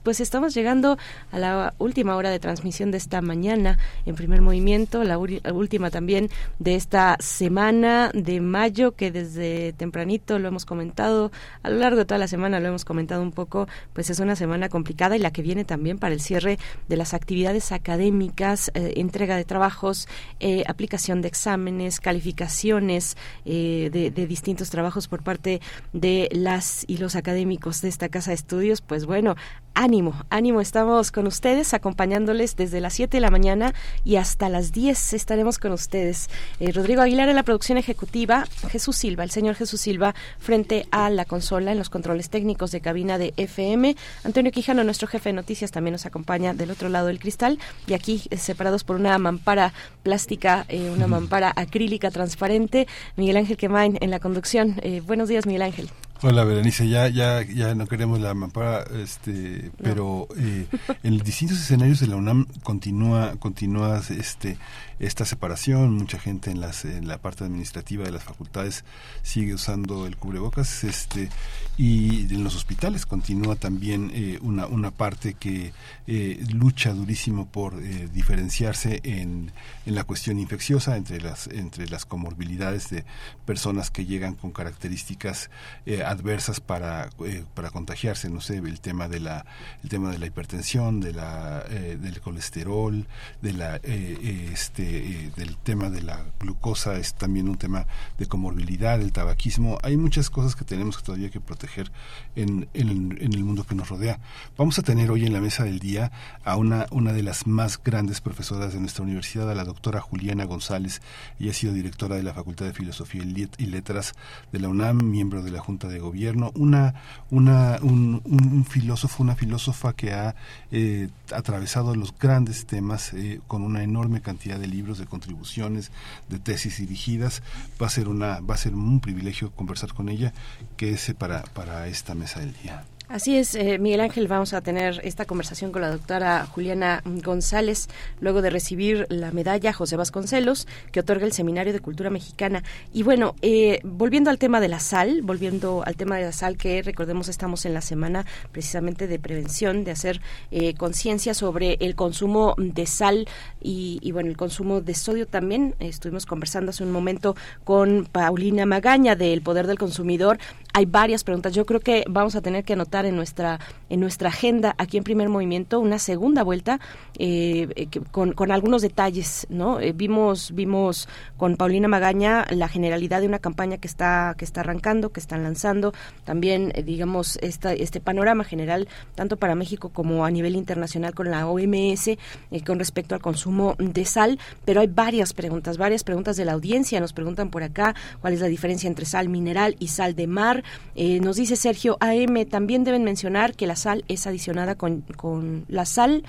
Pues estamos llegando a la última hora de transmisión de esta mañana en primer movimiento, la, última también de esta semana de mayo que desde tempranito lo hemos comentado, a lo largo de toda la semana lo hemos comentado un poco, pues es una semana complicada y la que viene también para el cierre de las actividades académicas, eh, entrega de trabajos, eh, aplicación de exámenes, calificaciones eh, de, de distintos trabajos por parte de las y los académicos de esta casa de estudios, pues bueno, ánimo, ánimo, estamos con ustedes acompañándoles desde las 7 de la mañana y hasta las 10 estaremos con ustedes. Eh, Rodrigo Aguilar en la producción ejecutiva, Jesús Silva, el señor Jesús Silva frente a la consola en los controles técnicos de cabina de FM. Antonio Quijano, nuestro jefe de noticias, también nos acompaña del otro lado del cristal y aquí eh, separados por una mampara plástica, eh, una mampara acrílica transparente. Miguel Ángel Quemain en la conducción. buenos días, Miguel Ángel.
Hola Berenice, ya ya ya no queremos la mampara, este, pero eh, en distintos escenarios de la UNAM continúa continúa este esta separación, mucha gente en las en la parte administrativa de las facultades sigue usando el cubrebocas, este y en los hospitales continúa también eh, una una parte que eh, lucha durísimo por diferenciarse en, en la cuestión infecciosa entre las entre las comorbilidades de personas que llegan con características adversas para, eh, para contagiarse, no sé, el tema de la, tema de la hipertensión, de la, eh, del colesterol, eh, este, del tema de la glucosa, es también un tema de comorbilidad, el tabaquismo. Hay muchas cosas que tenemos que todavía que proteger en, en, en, el mundo que nos rodea. Vamos a tener hoy en la mesa del día a una, una de las más grandes profesoras de nuestra universidad, a la doctora Juliana González. Ella ha sido directora de la Facultad de Filosofía y Letras de la UNAM, miembro de la Junta de gobierno, una, una, un, filósofo, una filósofa que ha eh, atravesado los grandes temas eh, con una enorme cantidad de libros, de contribuciones, de tesis dirigidas. Va a ser, una, va a ser un privilegio conversar con ella, que es para, para esta mesa del día.
Así es, eh, Miguel Ángel, vamos a tener esta conversación con la doctora Juliana González, luego de recibir la medalla José Vasconcelos, que otorga el Seminario de Cultura Mexicana. Y bueno, eh, volviendo al tema de la sal, volviendo al tema de la sal, que recordemos estamos en la semana precisamente de prevención, de hacer eh, conciencia sobre el consumo de sal y, bueno, el consumo de sodio también. Estuvimos conversando hace un momento con Paulina Magaña del Poder del Consumidor. Hay varias preguntas. Yo creo que vamos a tener que anotar en nuestra en nuestra agenda aquí en Primer Movimiento una segunda vuelta eh, eh, con, con, algunos detalles, ¿no? Eh, vimos vimos con Paulina Magaña la generalidad de una campaña que está que está arrancando, que están lanzando, también digamos esta, este panorama general tanto para México como a nivel internacional con la OMS con respecto al consumo de sal, pero hay varias preguntas, varias preguntas de la audiencia, nos preguntan por acá cuál es la diferencia entre sal mineral y sal de mar, nos dice Sergio AM también deben mencionar que la sal es adicionada con, con la sal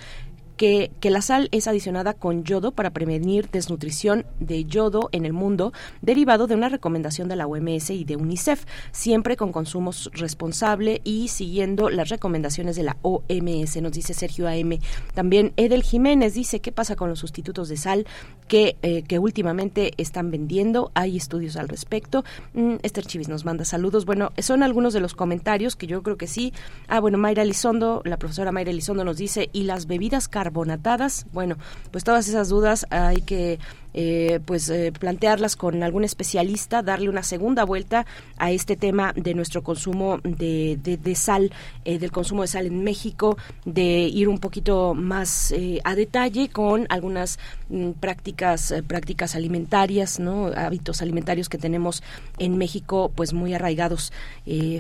que, la sal es adicionada con yodo para prevenir desnutrición de yodo en el mundo, derivado de una recomendación de la OMS y de UNICEF, siempre con consumo responsable y siguiendo las recomendaciones de la OMS, nos dice Sergio AM. También Edel Jiménez dice qué pasa con los sustitutos de sal que, eh, que últimamente están vendiendo. Hay estudios al respecto. Mm, Esther Chivis nos manda saludos. Bueno, son algunos de los comentarios que yo creo que sí. Ah, bueno, Mayra Elizondo, la profesora Mayra Elizondo nos dice, ¿y las bebidas carbonatadas? Bueno, pues todas esas dudas hay que eh, pues eh, plantearlas con algún especialista, darle una segunda vuelta a este tema de nuestro consumo de, de, sal, eh, del consumo de sal en México, de ir un poquito más a detalle con algunas mm, prácticas prácticas alimentarias, no hábitos alimentarios que tenemos en México, pues muy arraigados.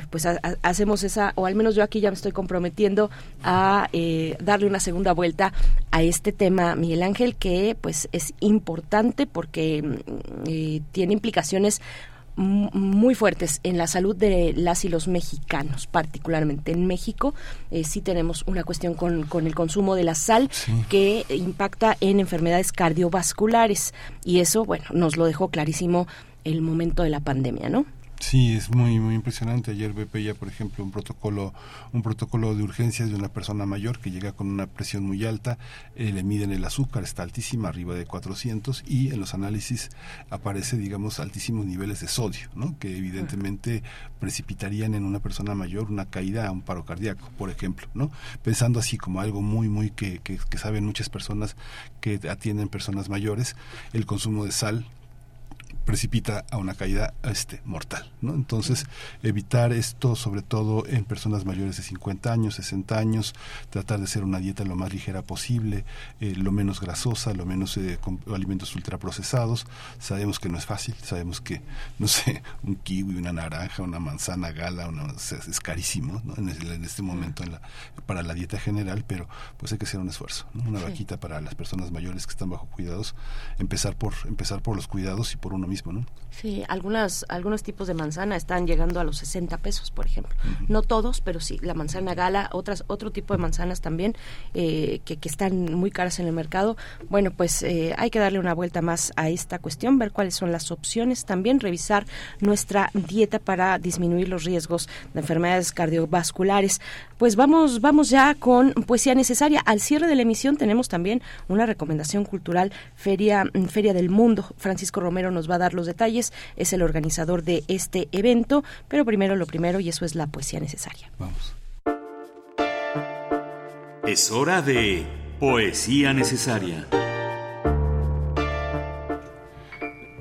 pues hacemos esa, o al menos yo aquí ya me estoy comprometiendo a darle una segunda vuelta a este tema, Miguel Ángel, que pues es importante importante porque mm, eh, tiene implicaciones muy fuertes en la salud de las y los mexicanos, particularmente en México. Eh, sí tenemos una cuestión con, con el consumo de la sal que impacta en enfermedades cardiovasculares y eso, bueno, nos lo dejó clarísimo el momento de la pandemia, ¿no?
Sí, es muy muy impresionante. Ayer veía, por ejemplo, un protocolo un protocolo de urgencias de una persona mayor que llega con una presión muy alta, eh, le miden el azúcar, está altísima, arriba de 400 y en los análisis aparece, digamos, altísimos niveles de sodio, ¿no? Que evidentemente precipitarían en una persona mayor una caída a un paro cardíaco, por ejemplo, ¿no? Pensando así como algo muy muy que, que, que saben muchas personas que atienden personas mayores, el consumo de sal precipita a una caída este mortal ¿no? entonces evitar esto sobre todo en personas mayores de 50 años 60 años tratar de hacer una dieta lo más ligera posible eh, lo menos grasosa lo menos eh, con alimentos ultraprocesados sabemos que no es fácil sabemos que no sé un kiwi una naranja una manzana gala una, es, carísimo ¿no? en, en, este momento en la, para la dieta general pero pues hay que hacer un esfuerzo ¿no? una sí. vaquita para las personas mayores que están bajo cuidados empezar por empezar por los cuidados y por uno mismo ¿no?
Sí, algunas, algunos tipos de manzana están llegando a los 60 pesos, por ejemplo. Uh -huh. No todos, pero sí, la manzana gala, otras, otro tipo de manzanas también eh, que, que, están muy caras en el mercado. Bueno, pues eh, hay que darle una vuelta más a esta cuestión, ver cuáles son las opciones, también revisar nuestra dieta para disminuir los riesgos de enfermedades cardiovasculares. Pues vamos, vamos ya con poesía necesaria. Al cierre de la emisión tenemos también una recomendación cultural, Feria, Feria del Mundo. Francisco Romero nos va a dar los detalles, es el organizador de este evento, pero primero lo primero y eso es la poesía necesaria.
Vamos.
Es hora de poesía necesaria.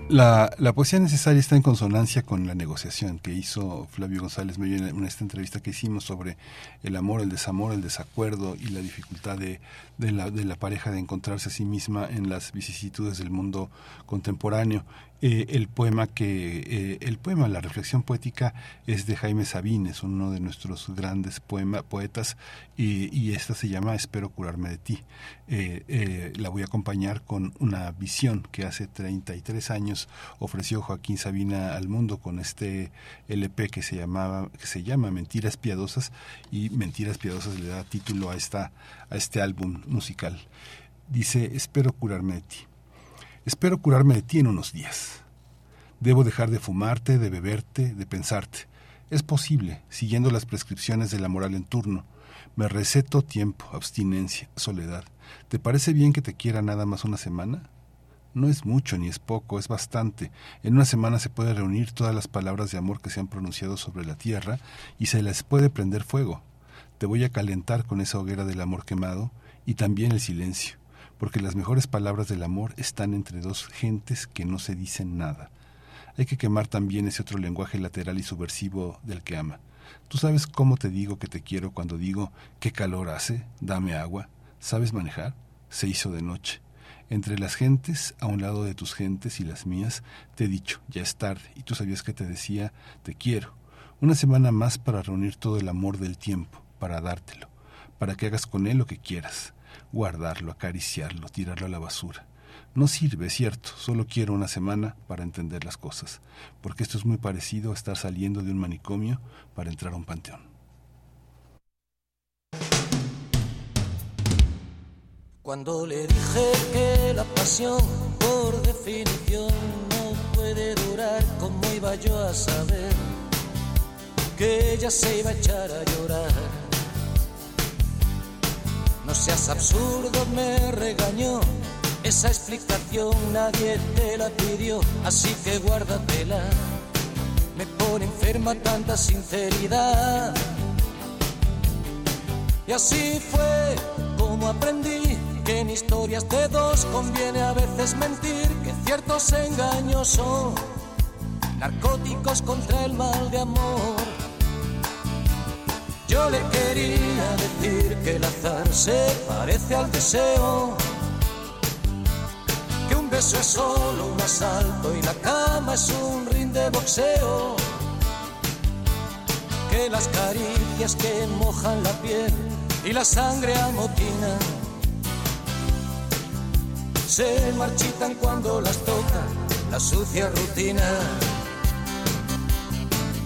La, la, poesía necesaria está en consonancia con la negociación que hizo Flavio González Mello en esta entrevista que hicimos sobre el amor, el desamor, el desacuerdo y la dificultad de, de, la, de la pareja de encontrarse a sí misma en las vicisitudes del mundo contemporáneo. Eh, el poema que eh, el poema la reflexión poética es de Jaime Sabines uno de nuestros grandes poema, poetas y, esta se llama Espero curarme de ti. Eh, la voy a acompañar con una visión que hace 33 años ofreció Joaquín Sabina al mundo con este LP que se llamaba que se llama Mentiras piadosas y Mentiras piadosas le da título a esta a este álbum musical. Dice Espero curarme de ti Espero curarme de ti en unos días. Debo dejar de fumarte, de beberte, de pensarte. Es posible, siguiendo las prescripciones de la moral en turno. Me receto tiempo, abstinencia, soledad. ¿Te parece bien que te quiera nada más una semana? No es mucho ni es poco, es bastante. En una semana se puede reunir todas las palabras de amor que se han pronunciado sobre la tierra y se les puede prender fuego. Te voy a calentar con esa hoguera del amor quemado y también el silencio porque las mejores palabras del amor están entre dos gentes que no se dicen nada. Hay que quemar también ese otro lenguaje lateral y subversivo del que ama. Tú sabes cómo te digo que te quiero cuando digo qué calor hace, dame agua, ¿sabes manejar? Se hizo de noche. Entre las gentes, a un lado de tus gentes y las mías, te he dicho, ya es tarde, y tú sabías que te decía, te quiero. Una semana más para reunir todo el amor del tiempo, para dártelo, para que hagas con él lo que quieras guardarlo, acariciarlo, tirarlo a la basura. No sirve, cierto, solo quiero una semana para entender las cosas, porque esto es muy parecido a estar saliendo de un manicomio para entrar a un panteón.
Cuando le dije que la pasión, por definición, no puede durar, ¿cómo iba yo a saber que ella se iba a echar a llorar? No seas absurdo, me regañó. Esa explicación nadie te la pidió, así que guárdatela. Me pone enferma tanta sinceridad. Y así fue como aprendí que en historias de dos conviene a veces mentir, que ciertos engaños son narcóticos contra el mal de amor. Yo le quería decir que el azar se parece al deseo, que un beso es solo un asalto y la cama es un ring de boxeo, que las caricias que mojan la piel y la sangre amotinan se marchitan cuando las toca la sucia rutina.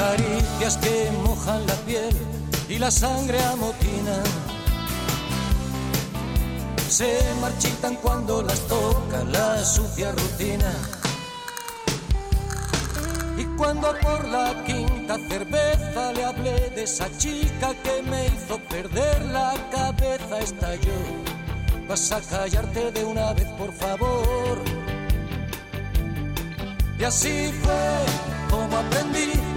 Caricias que mojan la piel y la sangre amotina se marchitan cuando las toca la sucia rutina. Y cuando por la quinta cerveza le hablé de esa chica que me hizo perder la cabeza, estalló. Vas a callarte de una vez, por favor. Y así fue como aprendí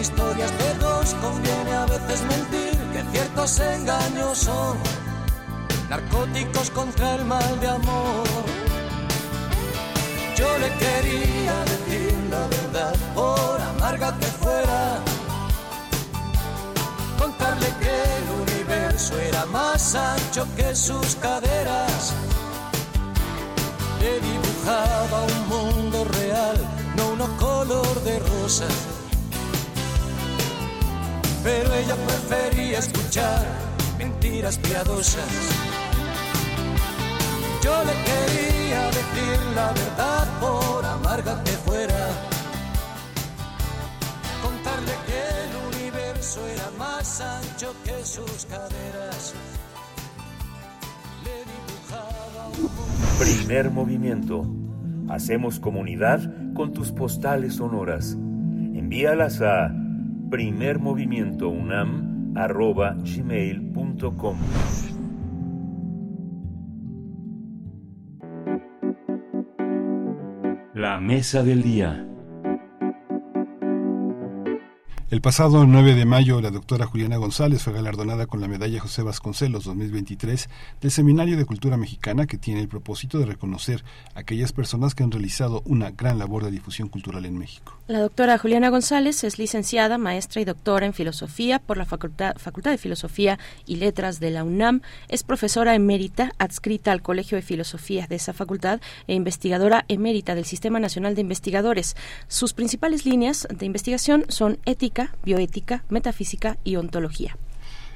historias de dos conviene a veces mentir, que ciertos engaños son narcóticos contra el mal de amor. Yo le quería decir la verdad, por amarga que fuera, contarle que el universo era más ancho que sus caderas. Le dibujaba un mundo real, no uno color de rosa. Pero ella prefería escuchar mentiras piadosas. Yo le quería decir la verdad por amarga que fuera. Contarle que el universo era más ancho que sus caderas. Le dibujaba un
Primer movimiento. Hacemos comunidad con tus postales sonoras. Envíalas a primermovimientounam.gmail.com
La mesa del día.
El pasado 9 de mayo, la doctora Juliana González fue galardonada con la medalla José Vasconcelos 2023 del Seminario de Cultura Mexicana que tiene el propósito de reconocer a aquellas personas que han realizado una gran labor de difusión cultural en México.
La doctora Juliana González es licenciada, maestra y doctora en filosofía por la Facultad, Facultad de Filosofía y Letras de la UNAM. Es profesora emérita adscrita al Colegio de Filosofía de esa facultad e investigadora emérita del Sistema Nacional de Investigadores. Sus principales líneas de investigación son ética, bioética, metafísica y ontología.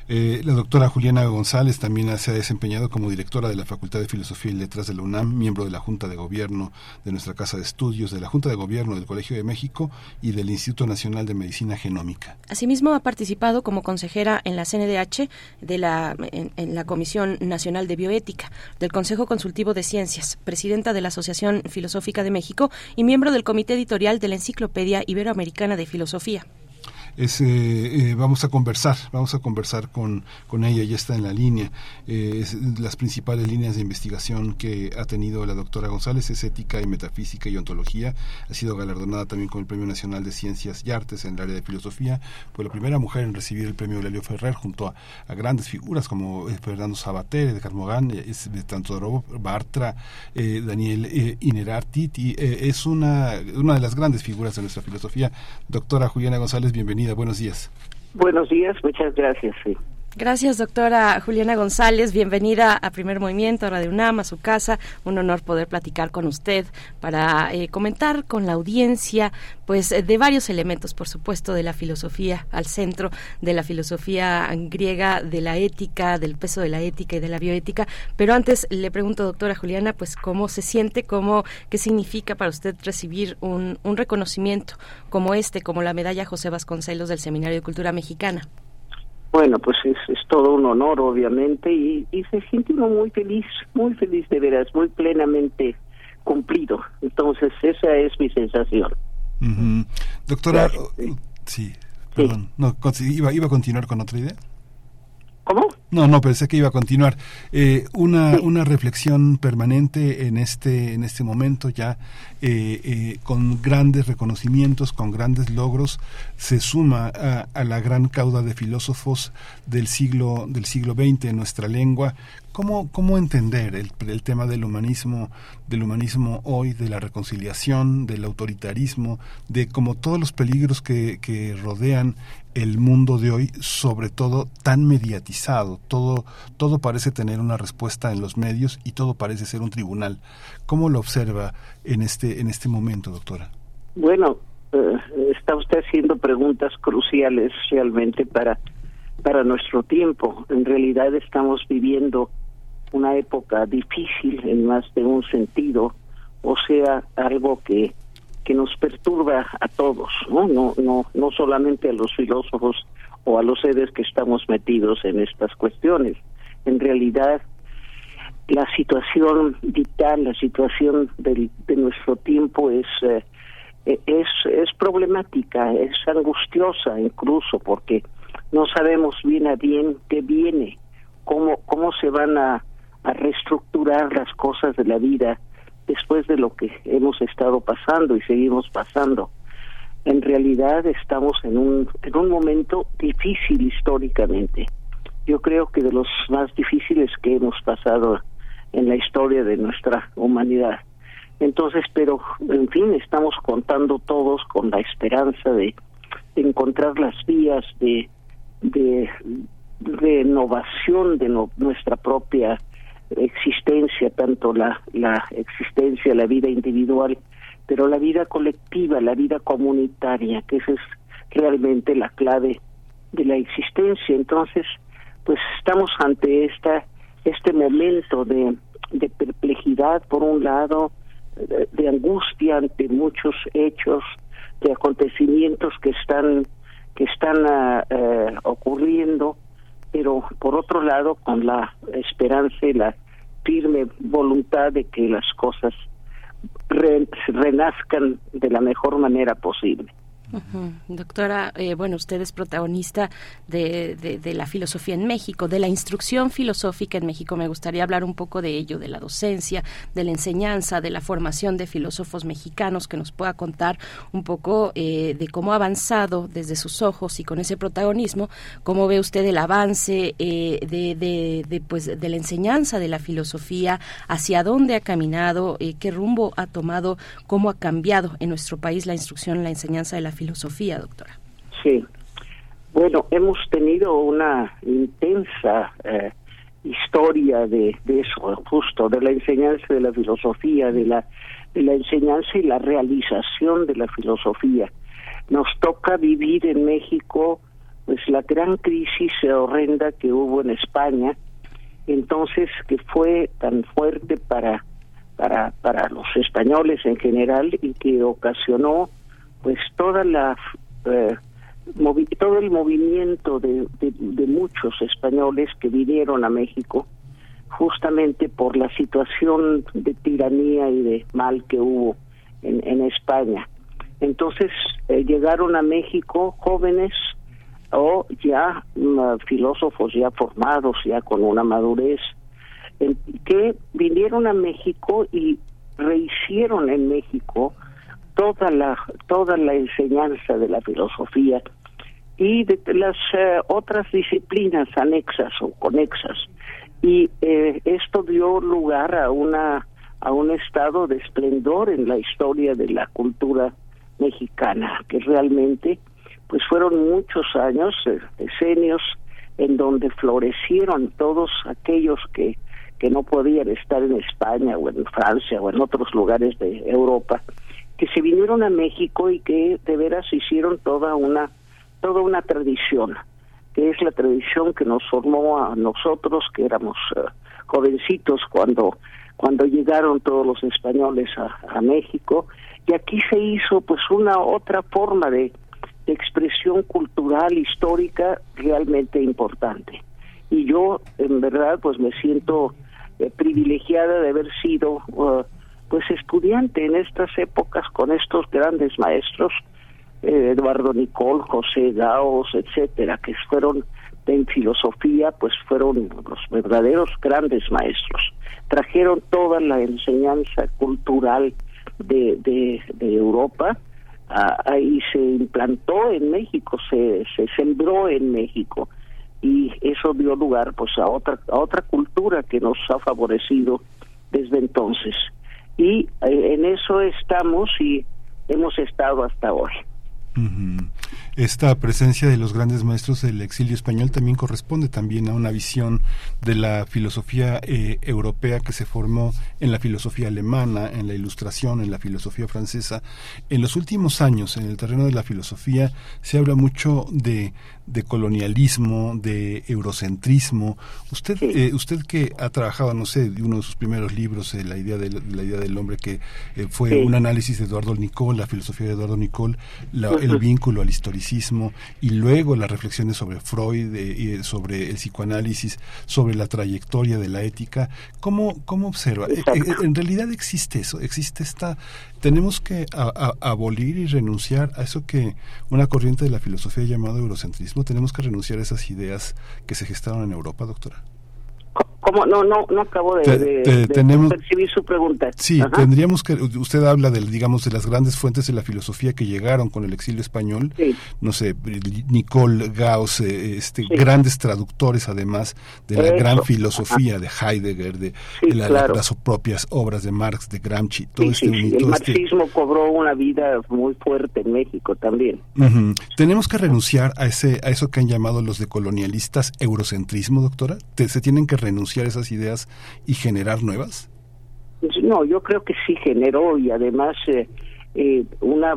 Eh, la doctora Juliana González también se ha desempeñado como directora de la Facultad de Filosofía y Letras de la UNAM, miembro de la Junta de Gobierno de nuestra Casa de Estudios, de la Junta de Gobierno del Colegio de México y del Instituto Nacional de Medicina Genómica.
Asimismo, ha participado como consejera en la CNDH de la, en, en la Comisión Nacional de Bioética, del Consejo Consultivo de Ciencias, presidenta de la Asociación Filosófica de México y miembro del Comité Editorial de la Enciclopedia Iberoamericana de Filosofía
es, eh, eh, vamos a conversar, vamos a conversar con, con ella, ya está en la línea. Eh, las principales líneas de investigación que ha tenido la doctora González es ética y metafísica y ontología. Ha sido galardonada también con el Premio Nacional de Ciencias y Artes en el área de filosofía. Fue la primera mujer en recibir el premio Lelio Ferrer junto a, grandes figuras como Fernando Sabater, Edgar Mogán, es, tanto Bartra, Daniel Inerartit, y es una, una de las grandes figuras de nuestra filosofía. Doctora Juliana González, bienvenida, buenos días.
Buenos días, muchas gracias. Sí.
Gracias, doctora Juliana González. Bienvenida a Primer Movimiento, a Radio UNAM, a su casa. Un honor poder platicar con usted para eh, comentar con la audiencia, pues, de varios elementos, por supuesto, de la filosofía al centro, de la filosofía griega, de la ética, del peso de la ética y de la bioética. Pero antes le pregunto, doctora Juliana, pues, cómo se siente, cómo, qué significa para usted recibir un, un reconocimiento como este, como la medalla José Vasconcelos del Seminario de Cultura Mexicana.
Bueno, pues es, es todo un honor, obviamente, y, y se siente uno muy feliz, muy feliz de veras, muy plenamente cumplido. Entonces, esa es mi sensación.
Uh -huh. Doctora, sí. sí, perdón. No, iba, iba a continuar con otra idea.
¿Cómo?
No, no, pensé que iba a continuar. Eh, una, una reflexión permanente en este, en este momento ya, eh, eh, con grandes reconocimientos, con grandes logros, se suma a, la gran cauda de filósofos del siglo, del siglo XX en nuestra lengua. ¿Cómo, cómo entender el, el tema del humanismo, del humanismo hoy, de la reconciliación, del autoritarismo, de como todos los peligros que, que rodean el mundo de hoy, sobre todo tan mediatizado, todo, todo parece tener una respuesta en los medios y todo parece ser un tribunal. ¿Cómo lo observa en este, en este momento, doctora?
Bueno, eh, está usted haciendo preguntas cruciales realmente para, para nuestro tiempo. En realidad estamos viviendo una época difícil en más de un sentido, o sea, algo que que nos perturba a todos, ¿no? No, no, no solamente a los filósofos o a los seres que estamos metidos en estas cuestiones. En realidad, la situación vital, la situación de nuestro tiempo es, eh, es, es problemática, es angustiosa incluso, porque no sabemos bien a bien qué viene, cómo, cómo se van a reestructurar las cosas de la vida después de lo que hemos estado pasando y seguimos pasando. En realidad estamos en un, en un momento difícil históricamente. Yo creo que de los más difíciles que hemos pasado en la historia de nuestra humanidad. Entonces, pero en fin, estamos contando todos con la esperanza de, encontrar las vías de, de renovación de nuestra propia existencia, tanto la, la existencia, la vida individual, pero la vida colectiva, la vida comunitaria, que esa es realmente la clave de la existencia. Entonces, pues estamos ante esta este momento de, de perplejidad, por un lado, de, angustia ante muchos hechos, de acontecimientos que están que están ah, eh, ocurriendo, pero por otro lado con la esperanza y la firme voluntad de que las cosas renazcan de la mejor manera posible.
Doctora, eh, bueno, usted es protagonista de, la filosofía en México, de la instrucción filosófica en México. Me gustaría hablar un poco de ello, de la docencia, de la enseñanza, de la formación de filósofos mexicanos, que nos pueda contar un poco eh, de cómo ha avanzado desde sus ojos y con ese protagonismo, cómo ve usted el avance eh, de, de, pues, de la enseñanza de la filosofía, hacia dónde ha caminado, qué rumbo ha tomado, cómo ha cambiado en nuestro país la instrucción, la enseñanza de la filosofía filosofía, doctora.
Sí. Bueno, hemos tenido una intensa eh, historia de, eso, justo, de la enseñanza de la filosofía, de la, de la enseñanza y la realización de la filosofía. Nos toca vivir en México pues la gran crisis horrenda que hubo en España, entonces que fue tan fuerte para para para los españoles en general y que ocasionó pues toda la eh, todo el movimiento de, muchos españoles que vinieron a México justamente por la situación de tiranía y de mal que hubo en, en España. Entonces eh, llegaron a México jóvenes o ya mm, filósofos ya formados, ya con una madurez, que vinieron a México y rehicieron en México toda la toda la enseñanza de la filosofía y de las eh, otras disciplinas anexas o conexas. Y eh, esto dio lugar a una a un estado de esplendor en la historia de la cultura mexicana que realmente pues fueron muchos años eh, decenios en donde florecieron todos aquellos que que no podían estar en España o en Francia o en otros lugares de Europa que se vinieron a México y que de veras hicieron toda una toda una tradición que es la tradición que nos formó a nosotros que éramos eh, jovencitos cuando cuando llegaron todos los españoles a, México. Y aquí se hizo pues una otra forma de, expresión cultural histórica realmente importante. Y yo en verdad pues me siento eh, privilegiada de haber sido uh, pues estudiante en estas épocas con estos grandes maestros, eh, Eduardo Nicol, José Gaos, etcétera, que fueron en filosofía, pues fueron los verdaderos grandes maestros. Trajeron toda la enseñanza cultural de, de, de Europa ahí se implantó en México, se, se sembró en México y eso dio lugar pues a otra a otra cultura que nos ha favorecido desde entonces y eh, en eso estamos y hemos estado hasta hoy.
Esta presencia de los grandes maestros del exilio español también corresponde también a una visión de la filosofía eh, europea que se formó en la filosofía alemana, en la ilustración, en la filosofía francesa. En los últimos años, en el terreno de la filosofía, se habla mucho de de colonialismo, de eurocentrismo. Usted, eh, usted que ha trabajado, no sé, uno de sus primeros libros, eh, la idea de la idea del hombre, que eh, fue un análisis de Eduardo Nicol, la filosofía de Eduardo Nicol, el vínculo al historicismo y luego las reflexiones sobre Freud, y sobre el psicoanálisis, sobre la trayectoria de la ética. ¿Cómo, cómo observa? en realidad existe eso, existe esta tenemos que abolir y renunciar a eso que una corriente de la filosofía llamada eurocentrismo, tenemos que renunciar a esas ideas que se gestaron en Europa, doctora.
¿Cómo? No, no, no acabo de, percibir su pregunta.
Sí, tendríamos que, usted habla de, digamos, de las grandes fuentes de la filosofía que llegaron con el exilio español, no sé, Nicole Gauss, eh, este, grandes traductores además de la gran filosofía de Heidegger, de, las propias obras de Marx, de Gramsci, todo este
El este marxismo cobró una vida muy fuerte en México también.
Tenemos que renunciar a ese, a eso que han llamado los decolonialistas eurocentrismo, doctora. ¿Se tienen que renunciar esas ideas y generar nuevas?
No, yo creo que sí generó y además eh, eh, una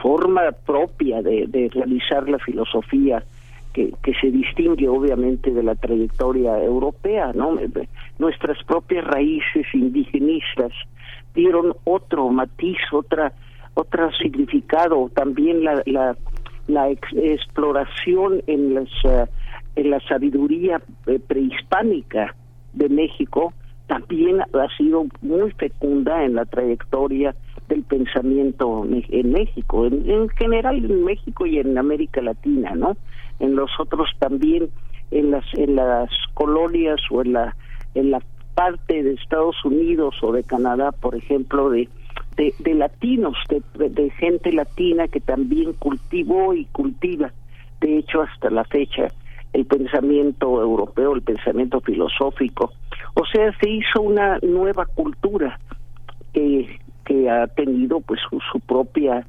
forma propia de, realizar la filosofía que, que, se distingue obviamente de la trayectoria europea, ¿no? Nuestras propias raíces indigenistas dieron otro matiz, otra otro significado, también la, la, la exploración en, las, eh, en la sabiduría prehispánica de México también ha sido muy fecunda en la trayectoria del pensamiento en México, en, general en México y en América Latina, ¿no? En los otros también, en las en las colonias o en la en la parte de Estados Unidos o de Canadá, por ejemplo, de de, latinos, de, de gente latina que también cultivó y cultiva, de hecho hasta la fecha, el pensamiento europeo, el pensamiento filosófico. O sea, se hizo una nueva cultura que, que ha tenido pues su, propia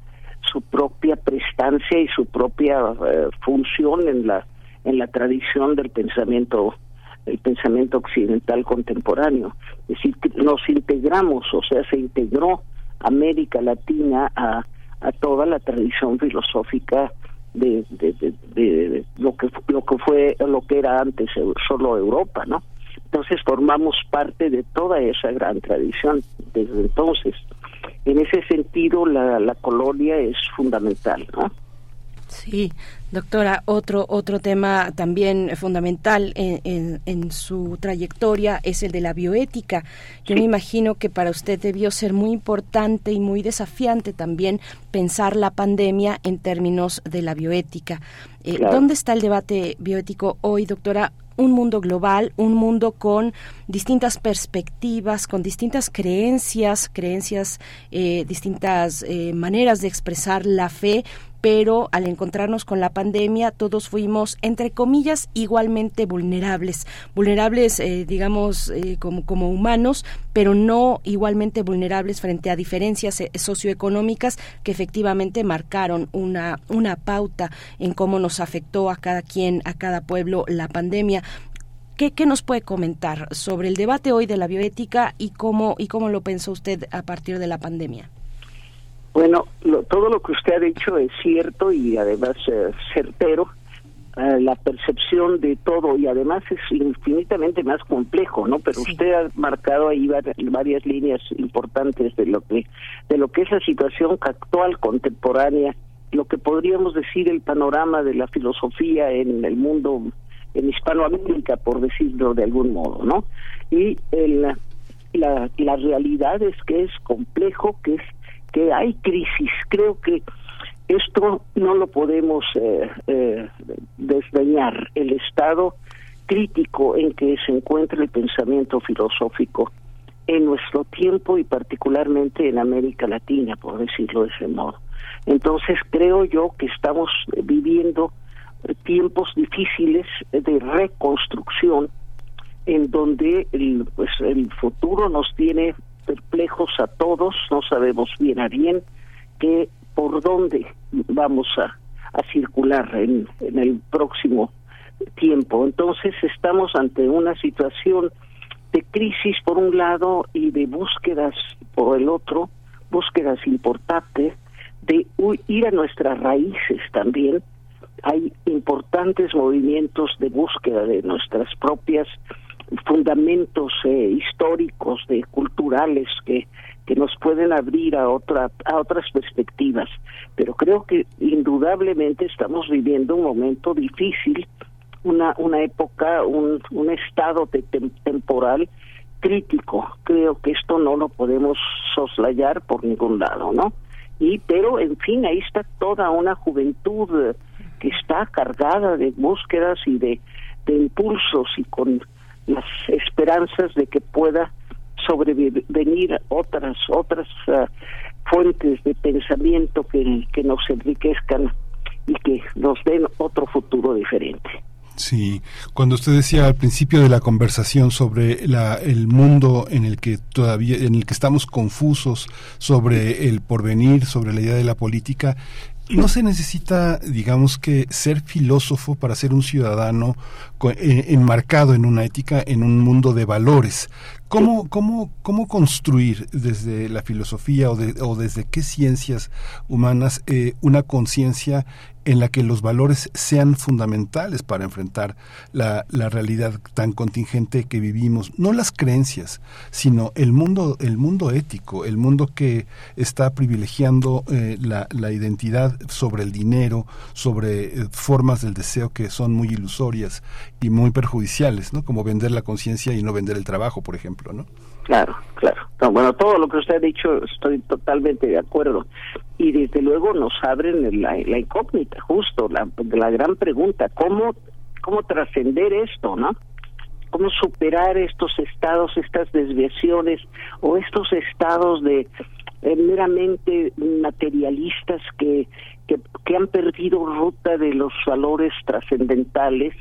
su propia prestancia y su propia eh, función en la en la tradición del pensamiento el pensamiento occidental contemporáneo. Es decir, nos integramos, o sea, se integró América Latina a, a toda la tradición filosófica de, de, lo que lo que fue lo que era antes solo Europa no entonces formamos parte de toda esa gran tradición desde entonces. En ese sentido la, la colonia es fundamental no
Sí, doctora, otro, otro tema también fundamental en, en, su trayectoria es el de la bioética. Yo me imagino que para usted debió ser muy importante y muy desafiante también pensar la pandemia en términos de la bioética. Eh, ¿Dónde está el debate bioético hoy, doctora? un mundo global, un mundo con distintas perspectivas, con distintas creencias, creencias, eh, distintas eh, maneras de expresar la fe, pero al encontrarnos con la pandemia todos fuimos, entre comillas, igualmente vulnerables, vulnerables, eh, digamos, eh, como, como humanos, pero no igualmente vulnerables frente a diferencias eh, socioeconómicas que efectivamente marcaron una, una pauta en cómo nos afectó a cada quien, a cada pueblo la pandemia. ¿Qué, ¿Qué, nos puede comentar sobre el debate hoy de la bioética y cómo, y cómo lo pensó usted a partir de la pandemia?
Bueno, todo lo que usted ha dicho es cierto y además eh, certero. Eh, la percepción de todo y además es infinitamente más complejo, ¿no? Pero usted ha marcado ahí varias líneas importantes de lo que de lo que es la situación actual contemporánea, lo que podríamos decir el panorama de la filosofía en el mundo en Hispanoamérica, por decirlo de algún modo, ¿no? Y el, la, la realidad es que es complejo, que es que hay crisis. Creo que esto no lo podemos eh, eh, desdeñar. El estado crítico en que se encuentra el pensamiento filosófico en nuestro tiempo y particularmente en América Latina, por decirlo de ese modo. Entonces creo yo que estamos viviendo tiempos difíciles de reconstrucción en donde el, pues, el futuro nos tiene perplejos a todos, no sabemos bien a bien que por dónde vamos a, a circular en, en el próximo tiempo. Entonces estamos ante una situación de crisis por un lado y de búsquedas por el otro, búsquedas importantes, de ir a nuestras raíces también. Hay importantes movimientos de búsqueda de nuestras propias fundamentos eh, históricos, de culturales que que nos pueden abrir a otra a otras perspectivas. Pero creo que indudablemente estamos viviendo un momento difícil una una época un, un estado de temporal crítico. Creo que esto no lo podemos soslayar por ningún lado no y pero en fin ahí está toda una juventud que está cargada de búsquedas y de, de impulsos y con las esperanzas de que pueda sobrevenir otras otras uh, fuentes de pensamiento que, que nos enriquezcan y que nos den otro futuro diferente.
Sí, cuando usted decía al principio de la conversación sobre la, el mundo en el que todavía, en el que estamos confusos sobre el porvenir, sobre la idea de la política, no se necesita, digamos que, ser filósofo para ser un ciudadano eh, enmarcado en una ética, en un mundo de valores. ¿Cómo, cómo, cómo construir desde la filosofía o, o desde qué ciencias humanas eh, una conciencia en la que los valores sean fundamentales para enfrentar la, la, realidad tan contingente que vivimos, no las creencias, sino el mundo, el mundo ético, el mundo que está privilegiando eh, la, la, identidad sobre el dinero, sobre eh, formas del deseo que son muy ilusorias y muy perjudiciales, ¿no? Como vender la conciencia y no vender el trabajo, por ejemplo, ¿no?
Claro, claro. bueno, todo lo que usted ha dicho estoy totalmente de acuerdo. Y desde luego nos abren la, la incógnita, justo, la, gran pregunta, ¿cómo, cómo trascender esto, no? ¿Cómo superar estos estados, estas desviaciones o estos estados de eh, meramente materialistas que, que, han perdido ruta de los valores trascendentales,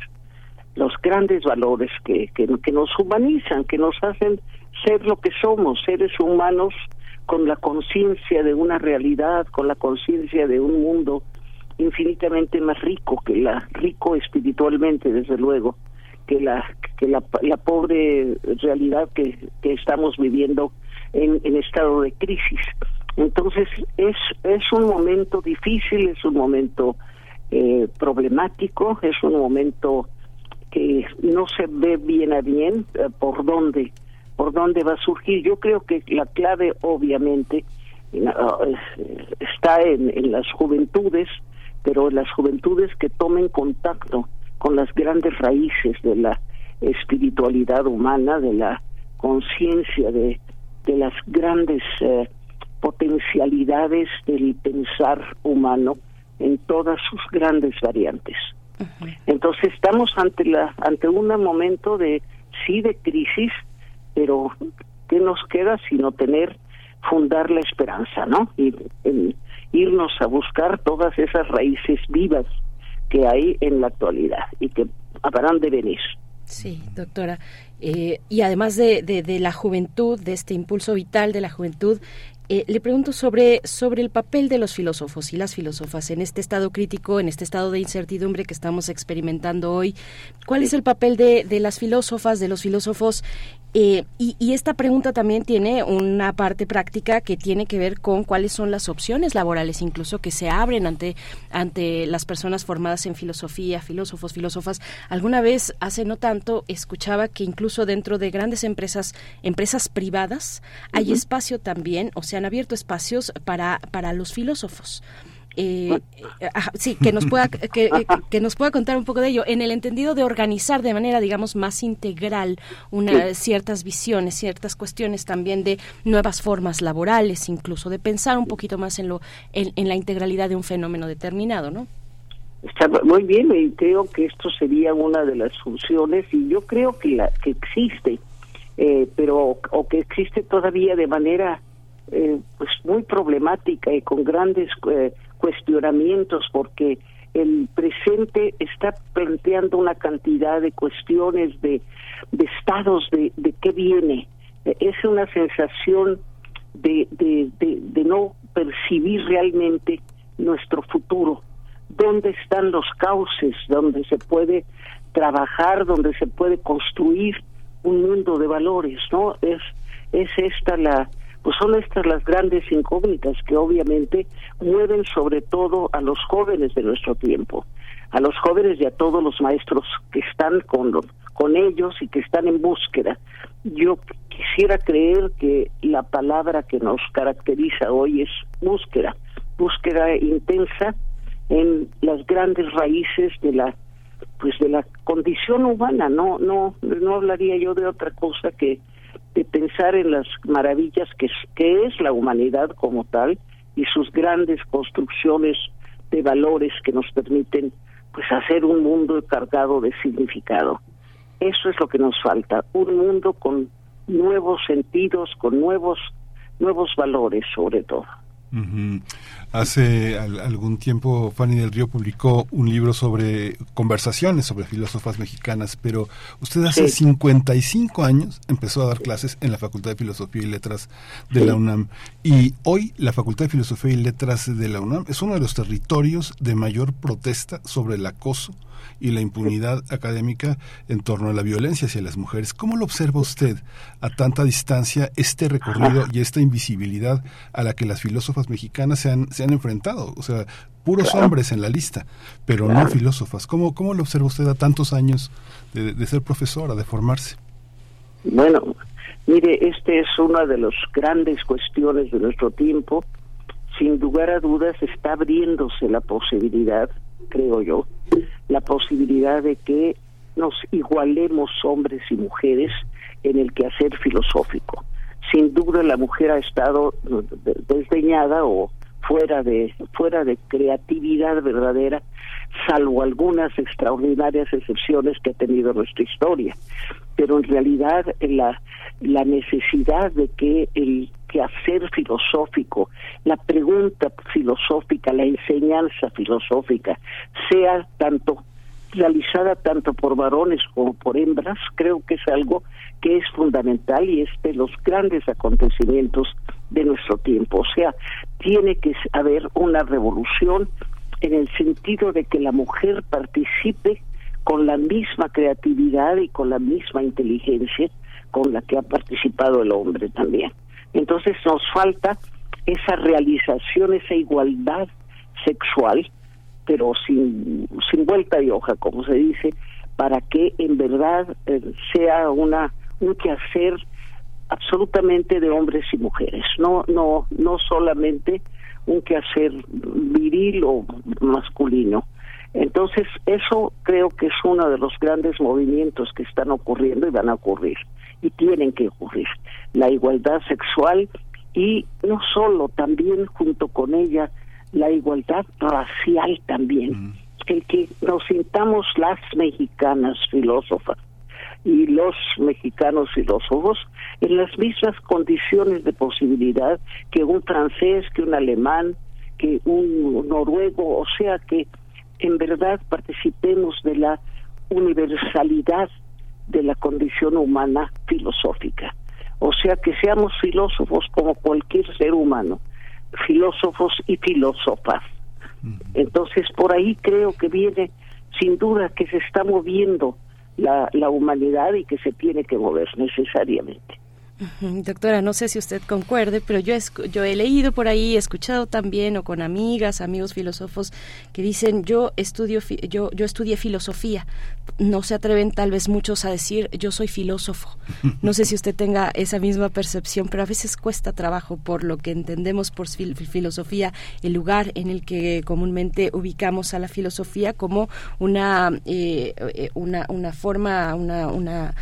los grandes valores que, que nos humanizan, que nos hacen ser lo que somos, seres humanos con la conciencia de una realidad, con la conciencia de un mundo infinitamente más rico que la rico espiritualmente desde luego que la que la, la pobre realidad que, que estamos viviendo en, estado de crisis. Entonces es es un momento difícil es un momento eh, problemático es un momento que no se ve bien a bien eh, por dónde por dónde va a surgir. Yo creo que la clave, obviamente, está en, las juventudes, pero las juventudes que tomen contacto con las grandes raíces de la espiritualidad humana, de la conciencia, de, de las grandes eh, potencialidades del pensar humano en todas sus grandes variantes. Entonces estamos ante la ante un momento de sí de crisis, pero ¿qué nos queda sino tener, fundar la esperanza, ¿no? Y irnos a buscar todas esas raíces vivas que hay en la actualidad y que habrán de venir.
Sí, doctora. Eh, y además de, de, de, la juventud, de este impulso vital de la juventud, eh, le pregunto sobre, sobre el papel de los filósofos y las filósofas en este estado crítico, en este estado de incertidumbre que estamos experimentando hoy. ¿Cuál es el papel de, de las filósofas, de los filósofos eh, y, esta pregunta también tiene una parte práctica que tiene que ver con cuáles son las opciones laborales incluso que se abren ante, ante las personas formadas en filosofía, filósofos, filósofas. Alguna vez, hace no tanto, escuchaba que incluso dentro de grandes empresas, empresas privadas, hay espacio también, o se han abierto espacios para, para los filósofos. Eh, eh, sí, que nos pueda que, que, nos pueda contar un poco de ello en el entendido de organizar de manera digamos más integral una, ciertas visiones, ciertas cuestiones también de nuevas formas laborales, incluso de pensar un poquito más en lo en, la integralidad de un fenómeno determinado, ¿no?
Está muy bien y creo que esto sería una de las funciones y yo creo que la que existe, eh, pero o que existe todavía de manera pues muy problemática y con grandes cuestionamientos porque el presente está planteando una cantidad de cuestiones de, estados de, de qué viene. Es una sensación de, de, de, no percibir realmente nuestro futuro. ¿Dónde están los cauces donde se puede trabajar, donde se puede construir un mundo de valores? ¿no? Es, es esta la, pues son estas las grandes incógnitas que obviamente mueven sobre todo a los jóvenes de nuestro tiempo, a los jóvenes y a todos los maestros que están con, con ellos y que están en búsqueda. Yo quisiera creer que la palabra que nos caracteriza hoy es búsqueda, búsqueda intensa en las grandes raíces de la pues de la condición humana, no no no hablaría yo de otra cosa que de pensar en las maravillas que, que es la humanidad como tal y sus grandes construcciones de valores que nos permiten pues hacer un mundo cargado de significado. Eso es lo que nos falta, un mundo con nuevos sentidos, con nuevos nuevos valores sobre todo.
Hace algún tiempo Fanny del Río publicó un libro sobre conversaciones sobre filósofas mexicanas, pero usted hace 55 años empezó a dar clases en la Facultad de Filosofía y Letras de la UNAM. Y hoy la Facultad de Filosofía y Letras de la UNAM es uno de los territorios de mayor protesta sobre el acoso y la impunidad académica en torno a la violencia hacia las mujeres. ¿Cómo lo observa usted a tanta distancia este recorrido y esta invisibilidad a la que las filósofas mexicanas se han, se han enfrentado? O sea, puros hombres en la lista, pero no filósofas. ¿Cómo, ¿Cómo lo observa usted a tantos años de, de ser profesora, de formarse?
Bueno, mire, este es una de las grandes cuestiones de nuestro tiempo. Sin lugar a dudas está abriéndose la posibilidad creo yo, la posibilidad de que nos igualemos hombres y mujeres en el quehacer filosófico. Sin duda la mujer ha estado desdeñada o fuera de fuera de creatividad verdadera, salvo algunas extraordinarias excepciones que ha tenido nuestra historia. Pero en realidad la la necesidad de que el quehacer filosófico, la pregunta filosófica, la enseñanza filosófica, sea tanto realizada tanto por varones como por hembras, creo que es algo que es fundamental y es de los grandes acontecimientos de nuestro tiempo. O sea, tiene que haber una revolución en el sentido de que la mujer participe con la misma creatividad y con la misma inteligencia con la que ha participado el hombre también. Entonces nos falta esa realización, esa igualdad sexual, pero sin, sin vuelta de hoja, como se dice, para que en verdad eh, sea una un quehacer absolutamente de hombres y mujeres, no no no solamente un quehacer viril o masculino. Entonces, eso creo que es uno de los grandes movimientos que están ocurriendo y van a ocurrir y tienen que ocurrir. La igualdad sexual y no solo, también junto con ella, la igualdad racial también. El que nos sintamos las mexicanas filósofas y los mexicanos filósofos en las mismas condiciones de posibilidad que un francés, que un alemán, que un noruego, o sea que en verdad participemos de la universalidad de la condición humana filosófica. O sea, que seamos filósofos como cualquier ser humano, filósofos y filósofas. Entonces, por ahí creo que viene, sin duda, que se está moviendo la, la humanidad y que se tiene que mover necesariamente.
Doctora, no sé si usted concuerde, pero yo, he leído por ahí, he escuchado también, o con amigas, amigos filósofos, que dicen, yo, estudio, yo, yo estudié filosofía. No se atreven tal vez muchos a decir, yo soy filósofo. No sé si usted tenga esa misma percepción, pero a veces cuesta trabajo por lo que entendemos por filosofía, el lugar en el que comúnmente ubicamos a la filosofía como una, eh, eh, una, una forma, una, una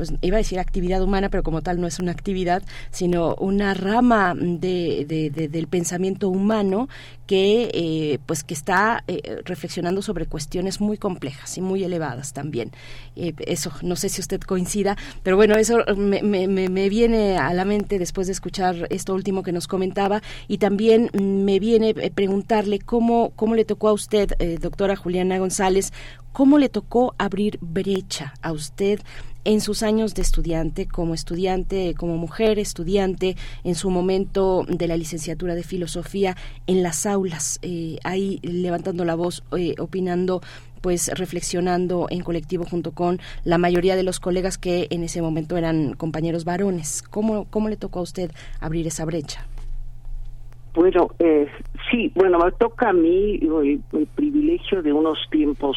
pues iba a decir actividad humana, pero como tal no es una actividad, sino una rama de, del pensamiento humano que eh, pues que está eh, reflexionando sobre cuestiones muy complejas y muy elevadas también. Eh, eso, no sé si usted coincida, pero bueno, eso me, me, me, viene a la mente después de escuchar esto último que nos comentaba y también me viene preguntarle cómo, cómo le tocó a usted, doctora Juliana González, cómo le tocó abrir brecha a usted en sus años de estudiante, como estudiante, como mujer estudiante, en su momento de la licenciatura de filosofía, en las aulas, eh, ahí levantando la voz, eh, opinando pues reflexionando en colectivo junto con la mayoría de los colegas que en ese momento eran compañeros varones. ¿Cómo, cómo le tocó a usted abrir esa brecha?
Bueno, eh, sí, bueno, me toca a mí el privilegio de unos tiempos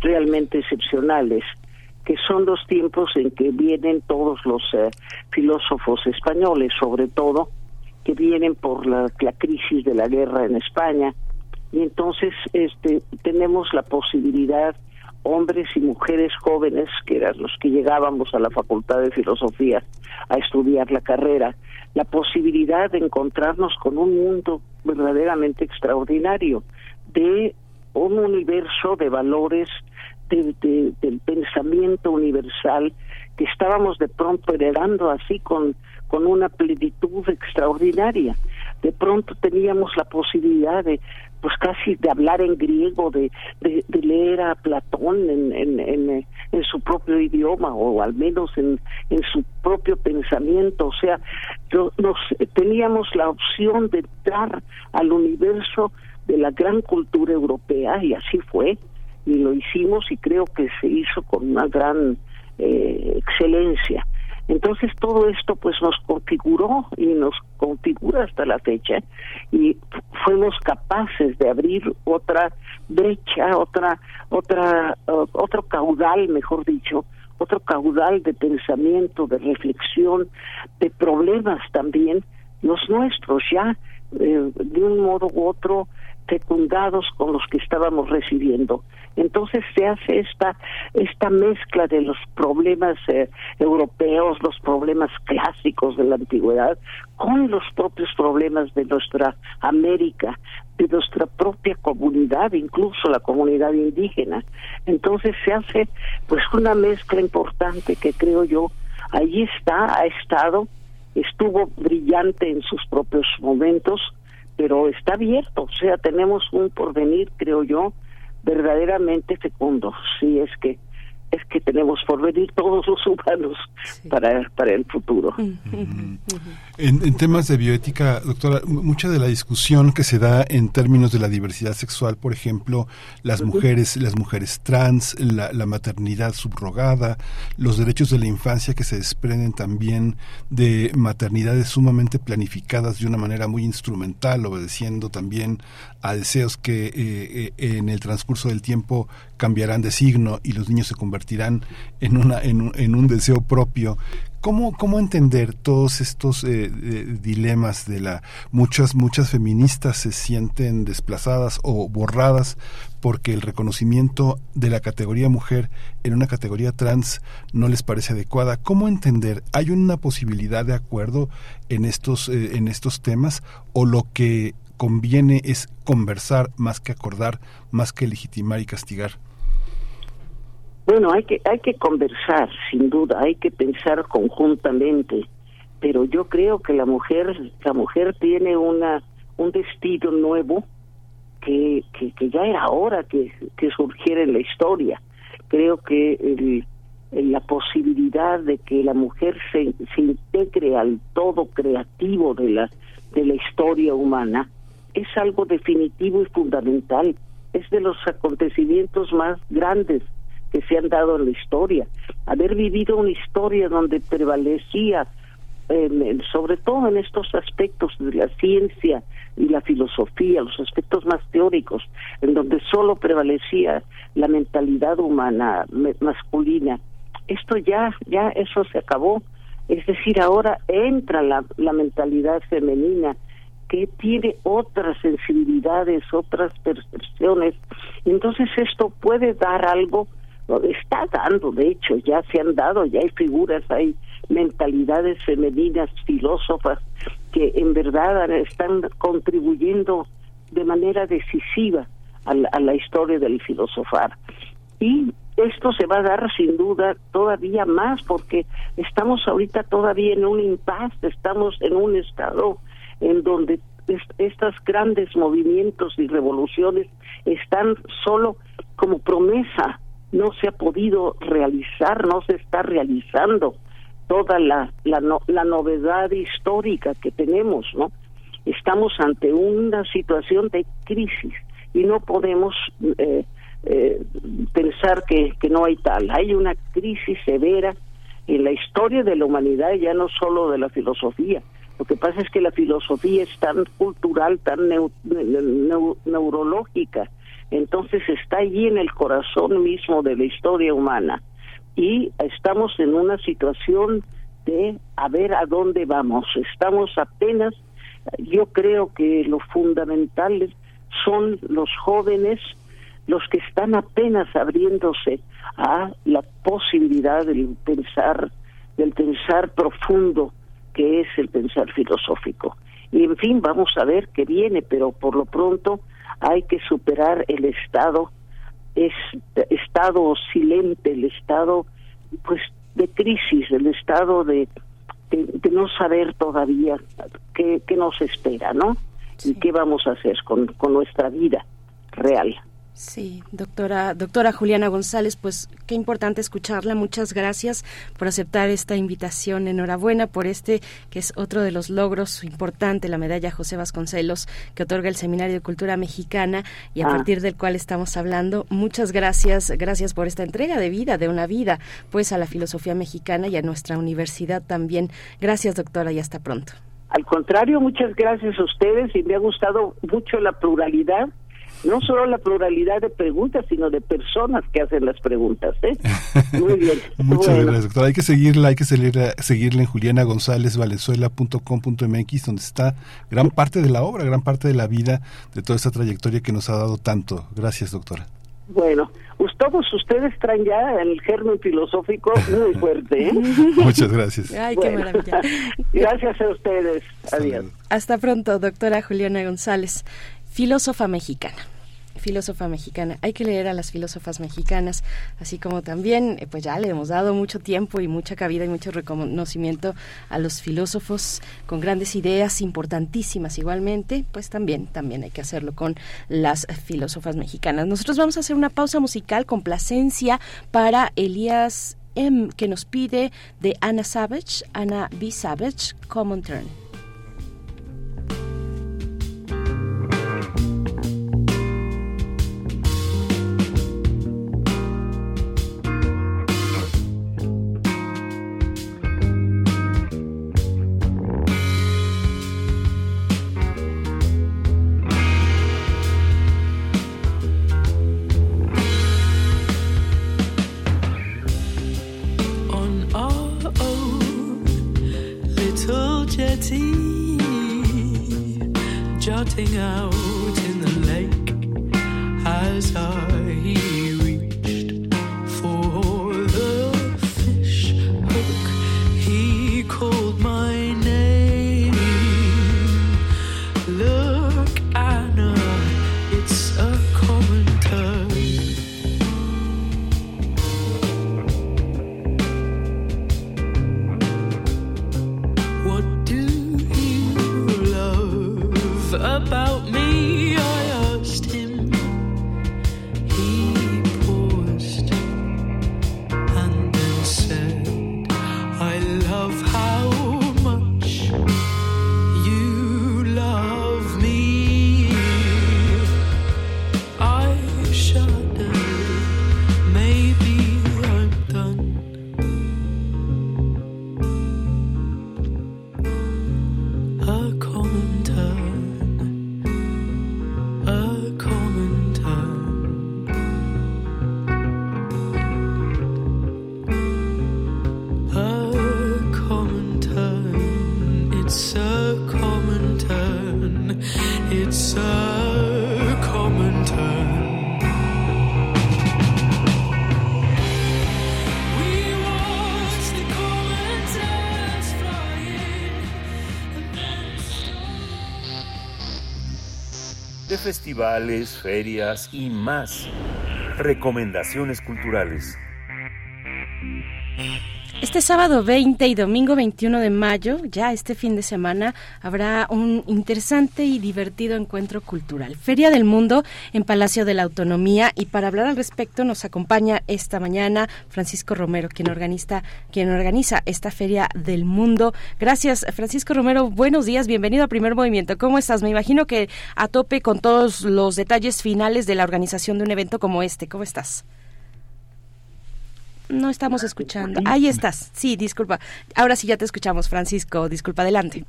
realmente excepcionales que son los tiempos en que vienen todos los eh, filósofos españoles, sobre todo, que vienen por la, la, crisis de la guerra en España. Y entonces este, tenemos la posibilidad, hombres y mujeres jóvenes, que eran los que llegábamos a la Facultad de Filosofía a estudiar la carrera, la posibilidad de encontrarnos con un mundo verdaderamente extraordinario, de un universo de valores del pensamiento universal que estábamos de pronto heredando así con, con una plenitud extraordinaria. De pronto teníamos la posibilidad de, pues casi de hablar en griego, de, de, leer a Platón en, en, en, en, su propio idioma o al menos en, en su propio pensamiento. O sea, nos, teníamos la opción de entrar al universo de la gran cultura europea y así fue y lo hicimos y creo que se hizo con una gran eh, excelencia. Entonces todo esto pues nos configuró y nos configura hasta la fecha y fuimos capaces de abrir otra brecha, otra otra otro caudal, mejor dicho, otro caudal de pensamiento, de reflexión, de problemas también los nuestros ya eh, de un modo u otro fecundados con los que estábamos recibiendo. Entonces se hace esta esta mezcla de los problemas eh, europeos, los problemas clásicos de la antigüedad, con los propios problemas de nuestra América, de nuestra propia comunidad, incluso la comunidad indígena. Entonces se hace pues una mezcla importante que creo yo ahí está, ha estado, estuvo brillante en sus propios momentos, pero está abierto, o sea, tenemos un porvenir, creo yo, verdaderamente fecundo, si es que es que tenemos por venir todos los humanos para, para el futuro.
En, temas de bioética, doctora, mucha de la discusión que se da en términos de la diversidad sexual, por ejemplo, las mujeres, las mujeres trans, la, la, maternidad subrogada, los derechos de la infancia que se desprenden también de maternidades sumamente planificadas de una manera muy instrumental, obedeciendo también a deseos que eh, eh, en el transcurso del tiempo cambiarán de signo y los niños se convertirán en, una, en, un, en un deseo propio. ¿Cómo, ¿Cómo entender todos estos eh, dilemas de la muchas muchas feministas se sienten desplazadas o borradas porque el reconocimiento de la categoría mujer en una categoría trans no les parece adecuada? ¿Cómo entender? ¿Hay una posibilidad de acuerdo en estos en estos temas o lo que conviene es conversar más que acordar, más que legitimar y castigar?
Bueno, hay que hay que conversar, sin duda, hay que pensar conjuntamente, pero yo creo que la mujer la mujer tiene una un destino nuevo que, que, ya era hora que, que surgiera en la historia. Creo que el, la posibilidad de que la mujer se, se integre al todo creativo de la de la historia humana es algo definitivo y fundamental. Es de los acontecimientos más grandes que se han dado en la historia. Haber vivido una historia donde prevalecía sobre todo en estos aspectos de la ciencia y la filosofía, los aspectos más teóricos, en donde solo prevalecía la mentalidad humana masculina. Esto ya, ya eso se acabó. Es decir, ahora entra la, la mentalidad femenina que tiene otras sensibilidades, otras percepciones. Entonces esto puede dar algo, está dando, de hecho, ya se han dado, ya hay figuras, hay mentalidades femeninas, filósofas, que en verdad están contribuyendo de manera decisiva a la, historia del filosofar. Y esto se va a dar sin duda todavía más porque estamos ahorita todavía en un impasse, estamos en un estado en donde estos grandes movimientos y revoluciones están solo como promesa, no se ha podido realizar, no se está realizando toda la, la, la novedad histórica que tenemos, ¿no? Estamos ante una situación de crisis y no podemos eh, eh, pensar que, que no hay tal. Hay una crisis severa en la historia de la humanidad, ya no solo de la filosofía. Lo que pasa es que la filosofía es tan cultural, tan neurológica, entonces está allí en el corazón mismo de la historia humana y estamos en una situación de a ver a dónde vamos. Estamos apenas, yo creo que lo fundamental son los jóvenes, los que están apenas abriéndose a la posibilidad del pensar, del pensar profundo que es el pensar filosófico. Y en fin, vamos a ver qué viene, pero por lo pronto hay que superar el estado es estado silente, el estado pues de crisis, el estado de, de, no saber todavía qué, qué, nos espera, ¿no? Y qué vamos a hacer con, con nuestra vida real.
Sí, doctora, doctora Juliana González, pues qué importante escucharla. Muchas gracias por aceptar esta invitación. Enhorabuena por este, que es otro de los logros importantes, la medalla José Vasconcelos, que otorga el Seminario de Cultura Mexicana y a ah. partir del cual estamos hablando. Muchas gracias, gracias por esta entrega de vida, de una vida, pues a la filosofía mexicana y a nuestra universidad también. Gracias, doctora, y hasta pronto.
Al contrario, muchas gracias a ustedes y me ha gustado mucho la pluralidad no solo la pluralidad de preguntas, sino de personas que hacen las preguntas. ¿eh? Muy bien.
Muchas gracias, doctora. Hay que seguirla, hay que seguirla, seguirla en Juliana González Valenzuela.com.mx, donde está gran parte de la obra, gran parte de la vida, de toda esta trayectoria que nos ha dado tanto. Gracias, doctora.
Bueno, pues todos ustedes traen ya el germen filosófico muy fuerte. ¿eh?
Muchas gracias.
Ay, qué maravilla.
Gracias a ustedes. Adiós.
Hasta pronto, doctora Juliana González, filósofa mexicana filósofa mexicana. Hay que leer a las filósofas mexicanas, así como también, eh, pues ya le hemos dado mucho tiempo y mucha cabida y mucho reconocimiento a los filósofos con grandes ideas importantísimas igualmente, pues también, también hay que hacerlo con las filósofas mexicanas. Nosotros vamos a hacer una pausa musical, complacencia para Elías M, que nos pide de Anna Savage, Anna B. Savage, Common Turn.
Jutting out in the lake as I
festivales, ferias y más. Recomendaciones culturales.
Este sábado 20 y domingo 21 de mayo, ya este fin de semana, habrá un interesante y divertido encuentro cultural. Feria del Mundo en Palacio de la Autonomía y para hablar al respecto nos acompaña esta mañana Francisco Romero, quien organiza, esta Feria del Mundo. Gracias, Francisco Romero. Buenos días, bienvenido a Primer Movimiento. ¿Cómo estás? Me imagino que a tope con todos los detalles finales de la organización de un evento como este. ¿Cómo estás? No estamos escuchando. Ahí estás. Sí, disculpa. Ahora sí ya te escuchamos, Francisco. Disculpa, adelante.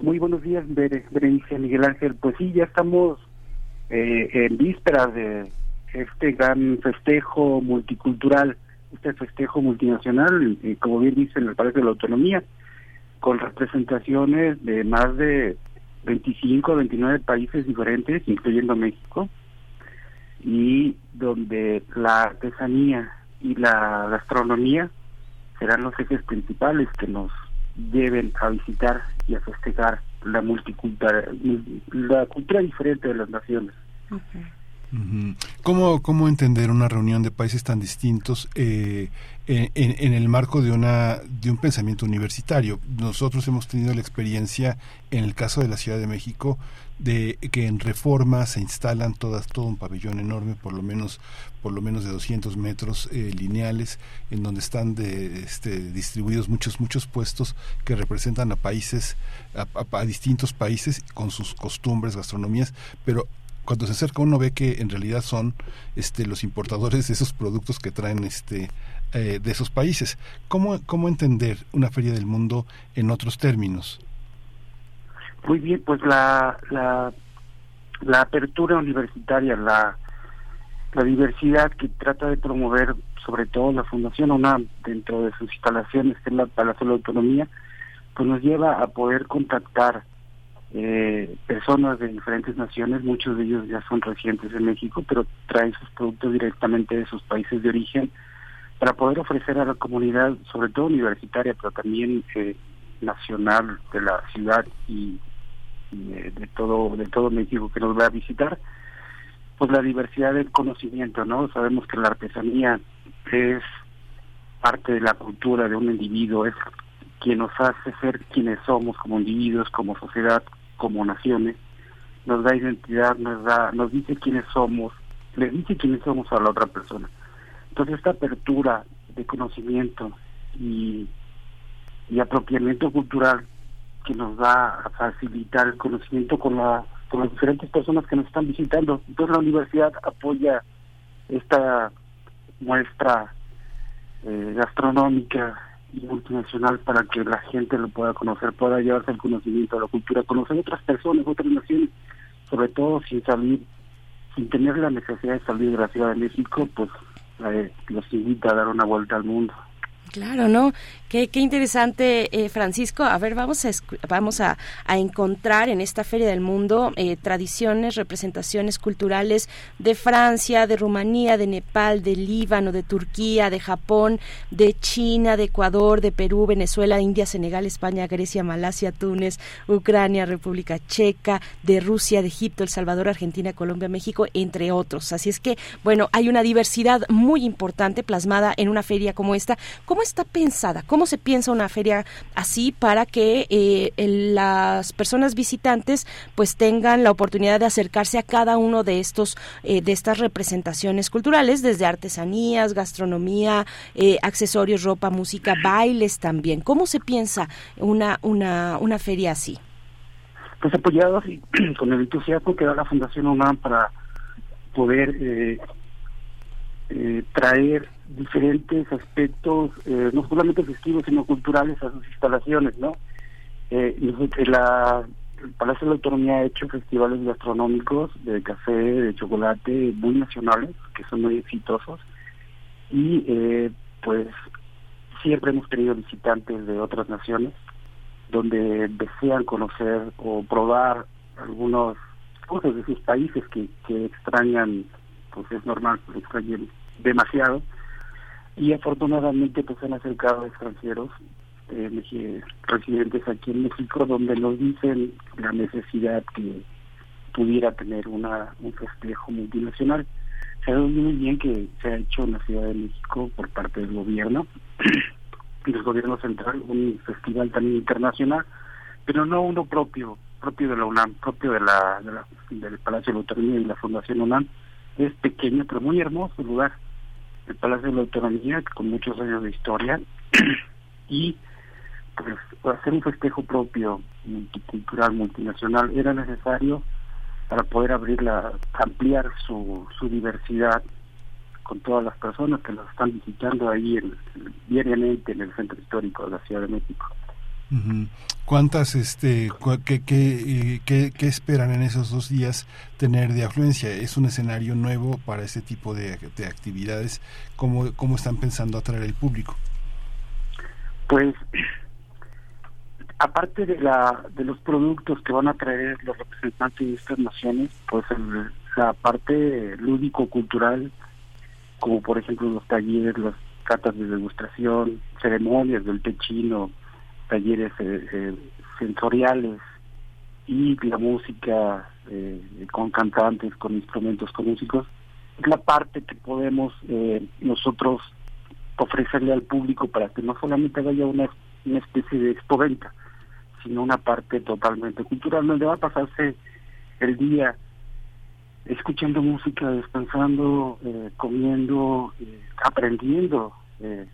Muy buenos días, Bere- Berenice Miguel Ángel. Pues sí, ya estamos eh, en vísperas de este gran festejo multicultural, este festejo multinacional, eh, como bien dice en el Palacio de la Autonomía, con representaciones de más de 25 o 29 países diferentes, incluyendo México, y donde la artesanía y la gastronomía serán los ejes principales que nos lleven a visitar y a festejar la multicultura, la cultura diferente de las naciones.
¿Cómo, ¿Cómo entender una reunión de países tan distintos eh, en, en- el marco de, una, de un pensamiento universitario? Nosotros hemos tenido la experiencia, en el caso de la Ciudad de México, de que en Reforma se instalan todas todo un pabellón enorme, por lo menos por lo menos de 200 metros eh, lineales, en donde están de, este, distribuidos muchos muchos puestos que representan a países, a- a distintos países con sus costumbres, gastronomías, pero cuando se acerca uno ve que en realidad son este los importadores de esos productos que traen este eh, de esos países. ¿Cómo, ¿Cómo entender una feria del mundo en otros términos?
Muy bien, pues la, la, la apertura universitaria, la, la diversidad que trata de promover sobre todo la Fundación UNAM dentro de sus instalaciones que es la Palacio de la Autonomía, pues nos lleva a poder contactar eh, personas de diferentes naciones, muchos de ellos ya son residentes en México, pero traen sus productos directamente de sus países de origen para poder ofrecer a la comunidad, sobre todo universitaria, pero también eh, nacional de la ciudad y, eh, de todo de todo México que nos va a visitar, pues la diversidad del conocimiento, ¿no? Sabemos que la artesanía es parte de la cultura de un individuo, es quien nos hace ser quienes somos como individuos, como sociedad, como naciones, nos da identidad, nos da, nos dice quiénes somos, le dice quiénes somos a la otra persona. Entonces esta apertura de conocimiento y, y apropiamiento cultural que nos va a facilitar el conocimiento con la con las diferentes personas que nos están visitando. Entonces la universidad apoya esta muestra eh, gastronómica multinacional para que la gente lo pueda conocer, pueda llevarse el conocimiento de la cultura, conocer otras personas, otras naciones, sobre todo sin salir, sin tener la necesidad de salir de la Ciudad de México, pues eh, los invita a dar una vuelta al mundo.
Claro, ¿no? Qué, qué interesante, eh, Francisco. A ver, vamos a, vamos a, a encontrar en esta Feria del Mundo eh, tradiciones, representaciones culturales de Francia, de Rumanía, de Nepal, de Líbano, de Turquía, de Japón, de China, de Ecuador, de Perú, Venezuela, India, Senegal, España, Grecia, Malasia, Túnez, Ucrania, República Checa, de Rusia, de Egipto, El Salvador, Argentina, Colombia, México, entre otros. Así es que, bueno, hay una diversidad muy importante plasmada en una feria como esta. ¿Cómo está pensada? ¿Cómo se piensa una feria así para que eh, las personas visitantes pues tengan la oportunidad de acercarse a cada uno de estos eh, de estas representaciones culturales, desde artesanías, gastronomía, eh, accesorios, ropa, música, bailes también? ¿Cómo se piensa una una una feria así?
Pues apoyados y con el entusiasmo que da la Fundación UNAM para poder eh, eh, traer diferentes aspectos, eh, no solamente festivos, sino culturales a sus instalaciones, ¿no? Eh, nosotros- la, el Palacio de la Autonomía ha hecho festivales gastronómicos de café, de chocolate, muy nacionales, que son muy exitosos, y eh, pues siempre hemos tenido visitantes de otras naciones, donde desean conocer o probar algunos cosas de sus países que, que extrañan, pues es normal que extrañen demasiado. Y afortunadamente pues han acercado extranjeros eh, residentes aquí en México donde nos dicen la necesidad que pudiera tener una un festejo multinacional. Sabemos muy bien que se ha hecho en la Ciudad de México por parte del gobierno, del gobierno central, un festival también internacional, pero no uno propio, propio de la UNAM, propio de la, de la- del Palacio de la y la Fundación UNAM. Es pequeño, pero muy hermoso lugar. El Palacio de la Autonomía, con muchos años de historia, y pues hacer un festejo propio, multicultural, multinacional, era necesario para poder abrirla, ampliar su, diversidad con todas las personas que nos están visitando ahí en- diariamente en el centro histórico de la Ciudad de México.
¿Cuántas, este, qué, qué, qué- esperan en esos dos días tener de afluencia? ¿Es un escenario nuevo para este tipo de, de actividades? ¿Cómo, ¿Cómo están pensando atraer el público?
Pues, aparte de la de los productos que van a traer los representantes de estas naciones, pues la parte lúdico-cultural, como por ejemplo los talleres, las catas de degustación, ceremonias del té chino, talleres eh, eh, sensoriales y la música eh, con cantantes, con instrumentos, con músicos, es la parte que podemos eh, nosotros ofrecerle al público para que no solamente vaya una, una especie de expoventa, sino una parte totalmente cultural, donde va a pasarse el día escuchando música, descansando, eh, comiendo, aprendiendo eh,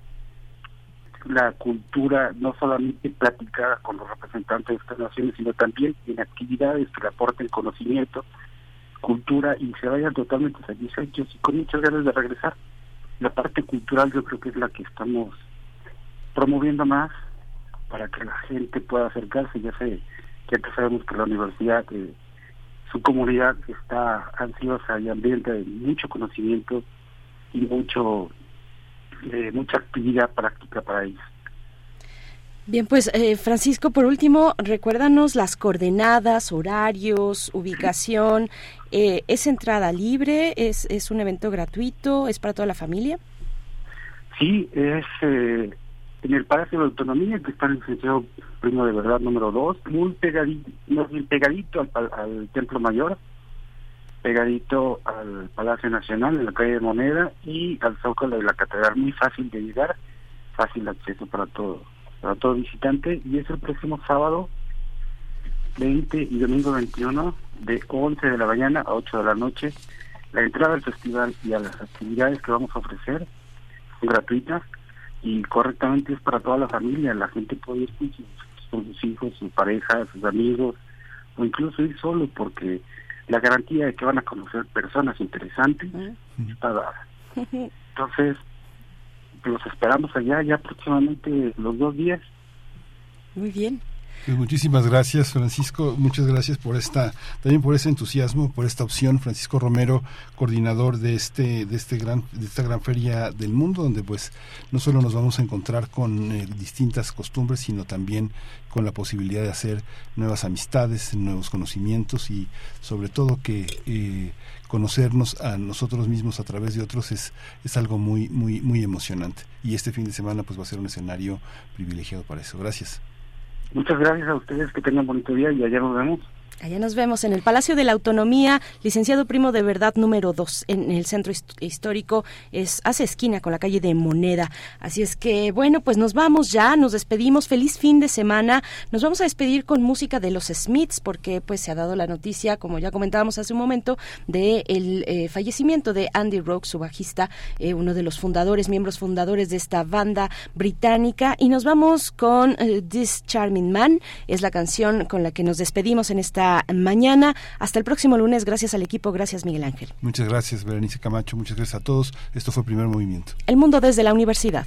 la cultura, no solamente platicada con los representantes de estas naciones, sino también en actividades que le aporten conocimiento, cultura y se vayan totalmente satisfechos y con muchas ganas de regresar. La parte cultural yo creo que es la que estamos promoviendo más para que la gente pueda acercarse. Ya sé, ya que sabemos que la universidad, eh, su comunidad está ansiosa y ambiente de mucho conocimiento y mucho eh, mucha actividad práctica para ellos.
Bien, pues eh, Francisco, por último, recuérdanos las coordenadas, horarios, ubicación. Eh, ¿Es entrada libre? ¿Es, ¿Es un evento gratuito? ¿Es para toda la familia?
Sí, es eh, en el Palacio de Autonomía, que está en el licenciado Primo de Verdad número 2, muy pegadito, bien pegadito al Templo Mayor, pegadito al Palacio Nacional, en la calle de Moneda, y al Zócalo de la Catedral. Muy fácil de llegar, fácil acceso para todo, para todo visitante, y es el próximo sábado 20 y domingo 21, de 11 de la mañana a 8 de la noche. La entrada al festival y a las actividades que vamos a ofrecer son gratuitas y correctamente es para toda la familia. La gente puede ir con sus, con sus hijos, sus parejas, sus amigos, o incluso ir solo, porque la garantía de que van a conocer personas interesantes está dada. Entonces, los esperamos allá ya próximamente los dos días.
Muy bien.
Pues muchísimas gracias, Francisco. Muchas gracias por esta, también por ese entusiasmo, por esta opción. Francisco Romero, coordinador de este, de este gran, de esta gran feria del mundo, donde pues no solo nos vamos a encontrar con eh, distintas costumbres, sino también con la posibilidad de hacer nuevas amistades, nuevos conocimientos y sobre todo que eh, conocernos a nosotros mismos a través de otros es, es algo muy, muy, muy emocionante. Y este fin de semana pues va a ser un escenario privilegiado para eso. Gracias.
Muchas gracias a ustedes, que tengan bonito día y allá nos vemos.
Allá nos vemos en el Palacio de la Autonomía, licenciado Primo de Verdad número 2, en el centro hist- histórico, es hace esquina con la calle de Moneda. Así es que, bueno, pues nos vamos ya, nos despedimos, feliz fin de semana. Nos vamos a despedir con música de los Smiths, porque pues se ha dado la noticia, como ya comentábamos hace un momento, de el eh, fallecimiento de Andy Rock, su bajista, eh, uno de los fundadores, miembros fundadores de esta banda británica. Y nos vamos con eh, This Charming Man, es la canción con la que nos despedimos en esta mañana. Hasta el próximo lunes. Gracias al equipo. Gracias, Miguel Ángel.
Muchas gracias, Berenice Camacho. Muchas gracias a todos. Esto fue Primer Movimiento.
El mundo desde la universidad.